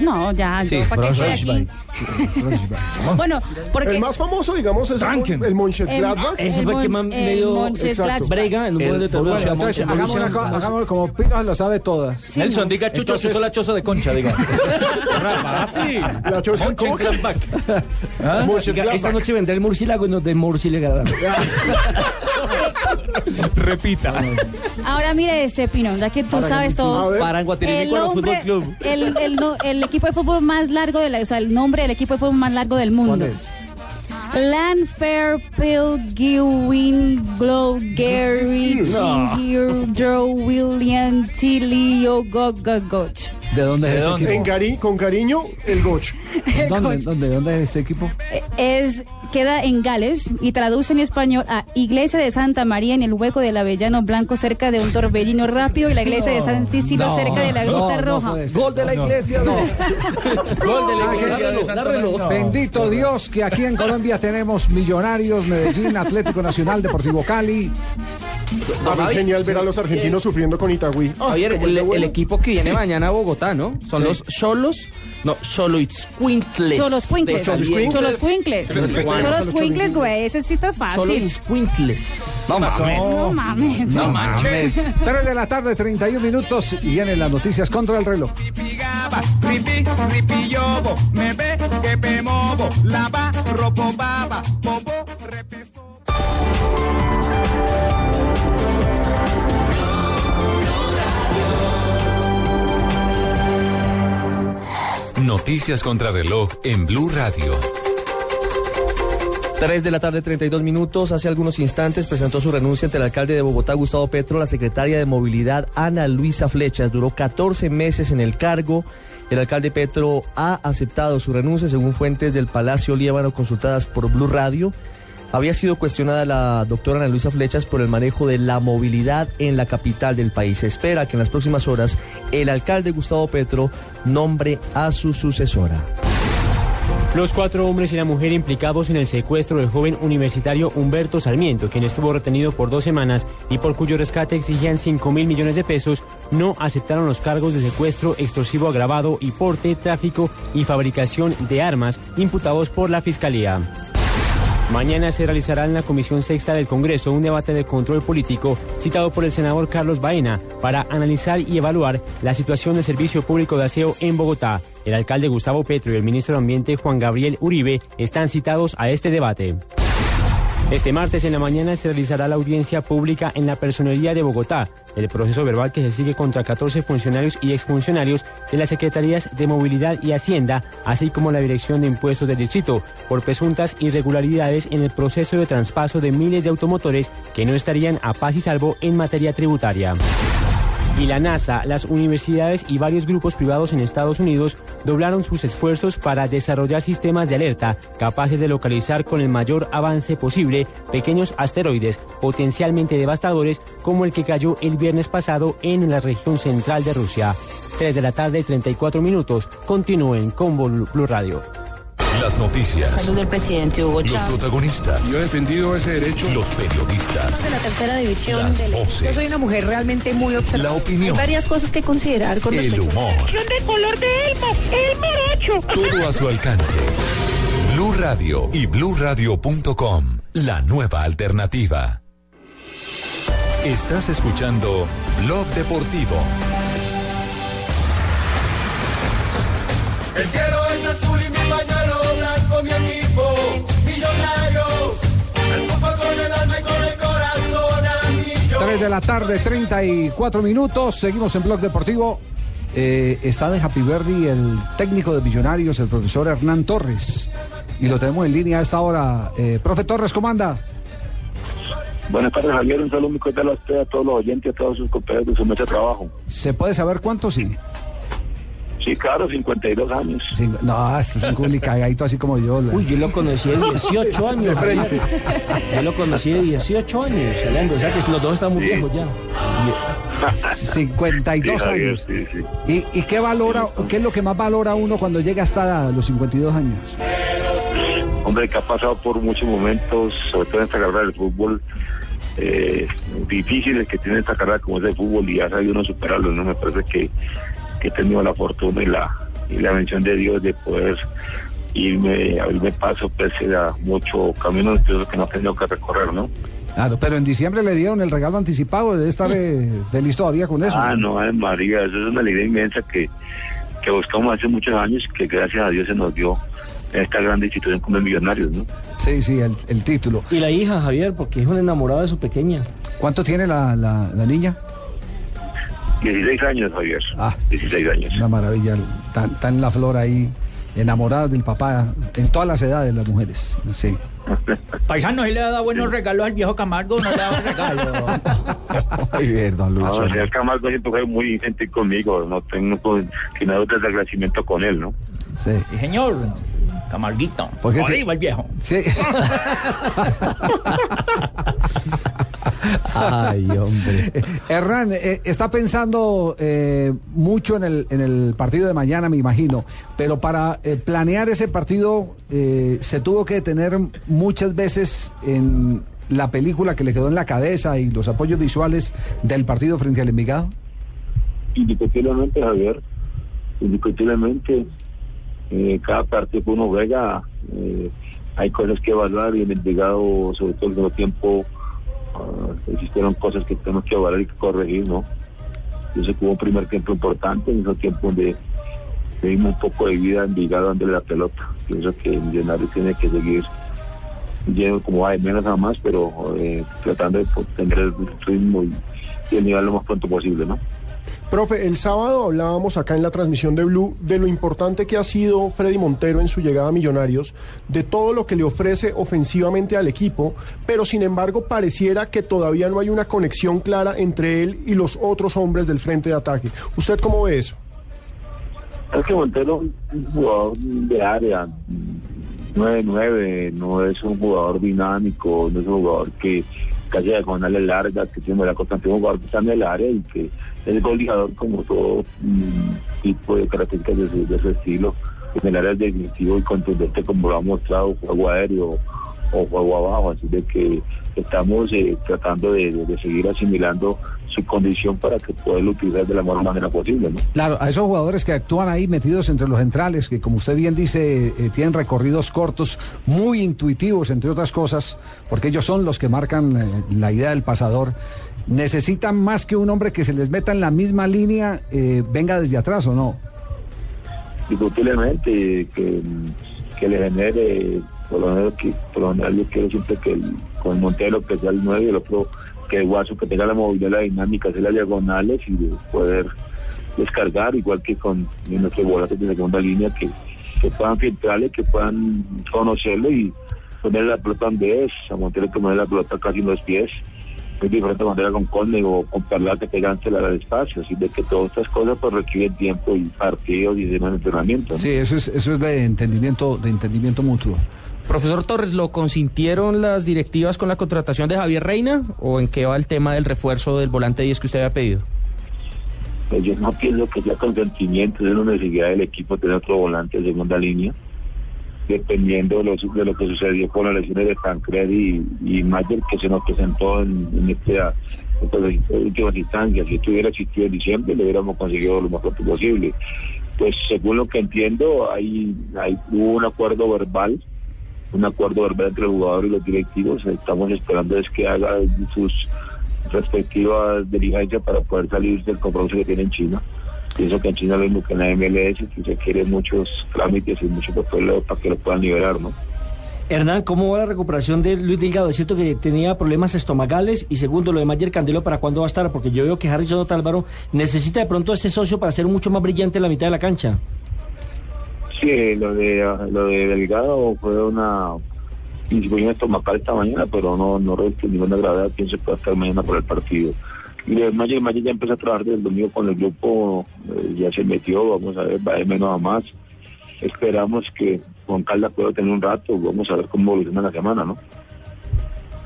Speaker 30: No, ya, yo, ¿para qué estoy aquí? bueno, porque
Speaker 4: El más famoso, digamos, es el,
Speaker 15: Franken.
Speaker 4: el Mönchengladbach.
Speaker 30: El-
Speaker 6: Ese fue el que más
Speaker 30: el
Speaker 6: medio brega en un
Speaker 8: El-
Speaker 3: hagamos una cosa, hagamos como Pino lo sabe todas.
Speaker 15: Nelson, diga Chucho,
Speaker 3: Entonces-
Speaker 15: Chucho la choza de concha, diga. Fácil.
Speaker 4: La choza- ¿cómo que?
Speaker 15: Mönchengladbach. ¿Ah?
Speaker 6: Esta noche vendrá el murciélago y nos de murciélago.
Speaker 15: Repita.
Speaker 30: ahora mire este Pino, ya que tú sabes todo.
Speaker 8: Para en Guatirico
Speaker 30: El,
Speaker 8: Fútbol Club.
Speaker 30: el, el, no- el equipo de fútbol más largo de la, o sea, el nombre del equipo de fútbol más largo del mundo.
Speaker 3: ¿Cuál es?
Speaker 30: Lanfair, Pilgewin, Glow, Gary, Chingir, Joe, William, Tilio, Gogogoch.
Speaker 3: ¿De dónde es
Speaker 15: ¿De
Speaker 3: ese
Speaker 15: dónde?
Speaker 4: En
Speaker 3: equipo?
Speaker 4: cari con cariño, el Goch.
Speaker 3: ¿Dónde, dónde, dónde es este equipo?
Speaker 30: Es, queda en Gales y traduce en español a Iglesia de Santa María en el hueco del Avellano Blanco cerca de un torbellino rápido y la Iglesia de San
Speaker 3: No,
Speaker 30: cerca de la
Speaker 3: no,
Speaker 30: Gruta
Speaker 3: no
Speaker 30: Roja.
Speaker 8: Gol de la iglesia.
Speaker 15: Gol de la iglesia de Santa María.
Speaker 3: Bendito Dios que aquí en Colombia tenemos Millonarios, Medellín, Atlético Nacional, Deportivo Cali.
Speaker 4: No, es genial ver a los argentinos sufriendo con Itagüí. Ah,
Speaker 8: Javier, el, equipo que viene mañana a Bogotá, ¿no? Son
Speaker 3: Sí.
Speaker 8: los Cholos. No,
Speaker 30: Cuincles.
Speaker 8: De Caliente.
Speaker 30: Cholos Cuincles. Cholos Cuincles, güey. Ese sí está fácil.
Speaker 8: Choloitzcuintles. No mames.
Speaker 30: No mames.
Speaker 15: No manches.
Speaker 3: 3 de la tarde, 31 minutos y vienen las noticias contra el reloj.
Speaker 1: Noticias contra reloj en Blue Radio.
Speaker 8: 3 de la tarde, 32 minutos. Hace algunos instantes presentó su renuncia ante el alcalde de Bogotá, Gustavo Petro, la secretaria de Movilidad, Ana Luisa Flechas. Duró 14 meses en el cargo. El alcalde Petro ha aceptado su renuncia, según fuentes del Palacio Líbano consultadas por Blue Radio. Había sido cuestionada la doctora Ana Luisa Flechas por el manejo de la movilidad en la capital del país. Se espera que en las próximas horas el alcalde Gustavo Petro nombre a su sucesora.
Speaker 31: Los cuatro hombres y la mujer implicados en el secuestro del joven universitario Humberto Sarmiento, quien estuvo retenido por dos semanas y por cuyo rescate exigían 5 mil millones de pesos, no aceptaron los cargos de secuestro, extorsivo agravado y porte, tráfico y fabricación de armas imputados por la Fiscalía. Mañana se realizará en la Comisión Sexta del Congreso un debate de control político citado por el senador Carlos Baena para analizar y evaluar la situación del servicio público de aseo en Bogotá. El alcalde Gustavo Petro y el ministro de Ambiente Juan Gabriel Uribe están citados a este debate. Este martes en la mañana se realizará la audiencia pública en la Personería de Bogotá, el proceso verbal que se sigue contra 14 funcionarios y exfuncionarios de las Secretarías de Movilidad y Hacienda, así como la Dirección de Impuestos del Distrito, por presuntas irregularidades en el proceso de traspaso de miles de automotores que no estarían a paz y salvo en materia tributaria y la NASA, las universidades y varios grupos privados en Estados Unidos doblaron sus esfuerzos para desarrollar sistemas de alerta capaces de localizar con el mayor avance posible pequeñños asteroides potencialmente devastadores como el que cayó el viernes pasado en la región central de Rusia. 3 de la tarde, 34 minutos. Continúen con Blue Radio.
Speaker 1: Las noticias.
Speaker 12: Salud del presidente Hugo
Speaker 1: Los
Speaker 12: Chávez.
Speaker 1: protagonistas.
Speaker 29: Yo he defendido ese derecho.
Speaker 1: Los periodistas.
Speaker 12: de la tercera división
Speaker 1: Las
Speaker 12: del...
Speaker 1: voces.
Speaker 12: Yo soy una mujer realmente muy observadora.
Speaker 1: La opinión.
Speaker 12: Hay varias cosas que considerar con
Speaker 1: El
Speaker 12: respecto
Speaker 1: humor.
Speaker 12: de color de Elmo, el morocho.
Speaker 1: Todo a su alcance. Blue Radio y bluradio.com. La nueva alternativa. Estás escuchando Blog Deportivo.
Speaker 32: El cielo es azul y
Speaker 3: 3 de la tarde, 34 minutos. Seguimos en Blog Deportivo. Eh, está de Happy Verdi el técnico de Millonarios, el profesor Hernán Torres. Y lo tenemos en línea a esta hora. Eh, profe Torres, ¿cómo anda?
Speaker 33: Buenas tardes, Javier. Un saludo muy cordial a usted, a todos los oyentes, a todos sus compañeros de su mesa de trabajo.
Speaker 3: ¿Se puede saber cuánto sí?
Speaker 33: Sí, claro, 52 años.
Speaker 3: Sí, no, es un culi cagadito así como yo. la-
Speaker 6: Uy, yo lo conocí de 18 años.
Speaker 3: De frente.
Speaker 6: Yo lo conocí de 18 años, hablando. O sea que los dos están muy
Speaker 33: Sí.
Speaker 6: viejos ya.
Speaker 3: 52
Speaker 33: Sí, Javier,
Speaker 3: años.
Speaker 33: sí, sí.
Speaker 3: ¿Y, y qué valora, qué es lo que más valora uno cuando llega hasta los 52 años?
Speaker 33: Hombre, que ha pasado por muchos momentos, sobre todo en esta carrera del fútbol, eh, difíciles que tiene esta carrera como es el fútbol y ha sabido uno superarlo, ¿no? Me parece que, que he tenido la fortuna y la, y la bendición de Dios de poder irme, abrirme paso pese a mucho camino espioso que no he tenido que recorrer, ¿no?
Speaker 3: Claro, pero en diciembre le dieron el regalo anticipado, debe estar eh, feliz todavía con eso.
Speaker 33: Ah, no, ay, María, eso es una alegría inmensa que, que buscamos hace muchos años que gracias a Dios se nos dio en esta gran institución como es Millonarios, ¿no?
Speaker 3: Sí, sí, el, el título.
Speaker 6: Y la hija, Javier, porque es un enamorado de su pequeña.
Speaker 3: ¿Cuánto tiene la, la, la niña?
Speaker 33: 16 años, Javier.
Speaker 3: Ah,
Speaker 33: 16 años.
Speaker 3: Una maravilla. Está, está en la flor ahí, enamorada del papá, en todas las edades las mujeres. Sí.
Speaker 15: Paisano, ¿y le ha dado buenos regalos al viejo Camargo? No le ha dado regalos.
Speaker 3: Ay, bien, don
Speaker 33: No,
Speaker 3: Lucho.
Speaker 33: el señor Camargo siempre fue muy gentil conmigo, no tengo pues, sino desagradecimiento con él, ¿no?
Speaker 3: Sí.
Speaker 15: Sí, señor. Camarguito.
Speaker 3: ¿Por qué te-
Speaker 15: Arriba el viejo.
Speaker 3: Sí.
Speaker 8: Ay, hombre.
Speaker 3: Hernán, eh, está pensando eh, mucho en el, en el partido de mañana, me imagino, pero para eh, planear ese partido eh, se tuvo que detener muchas veces en la película que le quedó en la cabeza y los apoyos visuales del partido frente al Envigado.
Speaker 33: Indiscutiblemente, Javier, indiscutiblemente, eh, cada partido que uno juega, eh, hay cosas que evaluar y en el Vigado, sobre todo en el tiempo, ah, existieron cosas que tenemos que evaluar y que corregir, ¿no? Yo sé que hubo un primer tiempo importante, en ese tiempo donde le dimos un poco de vida en Vigado dándole la pelota. Pienso que Millonarios tiene que seguir lleno como va de menos a más, pero eh, tratando de tener el ritmo y el nivel lo más pronto posible, ¿no?
Speaker 4: Profe, el sábado hablábamos acá en la transmisión de Blue de lo importante que ha sido Freddy Montero en su llegada a Millonarios, de todo lo que le ofrece ofensivamente al equipo, pero sin embargo pareciera que todavía no hay una conexión clara entre él y los otros hombres del frente de ataque. ¿Usted cómo ve eso?
Speaker 33: Es que Montero es un jugador de área, 9-9, no es un jugador dinámico, no es un jugador que casi diagonales largas, que tiene la constante, en el área y que es goleador como todo mm, tipo de características de, su- de su estilo. En el área definitivo y contundente como lo ha mostrado, juego aéreo, o juego abajo, así de que estamos eh, tratando de seguir asimilando su condición para que pueda utilizar de la mejor manera posible. ¿no?
Speaker 3: Claro, a esos jugadores que actúan ahí metidos entre los centrales, que como usted bien dice, eh, tienen recorridos cortos, muy intuitivos, entre otras cosas, porque ellos son los que marcan eh, la idea del pasador. Necesitan más que un hombre que se les meta en la misma línea, eh, venga desde atrás o no.
Speaker 33: indiscutiblemente que, que le genere, por lo menos, que, por lo general yo quiero siempre que el, con Montero que sea el 9 y el otro que Guaso que tenga la movilidad, la dinámica, hacer las diagonales y de poder descargar, igual que con nuestros volantes de segunda línea, que, que puedan filtrarle, que puedan conocerlo y ponerle la pelota donde es, a Montero que poner la pelota casi en los pies, es diferente manera con Conde o con Perlata que ganársela al espacio, así de que todas estas cosas pues requieren tiempo y partidos y demás entrenamiento.
Speaker 3: Sí, eso es, eso es de entendimiento, de entendimiento mutuo.
Speaker 34: Profesor Torres, ¿lo consintieron las directivas con la contratación de Javier Reina o en qué va el tema del refuerzo del volante 10 que usted había pedido?
Speaker 33: Pues yo no pienso que sea consentimiento, es una necesidad del equipo tener otro volante de segunda línea, dependiendo de lo, de lo que sucedió con las lesiones de Tancredi y, y Mayer, que se nos presentó en, en esta, estas últimas instancias. Si esto hubiera existido en diciembre, lo hubiéramos conseguido lo más pronto posible. Pues según lo que entiendo, hay, hay hubo un acuerdo verbal un acuerdo verbal entre el jugador y los directivos. Estamos esperando es que haga sus respectivas diligencias para poder salir del compromiso que tiene en China. Pienso que en China lo mismo que en la MLS, que se muchos trámites y mucho papel para que lo puedan liberar, ¿no?
Speaker 6: Hernán, ¿cómo va la recuperación de Luis Delgado? Es cierto que tenía problemas estomacales y segundo, lo de Mayer Candelo, ¿para cuándo va a estar? Porque yo veo que Harrison Otálvaro necesita de pronto ese socio para ser mucho más brillante en la mitad de la cancha.
Speaker 33: Sí, lo de, lo de Delgado fue una indisposición estomacal esta mañana, pero no, no reviste ninguna gravedad. Pienso que va a estar mañana por el partido. Y de Mayer, Mayer ya empezó a trabajar desde el domingo con el grupo, eh, ya se metió, vamos a ver, va de menos a más. Esperamos que Juan Caldas pueda tener un rato, vamos a ver cómo evoluciona la semana, ¿no?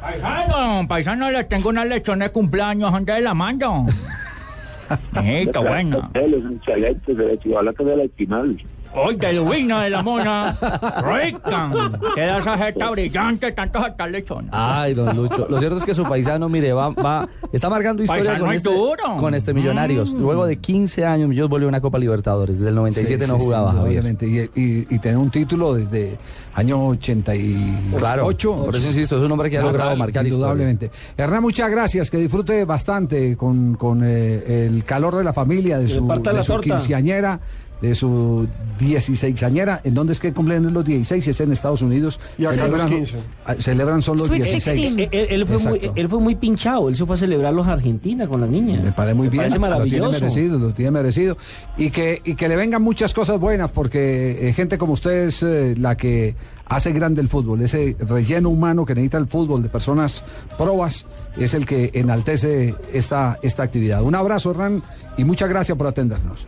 Speaker 15: Paisano, paisano, le tengo una lechona de cumpleaños, ¿dónde la mando? Eh, qué buena.
Speaker 33: Es excelente, se de la espinal.
Speaker 15: Hoy del vino de la mona. Rica. Queda esa jeta brillante, tanto jeta lechona.
Speaker 8: Ay, don Lucho. Lo cierto es que su paisano, mire, va, va, está marcando historia
Speaker 15: Paisano
Speaker 8: con
Speaker 15: es
Speaker 8: este,
Speaker 15: duro.
Speaker 8: con este Millonarios. Luego de 15 años, Millos volvió a una Copa Libertadores. Desde el 97
Speaker 3: Sí,
Speaker 8: no
Speaker 3: sí,
Speaker 8: jugaba,
Speaker 3: sí,
Speaker 8: Javier.
Speaker 3: obviamente. Y, y- y tener un título desde año 88.
Speaker 8: Claro, por eso insisto, es un hombre que ha
Speaker 3: Total,
Speaker 8: logrado marcar historia.
Speaker 3: Indudablemente. Hernán, muchas gracias. Que disfrute bastante con, con eh, el calor de la familia, de
Speaker 6: Que
Speaker 3: su, de
Speaker 6: la
Speaker 3: su quinceañera, de su 16añera. ¿En dónde es que cumplen los 16? Es en Estados Unidos.
Speaker 4: Y acá los
Speaker 3: Celebran-
Speaker 4: 15.
Speaker 3: ah, Celebran son los
Speaker 6: Sweet
Speaker 3: 16.
Speaker 6: 16. Él, él fue muy, él fue muy pinchado, él se fue a celebrarlos a Argentina con la niña.
Speaker 3: Me parece muy bien.
Speaker 6: parece
Speaker 3: Lo tiene
Speaker 6: maravilloso.
Speaker 3: merecido, lo tiene merecido. Y que, y que le vengan muchas cosas buenas, porque eh, gente como usted es eh, la que hace grande el fútbol. Ese relleno humano que necesita el fútbol de personas probas es el que enaltece esta, esta actividad. Un abrazo, Hernán, y muchas gracias por atendernos.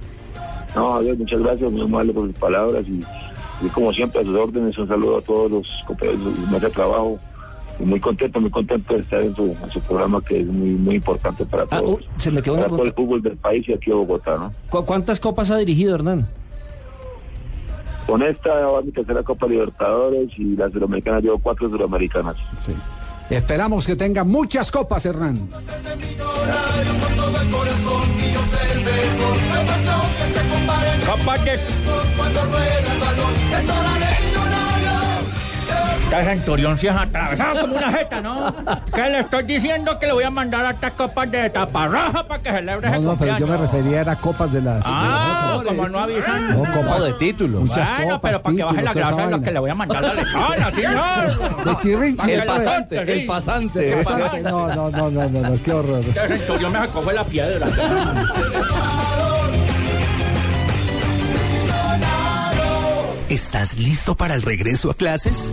Speaker 33: No, Javier, muchas gracias, muy amable por sus palabras y, y como siempre a sus órdenes, un saludo a todos los compañeros de mesa de trabajo. Y muy contento, muy contento de estar en su, en su programa que es muy muy importante para
Speaker 6: Ah,
Speaker 33: todos.
Speaker 6: uh, se me quedó una
Speaker 33: todo el fútbol del país y aquí de Bogotá, ¿no?
Speaker 6: ¿Cu- ¿Cuántas copas ha dirigido Hernán?
Speaker 33: Con esta va mi tercera Copa Libertadores y la Sudamericana llevo cuatro Sudamericanas.
Speaker 3: Esperamos que tenga muchas copas, Hernán.
Speaker 15: Copa. Esta centurión se ha atravesado como una jeta, ¿no? Que le estoy diciendo que le voy a mandar a estas copas de taparraja para que celebre
Speaker 3: No,
Speaker 15: ese
Speaker 3: no, pero yo me refería a copas de las...
Speaker 15: Ah, como no avisan.
Speaker 3: No, copas
Speaker 8: de títulos.
Speaker 3: Muchas
Speaker 15: Bueno,
Speaker 3: copas,
Speaker 15: pero para que baje la grasa de lo que le voy a mandar la lechona, señor.
Speaker 3: De chirrin,
Speaker 15: Para que
Speaker 3: el
Speaker 15: la
Speaker 3: pasante,
Speaker 15: suelte,
Speaker 8: el
Speaker 15: sí.
Speaker 8: pasante.
Speaker 15: El pasante.
Speaker 3: No, no, no, no, no, no, qué horror.
Speaker 15: Ese centurión me sacó la piedra.
Speaker 21: ¿Estás listo para el regreso a clases?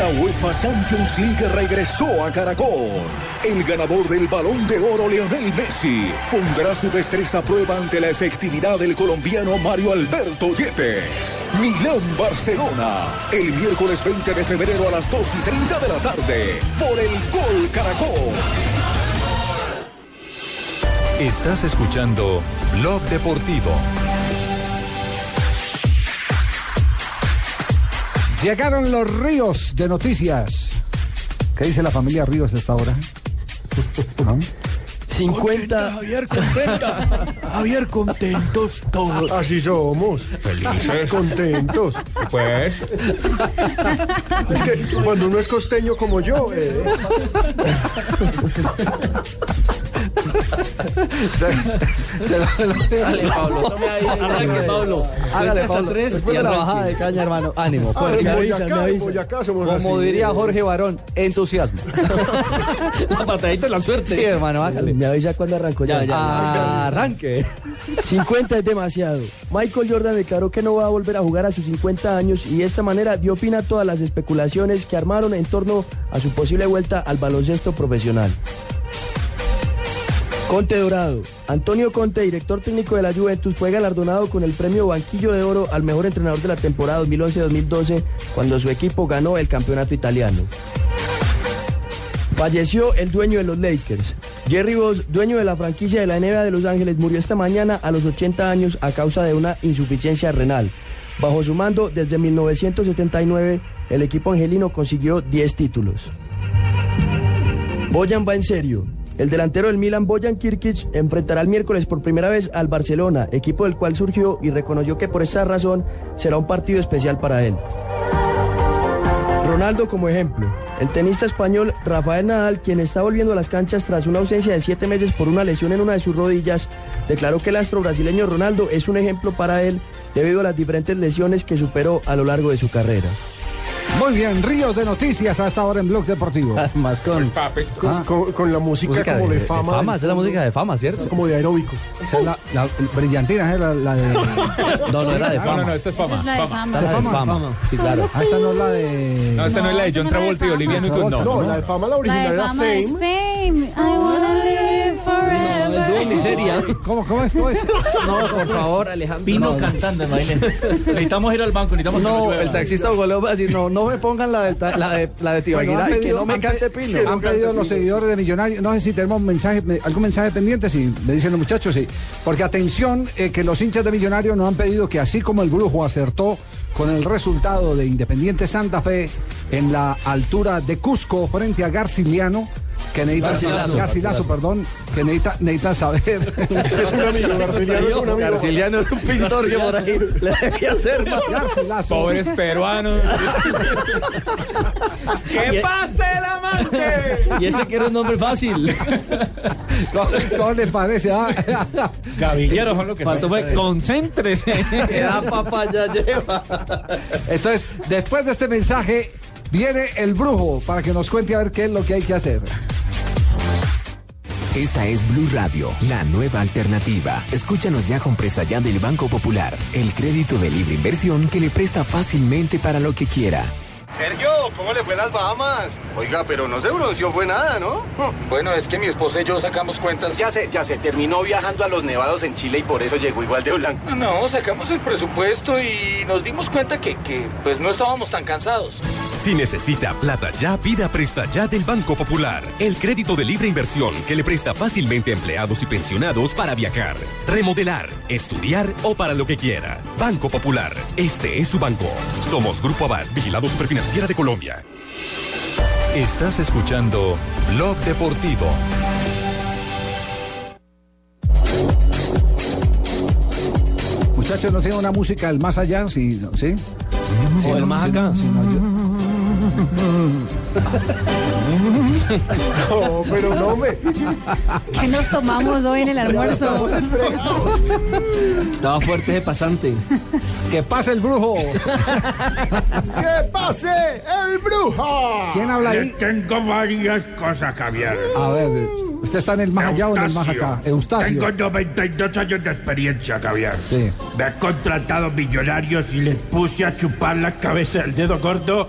Speaker 27: La UEFA Champions League regresó a Caracol. El ganador del balón de oro, Lionel Messi, pondrá su destreza a prueba ante la efectividad del colombiano Mario Alberto Yepes. Milán-Barcelona, el miércoles 20 de febrero a las 2 y 30 de la tarde, por el Gol Caracol.
Speaker 1: Estás escuchando Blog Deportivo.
Speaker 3: Llegaron los ríos de noticias. ¿Qué dice la familia Ríos a esta hora? ¿No?
Speaker 35: 50.
Speaker 15: Javier, contenta. Javier, contentos todos.
Speaker 4: Así somos.
Speaker 15: Felices.
Speaker 4: Contentos.
Speaker 26: Pues.
Speaker 4: Es que cuando uno es costeño como yo. eh,
Speaker 8: Dale, Pablo.
Speaker 6: Arranque, Pablo.
Speaker 8: Hágale, Pablo.
Speaker 6: tres
Speaker 8: Después de la bajada de caña, hermano. Ánimo,
Speaker 4: ah, en Boyacá, en. Boyacá somos
Speaker 8: Como
Speaker 4: así.
Speaker 8: diría Jorge Barón, entusiasmo.
Speaker 6: La patadita de la suerte.
Speaker 8: Sí, hermano, hágale.
Speaker 35: Me avisa cuando arrancó ya.
Speaker 6: Ya, ya.
Speaker 8: Arranque.
Speaker 35: 50 es demasiado. Michael Jordan declaró que no va a volver a jugar a sus 50 años y de esta manera dio fin a todas las especulaciones que armaron en torno a su posible vuelta al baloncesto profesional. Conte Dorado. Antonio Conte, director técnico de la Juventus, fue galardonado con el premio Banquillo de Oro al mejor entrenador de la temporada 2011-2012 cuando su equipo ganó el campeonato italiano. Falleció el dueño de los Lakers. Jerry Boss, dueño de la franquicia de la NBA de Los Ángeles, murió esta mañana a los 80 años a causa de una insuficiencia renal. Bajo su mando, desde 1979, el equipo angelino consiguió 10 títulos. Boyan va en serio. El delantero del Milan, Boyan Kirkic, enfrentará el miércoles por primera vez al Barcelona, equipo del cual surgió y reconoció que por esa razón será un partido especial para él. Ronaldo como ejemplo. El tenista español Rafael Nadal, quien está volviendo a las canchas tras una ausencia de siete meses por una lesión en una de sus rodillas, declaró que el astro brasileño Ronaldo es un ejemplo para él debido a las diferentes lesiones que superó a lo largo de su carrera.
Speaker 3: Muy bien, ríos de noticias hasta ahora en Blog Deportivo.
Speaker 8: Más con,
Speaker 4: Con, con- con la música,
Speaker 8: música
Speaker 4: como de,
Speaker 8: de
Speaker 4: fama.
Speaker 8: fama,
Speaker 4: del
Speaker 8: esa es la música de fama, ¿cierto?
Speaker 4: Como de aeróbico.
Speaker 3: Esa es la, la- brillantina, era la de.
Speaker 8: No, no, era de
Speaker 26: No,
Speaker 8: fama.
Speaker 26: no, no, esta es fama.
Speaker 30: Esa es la de
Speaker 26: fama.
Speaker 30: fama.
Speaker 8: Esta es la de
Speaker 3: fama.
Speaker 8: fama. Sí, claro.
Speaker 3: Ah, esta no es la de.
Speaker 26: No, esta no, es la de John
Speaker 30: no es la de
Speaker 26: Travolta y
Speaker 30: fama.
Speaker 26: Olivia Newton, no.
Speaker 4: No, la de fama, la
Speaker 30: La
Speaker 4: original
Speaker 30: de
Speaker 4: era
Speaker 30: fama es
Speaker 4: Fame.
Speaker 30: fame. I wanna live forever.
Speaker 6: miseria.
Speaker 3: ¿Cómo, cómo es? ¿Cómo es?
Speaker 8: No, por favor, Alejandro.
Speaker 7: Vino
Speaker 8: no,
Speaker 7: cantando, imagínate. Necesitamos ir al banco, necesitamos
Speaker 8: No, el taxista goleó va a decir, no, no me pongan la de, ta- la de, la de
Speaker 3: Bueno,
Speaker 8: que no me cante Pino.
Speaker 3: Han pedido los seguidores de Millonarios. No sé si tenemos mensaje, me- algún mensaje pendiente, sí, me dicen los muchachos, sí. Porque atención, eh, que los hinchas de Millonarios nos han pedido que así como el Brujo acertó con el resultado de Independiente Santa Fe en la altura de Cusco frente a Garciliano, que necesita
Speaker 6: Garcilaso.
Speaker 3: Garcilaso, perdón, que necesita, necesita saber.
Speaker 4: Ese es un amigo, Garciliano es un amigo.
Speaker 8: Garciliano es un pintor que por ahí le debía hacer más.
Speaker 3: Garcilaso.
Speaker 26: Pobres peruanos. ¡Que pase el amante!
Speaker 6: Y ese que era un nombre fácil.
Speaker 3: ¿Cómo, les parece? ah?
Speaker 7: Gavilleros son lo que
Speaker 6: Faltó fue, concéntrese.
Speaker 8: La papaya lleva.
Speaker 3: Entonces, después de este mensaje, viene el Brujo para que nos cuente a ver qué es lo que hay que hacer.
Speaker 36: Esta es Blue Radio, la nueva alternativa. Escúchanos ya con presta ya del Banco Popular, el crédito de libre inversión que le presta fácilmente para lo que quiera.
Speaker 28: Sergio, ¿cómo le fue en las Bahamas? Oiga, pero no se bronceó, fue nada, ¿no?
Speaker 15: Bueno, es que mi esposa y yo sacamos cuentas.
Speaker 28: Ya sé, ya se terminó viajando a los nevados en Chile y por eso llegó igual de blanco.
Speaker 15: No, sacamos el presupuesto y nos dimos cuenta que, que pues no estábamos tan cansados.
Speaker 37: Si necesita plata ya, pida Presta Ya del Banco Popular. El crédito de libre inversión que le presta fácilmente a empleados y pensionados para viajar, remodelar, estudiar o para lo que quiera. Banco Popular. Este es su banco. Somos Grupo Abad, Vigilado Superfinanciera de Colombia.
Speaker 1: Estás escuchando Blog Deportivo.
Speaker 3: Muchachos, ¿no tiene una música del más allá? Sí, ¿sí? Sí,
Speaker 6: O del
Speaker 3: no,
Speaker 6: más acá.
Speaker 3: sí, no, yo-
Speaker 4: No, pero no me.
Speaker 30: ¿Qué nos tomamos hoy en el almuerzo?
Speaker 6: Estaba fuerte ese pasante.
Speaker 3: ¡Que pase el brujo!
Speaker 4: ¡Que pase el brujo!
Speaker 3: ¿Quién habla
Speaker 15: Le
Speaker 3: ahí?
Speaker 15: tengo varias cosas, Javier.
Speaker 3: A ver, ¿usted está en el más allá o en el más acá? Eustacio.
Speaker 15: Tengo 92 años de experiencia, Javier.
Speaker 3: Sí.
Speaker 15: Me han contratado millonarios y les puse a chupar la cabeza del dedo gordo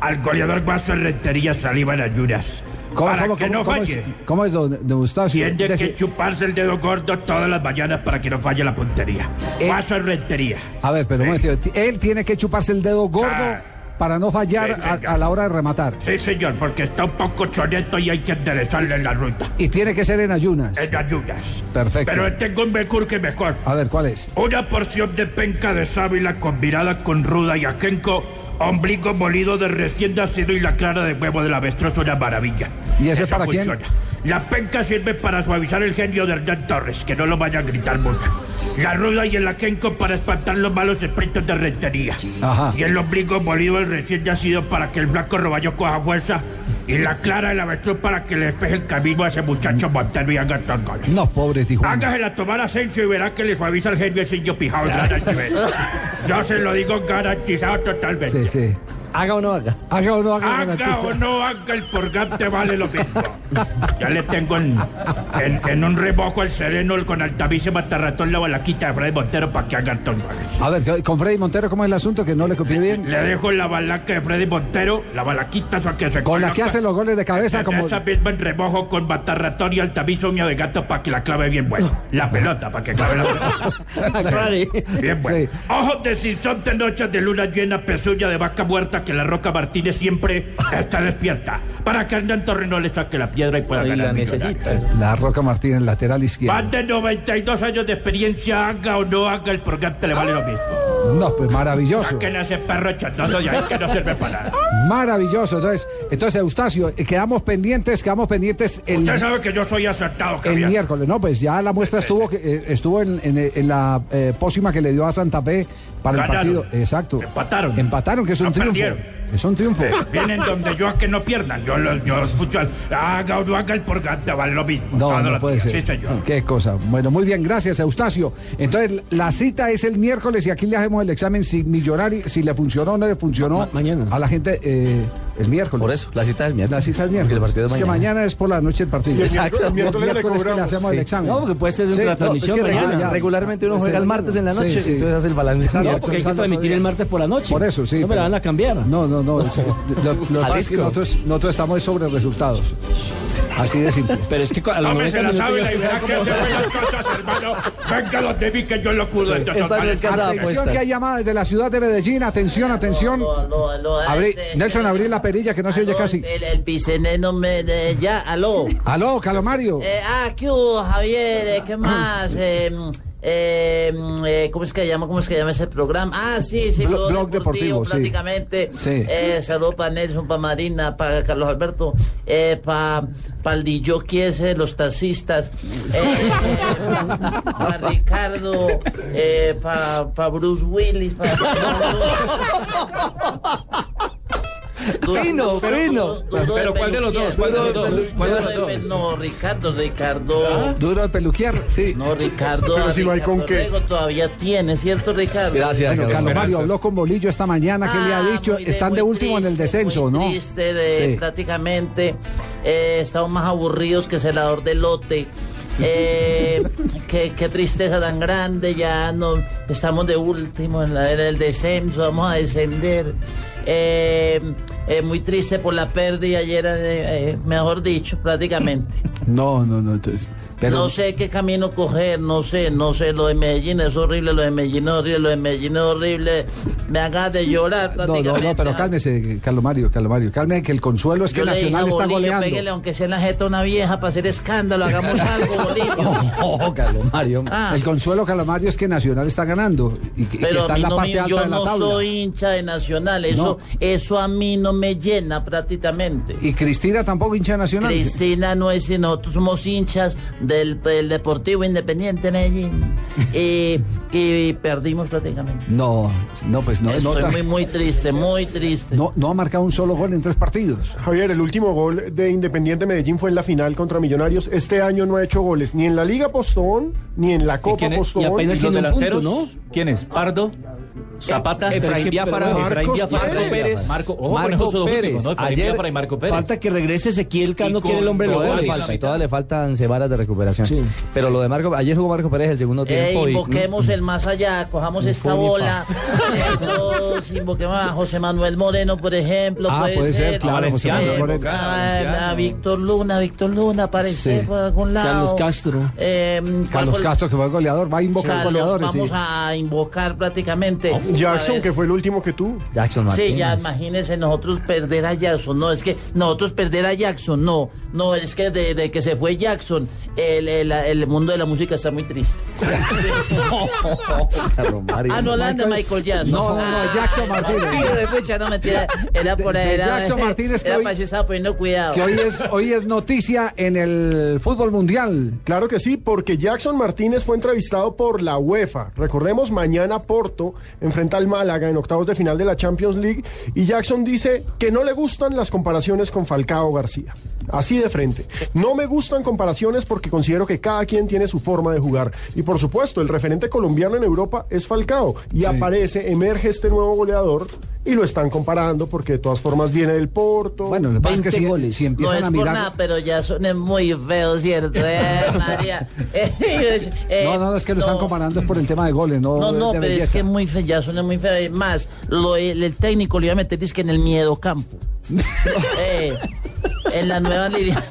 Speaker 15: al goleador Guaso Rentería Saliva en ayudas.
Speaker 3: ¿Cómo,
Speaker 15: para
Speaker 3: cómo,
Speaker 15: que
Speaker 3: cómo,
Speaker 15: no falle.
Speaker 3: es, cómo es, don, don Eustacio?
Speaker 15: Tiene que chuparse el dedo gordo todas las mañanas para que no falle la puntería.
Speaker 3: Eh,
Speaker 15: Guaso Rentería.
Speaker 3: A ver, pero un momentito. Él tiene que chuparse el dedo gordo
Speaker 15: Ah.
Speaker 3: para no fallar
Speaker 15: Sí,
Speaker 3: a, a la hora de rematar.
Speaker 15: Sí, señor, porque está un poco choneto y hay que enderezarle la ruta.
Speaker 3: Y tiene que ser en ayunas.
Speaker 15: En ayudas.
Speaker 3: Perfecto.
Speaker 15: Pero tengo un mejor que mejor.
Speaker 3: A ver, ¿cuál es?
Speaker 15: Una porción de penca de sábila combinada con ruda y ajenco, ombligo molido de recién nacido y la clara de huevo del avestruz, una maravilla.
Speaker 3: ¿Y ese
Speaker 15: Eso
Speaker 3: para quién?
Speaker 15: funciona. La penca sirve para suavizar el genio de Hernán Torres, que no lo vaya a gritar mucho. La ruda y el ajenco para espantar los malos espíritus de rentería.
Speaker 3: Ajá.
Speaker 15: Y el ombligo molido del recién nacido para que el blanco roballo coja fuerza. Y la clara del avestruz para que le despeje el camino a ese muchacho Montero y haga dos goles.
Speaker 3: No, pobre Tijuana.
Speaker 15: Hágasela tomar Asensio y verá que le suaviza el genio ese indio pijado de. Yo se lo digo garantizado totalmente.
Speaker 3: Sí, sí. 对。
Speaker 8: Haga o no haga.
Speaker 3: Haga o no haga.
Speaker 15: Haga o no haga el purgante vale lo mismo. Ya le tengo en, en, en un remojo el sereno con Altavice Matarratón la balaquita de Freddy Montero para que haga goles.
Speaker 3: A ver, con Freddy Montero, ¿cómo es el asunto? Que no le copié bien.
Speaker 15: Le dejo la balaca de Freddy Montero, la balaquita esa que se
Speaker 3: Con la que
Speaker 15: coloca.
Speaker 3: hace los goles de cabeza,
Speaker 15: Esa-
Speaker 3: como.
Speaker 15: Esa misma en remojo con Matarratón y Altavice uña de gato para que la clave bien bueno. La pelota, para que clave la pelota. Bien bueno. Ojos de sinsonte, noches de luna llena, pezuña de vaca muerta, que la Roca Martínez siempre está despierta. Para que Hernán Torres no le saque la piedra y pueda
Speaker 3: Ahí
Speaker 15: ganar
Speaker 3: la. La Roca Martínez, lateral izquierdo.
Speaker 15: Más de 92 años de experiencia, haga o no haga el purgante le vale lo mismo.
Speaker 3: No, pues maravilloso.
Speaker 15: Que nace perro chantoso y ahí que no sirve para nada.
Speaker 3: Maravilloso. Entonces, entonces Eustacio, eh, quedamos pendientes, quedamos pendientes el,
Speaker 15: Usted sabe que yo soy acertado,
Speaker 3: el miércoles. No, pues ya la muestra estuvo eh, estuvo en, en- en la eh, pócima que le dio a Santa Fe para el partido. Exacto.
Speaker 15: Empataron.
Speaker 3: Empataron, que es un
Speaker 15: No
Speaker 3: triunfo.
Speaker 15: perdieron.
Speaker 3: Es un triunfo.
Speaker 15: Vienen donde yo a que no pierdan. Yo los yo, futsal. Haga o no haga el purgante vale lo mismo.
Speaker 3: No, no puede
Speaker 15: días.
Speaker 3: ser.
Speaker 15: Sí, señor.
Speaker 3: Qué cosa. Bueno, muy bien, gracias, Eustacio. Entonces, la cita es el miércoles y aquí le hacemos el examen si millonario, si le funcionó o no le funcionó mañana. a la gente eh, el miércoles.
Speaker 8: Por eso, la cita del miércoles.
Speaker 3: La cita es miércoles.
Speaker 8: El partido es
Speaker 3: Es que
Speaker 8: mañana.
Speaker 3: mañana es por la noche el partido.
Speaker 8: Y el miércoles- el miércoles le
Speaker 3: que le
Speaker 8: cobramos.
Speaker 3: hacemos el examen.
Speaker 8: No, porque puede ser
Speaker 3: Sí,
Speaker 8: una
Speaker 3: no,
Speaker 8: transmisión
Speaker 3: es que
Speaker 8: mañana.
Speaker 3: ya-
Speaker 8: Regularmente uno juega el martes en la noche,
Speaker 3: Sí, sí.
Speaker 8: entonces hace el balance.
Speaker 6: No, porque hay que transmitir el martes por la noche.
Speaker 3: Por eso, sí.
Speaker 6: No me la van a cambiar.
Speaker 3: No, no, no. es- lo, lo que pasa es que nosotros, nosotros estamos sobre resultados. Así de simple.
Speaker 6: Pero es que a los
Speaker 15: Tómese
Speaker 6: 90
Speaker 15: la
Speaker 6: minutos
Speaker 15: sábila
Speaker 6: ya
Speaker 15: y
Speaker 6: usted
Speaker 15: verá
Speaker 6: sabe
Speaker 15: que hace buenas cosas, hermano. Venga donde vi que yo lo cuido. Entonces,
Speaker 3: Atención que hay llamadas desde la ciudad de Medellín. Atención, atención. Abrí- Nelson, abrí la perilla que no se oye casi.
Speaker 38: El, el piceneno me de ya, aló.
Speaker 3: Aló, Calomario.
Speaker 38: Eh, ah, ¿qué hubo, Javier? Eh, ¿Qué más? Eh, eh, eh, ¿Cómo es que llama? ¿Cómo es que llama ese programa? Ah, sí, sí,
Speaker 3: Blo-
Speaker 38: Blog,
Speaker 3: Blog
Speaker 38: deportivo,
Speaker 3: Deportivo, sí.
Speaker 38: prácticamente.
Speaker 3: Sí.
Speaker 38: Eh, saludo para Nelson, para Marina, para Carlos Alberto, eh, para pa el DJ ese, los taxistas, eh, para Ricardo, eh, para pa Bruce Willis, para...
Speaker 8: Fino, fino.
Speaker 38: Pero
Speaker 8: ¿cuál de los dos? ¿Cuál de los dos?
Speaker 38: No, Ricardo, Ricardo.
Speaker 3: Duro de peluquear, sí.
Speaker 38: No, Ricardo.
Speaker 3: Pero si no hay
Speaker 38: Ricardo
Speaker 3: con qué.
Speaker 38: Todavía tiene, ¿cierto, Ricardo?
Speaker 3: Bueno, Calomario habló con Bolillo esta mañana. ¿Qué le ha
Speaker 38: Ah,
Speaker 3: dicho? Están de último en el descenso, ¿no?
Speaker 38: Triste, prácticamente. eh, estamos más aburridos que celador de lote. Eh, qué, qué tristeza tan grande, ya no estamos de último en, la- en el descenso, vamos a descender. Eh, eh, muy triste por la pérdida ayer, eh, mejor dicho, prácticamente.
Speaker 3: No, no, no. entonces, pero,
Speaker 38: No sé qué camino coger, no sé, no sé, lo de Medellín es horrible, lo de Medellín es horrible, lo de Medellín es horrible. Me haga de llorar
Speaker 3: No, no, no, pero cálmese, Calomario, Calomario. Cálmese, que el consuelo es que
Speaker 38: dije
Speaker 3: Nacional está goleando.
Speaker 38: Pégale aunque sea en la jeta una vieja para hacer escándalo, hagamos algo, Bolillo.
Speaker 3: Oh, Calomario.
Speaker 38: Ah.
Speaker 3: El consuelo, Calomario, es que Nacional está ganando y que,
Speaker 38: Pero
Speaker 3: está en la
Speaker 38: no
Speaker 3: parte
Speaker 38: me-
Speaker 3: alta
Speaker 38: yo
Speaker 3: de la
Speaker 38: no
Speaker 3: tabla.
Speaker 38: soy hincha de Nacional, eso, eso a mí no me llena prácticamente.
Speaker 3: Y Cristina tampoco hincha de Nacional.
Speaker 38: Cristina no es, nosotros somos hinchas del, del Deportivo Independiente Medellín y, y perdimos prácticamente.
Speaker 3: No, no, pues no.
Speaker 38: Estoy
Speaker 3: no,
Speaker 38: muy, muy triste, muy triste.
Speaker 3: no, no ha marcado un solo gol en tres partidos.
Speaker 4: Javier, el último gol de Independiente Medellín fue en la final contra Millonarios. Este año no ha hecho goles ni en la Liga Postón, ni en la Copa
Speaker 7: quién es?
Speaker 4: Postón.
Speaker 7: ¿Y apenas tiene un punto, ¿no? ¿Quién es? ¿Pardo?
Speaker 6: Zapata,
Speaker 39: Efraín
Speaker 6: pero-
Speaker 39: Efraín
Speaker 6: Marcos
Speaker 39: Diáfara,
Speaker 6: Pérez. Marco, ojo
Speaker 8: Marco Pérez.
Speaker 6: últimos, ¿no?
Speaker 8: Ayer-
Speaker 6: Diáfara y Marco Pérez.
Speaker 8: Falta que regrese Ezequiel Cano,
Speaker 6: Y
Speaker 8: que era el hombre los
Speaker 6: falta,
Speaker 8: Y todavía le faltan semanas de recuperación. Pero lo de Marco, ayer jugó Marco Pérez el segundo
Speaker 38: Eh,
Speaker 8: tiempo. y-
Speaker 38: invoquemos el más allá, cojamos esta bola. Eh, todos invoquemos a José Manuel Moreno, por ejemplo.
Speaker 3: Ah, puede ser, claro, José Manuel
Speaker 38: Eh,
Speaker 3: Moreno.
Speaker 38: a, a Víctor Luna, Víctor Luna aparece
Speaker 3: Sí.
Speaker 38: por algún lado.
Speaker 3: Carlos Castro.
Speaker 38: Eh, ¿cuál
Speaker 3: Carlos Castro, que fue el goleador, va a invocar
Speaker 38: Carlos,
Speaker 3: goleadores.
Speaker 38: vamos
Speaker 3: sí.
Speaker 38: a invocar prácticamente.
Speaker 4: Jackson,
Speaker 38: A ver.
Speaker 4: que fue el último que tú.
Speaker 8: Jackson
Speaker 38: Sí, ya imagínense nosotros perder a Jackson. No, es que nosotros perder a Jackson, no. No, es que de, de que se fue Jackson, el, el, el mundo de la música está muy triste. Ah, no, la de Michael Jackson.
Speaker 3: No, no, no,
Speaker 38: Ah,
Speaker 3: Jackson Martínez.
Speaker 38: no mentira. Era por ahí.
Speaker 3: Jackson Martínez, que hoy-
Speaker 38: estaba poniendo cuidado.
Speaker 3: Que hoy es, hoy es noticia en el fútbol mundial.
Speaker 4: Claro que sí, porque Jackson Martínez fue entrevistado por la UEFA. Recordemos, mañana Porto enfrenta al Málaga en octavos de final de la Champions League y Jackson dice que no le gustan las comparaciones con Falcao García. Así de frente. No me gustan comparaciones porque considero que cada quien tiene su forma de jugar. Y por supuesto, el referente colombiano en Europa es Falcao. Y aparece, emerge este nuevo goleador y lo están comparando porque de todas formas viene del Porto.
Speaker 3: Bueno, lo que pasa es que si, si
Speaker 38: No
Speaker 3: empiezan
Speaker 38: es
Speaker 3: a
Speaker 38: por
Speaker 3: mirar.
Speaker 38: nada, pero Jackson es muy feo, ¿cierto? Eh, María. Eh, eh,
Speaker 3: no, no, es que lo están
Speaker 38: no.
Speaker 3: comparando es por el tema de goles, no,
Speaker 38: No, no,
Speaker 3: de
Speaker 38: pero es que es muy feo, Jackson es muy feo. Más, lo, el, el técnico le iba a meter es que en el miedo campo. Eh, en la nueva línea.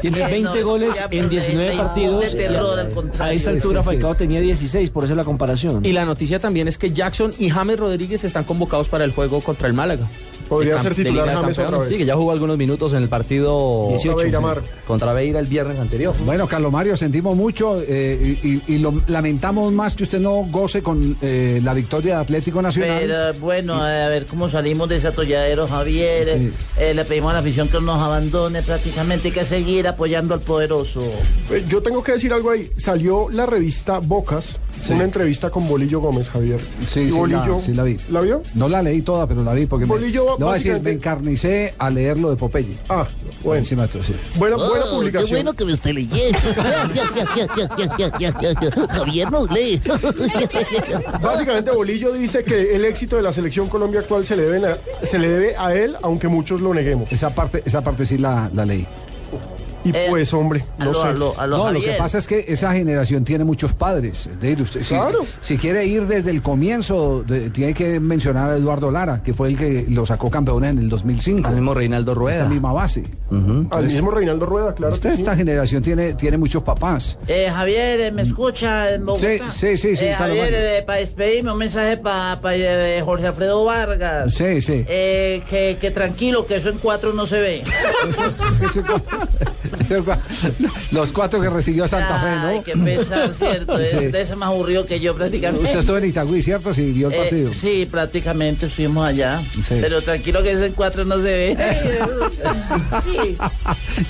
Speaker 6: Tiene
Speaker 38: Eh,
Speaker 6: 20
Speaker 38: no,
Speaker 6: goles
Speaker 38: ya,
Speaker 6: en 19
Speaker 38: de-
Speaker 6: partidos.
Speaker 38: De terror, al.
Speaker 6: A esta altura Falcao tenía 16, por eso la comparación.
Speaker 39: Y la noticia también es que Jackson y James Rodríguez están convocados para el juego contra el Málaga.
Speaker 4: Podría ser titular James otra vez.
Speaker 8: Sí, que ya jugó algunos minutos en el partido
Speaker 3: 18,
Speaker 4: Beira
Speaker 3: sí.
Speaker 4: Mar.
Speaker 8: contra Beira el viernes anterior.
Speaker 3: Bueno, Carlos Mario, sentimos mucho eh, y, y- y lo lamentamos más que usted no goce con eh, la victoria de Atlético Nacional.
Speaker 38: Pero bueno, a ver cómo salimos de ese atolladero, Javier.
Speaker 3: Sí.
Speaker 38: Eh, le pedimos a la afición que no nos abandone prácticamente. Hay que seguir apoyando al poderoso.
Speaker 4: Eh, Yo tengo que decir algo ahí. Salió la revista Bocas,
Speaker 3: Sí.
Speaker 4: una entrevista con Bolillo Gómez, Javier.
Speaker 3: Sí,
Speaker 4: Y
Speaker 3: sí,
Speaker 4: Bolillo,
Speaker 3: la, sí la vi.
Speaker 4: ¿La vio?
Speaker 3: No la leí toda, pero la vi porque me,
Speaker 4: Bolillo,
Speaker 3: le voy a decir, me encarnicé a leer lo de Popeye.
Speaker 4: Ah, bueno.
Speaker 3: Encima de todo, sí.
Speaker 4: Buena, buena
Speaker 38: Oh,
Speaker 4: publicación.
Speaker 38: Qué bueno que me esté leyendo. Javier nos lee.
Speaker 4: Básicamente Bolillo dice que el éxito de la selección Colombia actual se le, deben a- se le debe a él, aunque muchos lo neguemos.
Speaker 3: Esa parte, esa parte sí la, la leí.
Speaker 4: Y pues, hombre, no
Speaker 38: aló,
Speaker 4: sé.
Speaker 38: aló, aló,
Speaker 3: no, lo que pasa es que esa generación tiene muchos padres. Es decir, usted, si,
Speaker 4: Claro.
Speaker 3: si quiere ir desde el comienzo, de- tiene que mencionar a Eduardo Lara, que fue el que lo sacó campeón en el 2005.
Speaker 8: Al mismo Reinaldo Rueda.
Speaker 3: Esta misma base.
Speaker 4: Al mismo Reinaldo Rueda, claro
Speaker 3: Usted,
Speaker 4: que sí.
Speaker 3: esta generación tiene, tiene muchos papás.
Speaker 38: Eh, Javier, eh, ¿me escucha en Bogotá?
Speaker 3: Sí, sí, sí, sí,
Speaker 38: Eh, Javier, eh, para despedirme, un mensaje para Jorge Alfredo Vargas.
Speaker 3: Sí, sí.
Speaker 38: Eh, que, que tranquilo, que eso en cuatro no se ve.
Speaker 3: Los cuatro que recibió Santa Fe,
Speaker 38: Ay,
Speaker 3: ¿no?
Speaker 38: qué pesar, ¿cierto? Es
Speaker 3: Sí.
Speaker 38: de ese más aburrido que yo prácticamente.
Speaker 3: Usted estuvo en Itagüí, ¿cierto? Sí, vio el
Speaker 38: Eh,
Speaker 3: partido.
Speaker 38: sí, prácticamente estuvimos allá.
Speaker 3: Sí.
Speaker 38: Pero tranquilo que eso en cuatro no se ve. sí.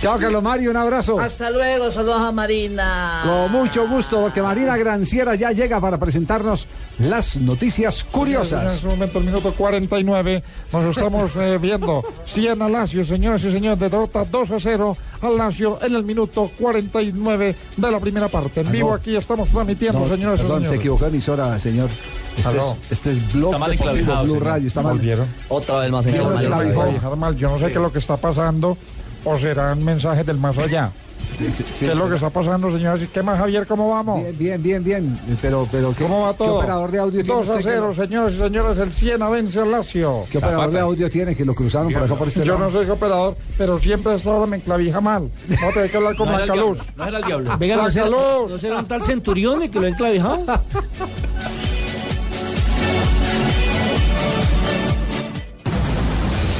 Speaker 3: Chao, Carlos Mario, un abrazo.
Speaker 38: Hasta luego, saludos a Marina.
Speaker 3: Con mucho gusto, porque Marina Granciera ya llega para presentarnos las noticias
Speaker 40: En
Speaker 3: curiosas.
Speaker 40: este momento, el minuto 49, nos estamos eh, viendo 100 al Lazio, señoras y señores, de derrota 2 a 0 al Lazio en el minuto 49 de la primera parte. En
Speaker 3: Ah,
Speaker 40: vivo
Speaker 3: no.
Speaker 40: aquí estamos transmitiendo,
Speaker 3: No,
Speaker 40: y
Speaker 3: perdón,
Speaker 40: señores.
Speaker 3: se equivocó emisora, señor. Este,
Speaker 40: Aló.
Speaker 3: es, este es Blog
Speaker 40: Está mal
Speaker 3: Deportivo
Speaker 40: enclavijado,
Speaker 3: Blue
Speaker 40: señor.
Speaker 3: Radio. Está mal.
Speaker 40: ¿Volvieron?
Speaker 8: Otra vez más
Speaker 40: Yo
Speaker 8: señor
Speaker 40: Javier Mal, yo no sé qué es lo que está pasando o serán mensajes del más allá. ¿Qué es lo que está pasando, señores? ¿Qué más, Javier? ¿Cómo vamos?
Speaker 3: Bien, bien, bien. Pero, pero ¿qué,
Speaker 40: ¿Cómo va
Speaker 3: qué
Speaker 40: todo?
Speaker 3: operador de audio tiene
Speaker 40: 2 a
Speaker 3: usted que
Speaker 40: 0,
Speaker 3: lo-
Speaker 40: señores y señores. El Siena vence al Lazio.
Speaker 3: ¿Qué operador de audio tiene que lo cruzaron por acá por este
Speaker 40: Yo
Speaker 3: lado?
Speaker 40: no soy operador, pero siempre a esta hora me enclavija mal. No te hay que hablar con
Speaker 6: No era el
Speaker 40: Blanca Luz.
Speaker 6: diablo, no era el diablo. Venga, no. ¿no será un tal centurión el que lo ha enclavijado?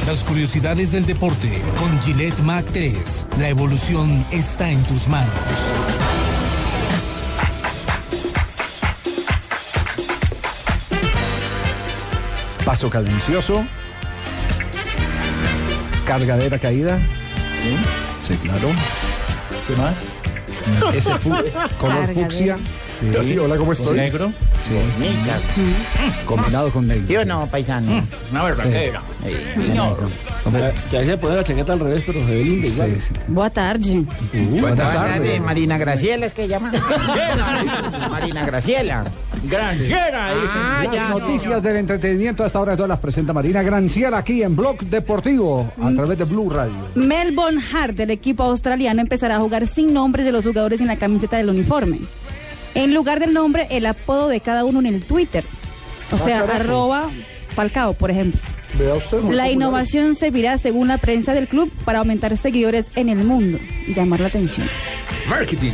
Speaker 41: Las curiosidades del deporte con Gillette Mac 3. La evolución está en tus manos.
Speaker 3: Paso cadencioso. Cargadera caída. Sí, claro.
Speaker 7: ¿Qué más?
Speaker 3: Ese color
Speaker 7: Cargadera.
Speaker 3: fucsia.
Speaker 4: Sí, hola, ¿cómo estoy?
Speaker 7: ¿Negro?
Speaker 3: Sí. Combinado con negro.
Speaker 38: Yo no, paisano.
Speaker 7: Una
Speaker 3: verdadera.
Speaker 38: Sí.
Speaker 3: Con
Speaker 6: Que a veces pone la chaqueta al revés, pero se ve linda igual.
Speaker 30: Boa tarde.
Speaker 3: Buenas
Speaker 42: tardes, Marina Graciela, es que llama. Marina Graciela.
Speaker 15: Granciera, dice.
Speaker 42: Ah,
Speaker 3: Las
Speaker 42: ya.
Speaker 3: noticias del entretenimiento a esta hora de todas las presenta Marina Granciera aquí en Blog Deportivo a través de Blue Radio.
Speaker 30: Melbourne Heart del equipo australiano empezará a jugar sin nombres de los jugadores en la camiseta del uniforme. En lugar del nombre, el apodo de cada uno en el Twitter. O
Speaker 4: Ah,
Speaker 30: sea,
Speaker 4: carajo.
Speaker 30: arroba Falcao, por ejemplo.
Speaker 4: Vea usted.
Speaker 30: La innovación servirá, según la prensa del club, para aumentar seguidores en el mundo y llamar la atención.
Speaker 26: Marketing.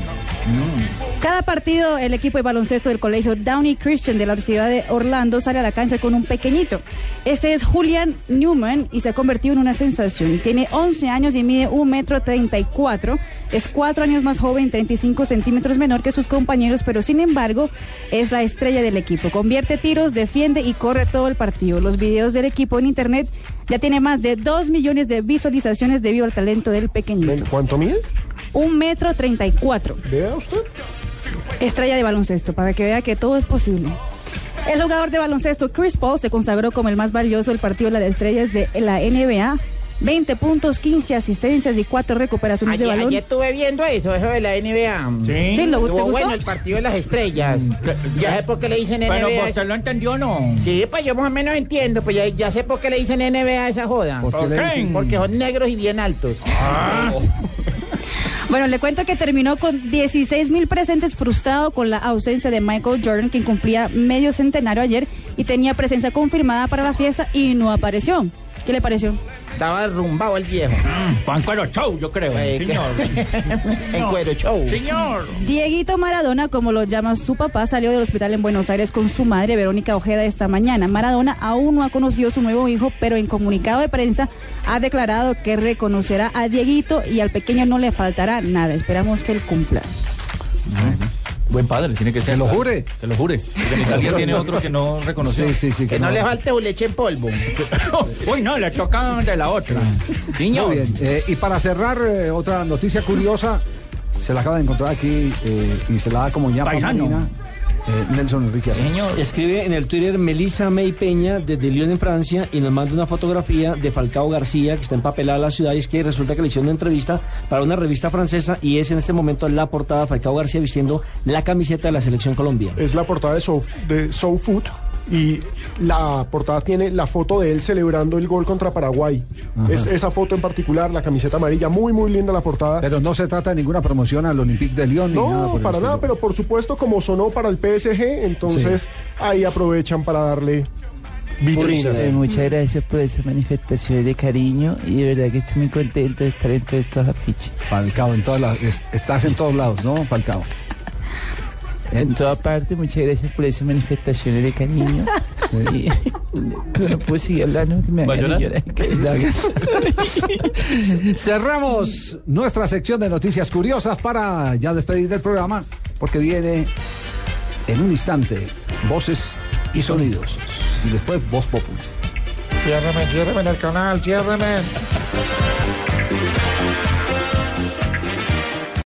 Speaker 30: Cada partido, el equipo de baloncesto del colegio Downey Christian de la ciudad de Orlando sale a la cancha con un pequeñito. Este es Julian Newman y se ha convertido en una sensación. Tiene 11 años y mide 1 metro 34. Es 4 años más joven, 35 centímetros menor que sus compañeros, pero sin embargo es la estrella del equipo. Convierte tiros, defiende y corre todo el partido. Los videos del equipo en internet ya tiene más de 2 millones de visualizaciones debido al talento del pequeñito.
Speaker 4: ¿Cuánto mide?
Speaker 30: 1 metro 34.
Speaker 4: Vea usted.
Speaker 30: Estrella de baloncesto, para que vea que todo es posible. El jugador de baloncesto Chris Paul se consagró como el más valioso del partido de las estrellas de la NBA. 20 puntos, 15 asistencias y 4 recuperaciones de balón.
Speaker 42: ayer estuve viendo eso, eso de la NBA.
Speaker 30: Sí. Sí, ¿lo- te gustó?
Speaker 42: bueno el partido de las estrellas. Ya sé por qué le dicen NBA.
Speaker 15: Pero usted lo entendió o no.
Speaker 42: Sí, pues yo más o menos entiendo, pues ya, ya sé por qué le dicen NBA a esa joda.
Speaker 30: ¿Por qué le
Speaker 42: qué?
Speaker 30: dicen?
Speaker 42: Porque son negros y bien altos.
Speaker 30: Bueno, le cuento que terminó con 16 mil presentes frustrado con la ausencia de Michael Jordan, quien cumplía medio centenario ayer y tenía presencia confirmada para la fiesta y no apareció. ¿Qué le pareció?
Speaker 42: Estaba derrumbado el viejo.
Speaker 15: Juan Cuero Show, yo creo.
Speaker 42: Eh,
Speaker 15: señor.
Speaker 42: en cuero show.
Speaker 15: Señor.
Speaker 30: Dieguito Maradona, como lo llama su papá, salió del hospital en Buenos Aires con su madre, Verónica Ojeda, esta mañana. Maradona aún no ha conocido a su nuevo hijo, pero en comunicado de prensa ha declarado que reconocerá a Dieguito y al pequeño no le faltará nada. Esperamos que él cumpla.
Speaker 7: Buen padre, tiene que ser.
Speaker 3: Que lo jure.
Speaker 7: Que lo jure. Porque en Italia tiene otro que no reconoció.
Speaker 3: Sí, sí, sí.
Speaker 42: Que no le falte un leche en polvo.
Speaker 15: Uy, no, le tocan de la otra. Niño.
Speaker 3: Muy bien. eh, y para cerrar, eh, otra noticia curiosa, se la acaba de encontrar aquí eh, y se la da como ñapa
Speaker 6: Paisano.
Speaker 3: Marina, eh, Nelson Enrique Asensio.
Speaker 6: Escribe en el Twitter Melissa May Peña desde Lyon en Francia y nos manda una fotografía de Falcao García que está empapelada la ciudad y es que resulta que le hicieron una entrevista para una revista francesa y es en este momento la portada de Falcao García vistiendo la camiseta de la selección Colombia.
Speaker 4: Es la portada de Soul, de Soul Food y la portada tiene la foto de él celebrando el gol contra Paraguay.
Speaker 3: Ajá.
Speaker 4: Es esa foto en particular, la camiseta amarilla, muy muy linda la portada.
Speaker 3: Pero no se trata de ninguna promoción al Olympique de Lyon ni nada
Speaker 4: No,
Speaker 3: por
Speaker 4: para nada, pero por supuesto como sonó para el PSG, entonces ahí aprovechan para darle vitrina.
Speaker 43: Eh, muchas gracias por esa manifestación de cariño y de verdad que estoy muy contento de estar en todos estos afiches.
Speaker 3: Falcao, en todas las, es- estás en todos lados, ¿no, Falcao?
Speaker 43: En toda parte, muchas gracias por esas manifestaciones de cariño. Y, no puedo seguir hablando que me.
Speaker 3: Cerramos nuestra sección de noticias curiosas para ya despedir del programa, porque viene en un instante voces y sonidos. Y después voz popular.
Speaker 40: Ciérreme, ciérreme en el canal, ciérreme.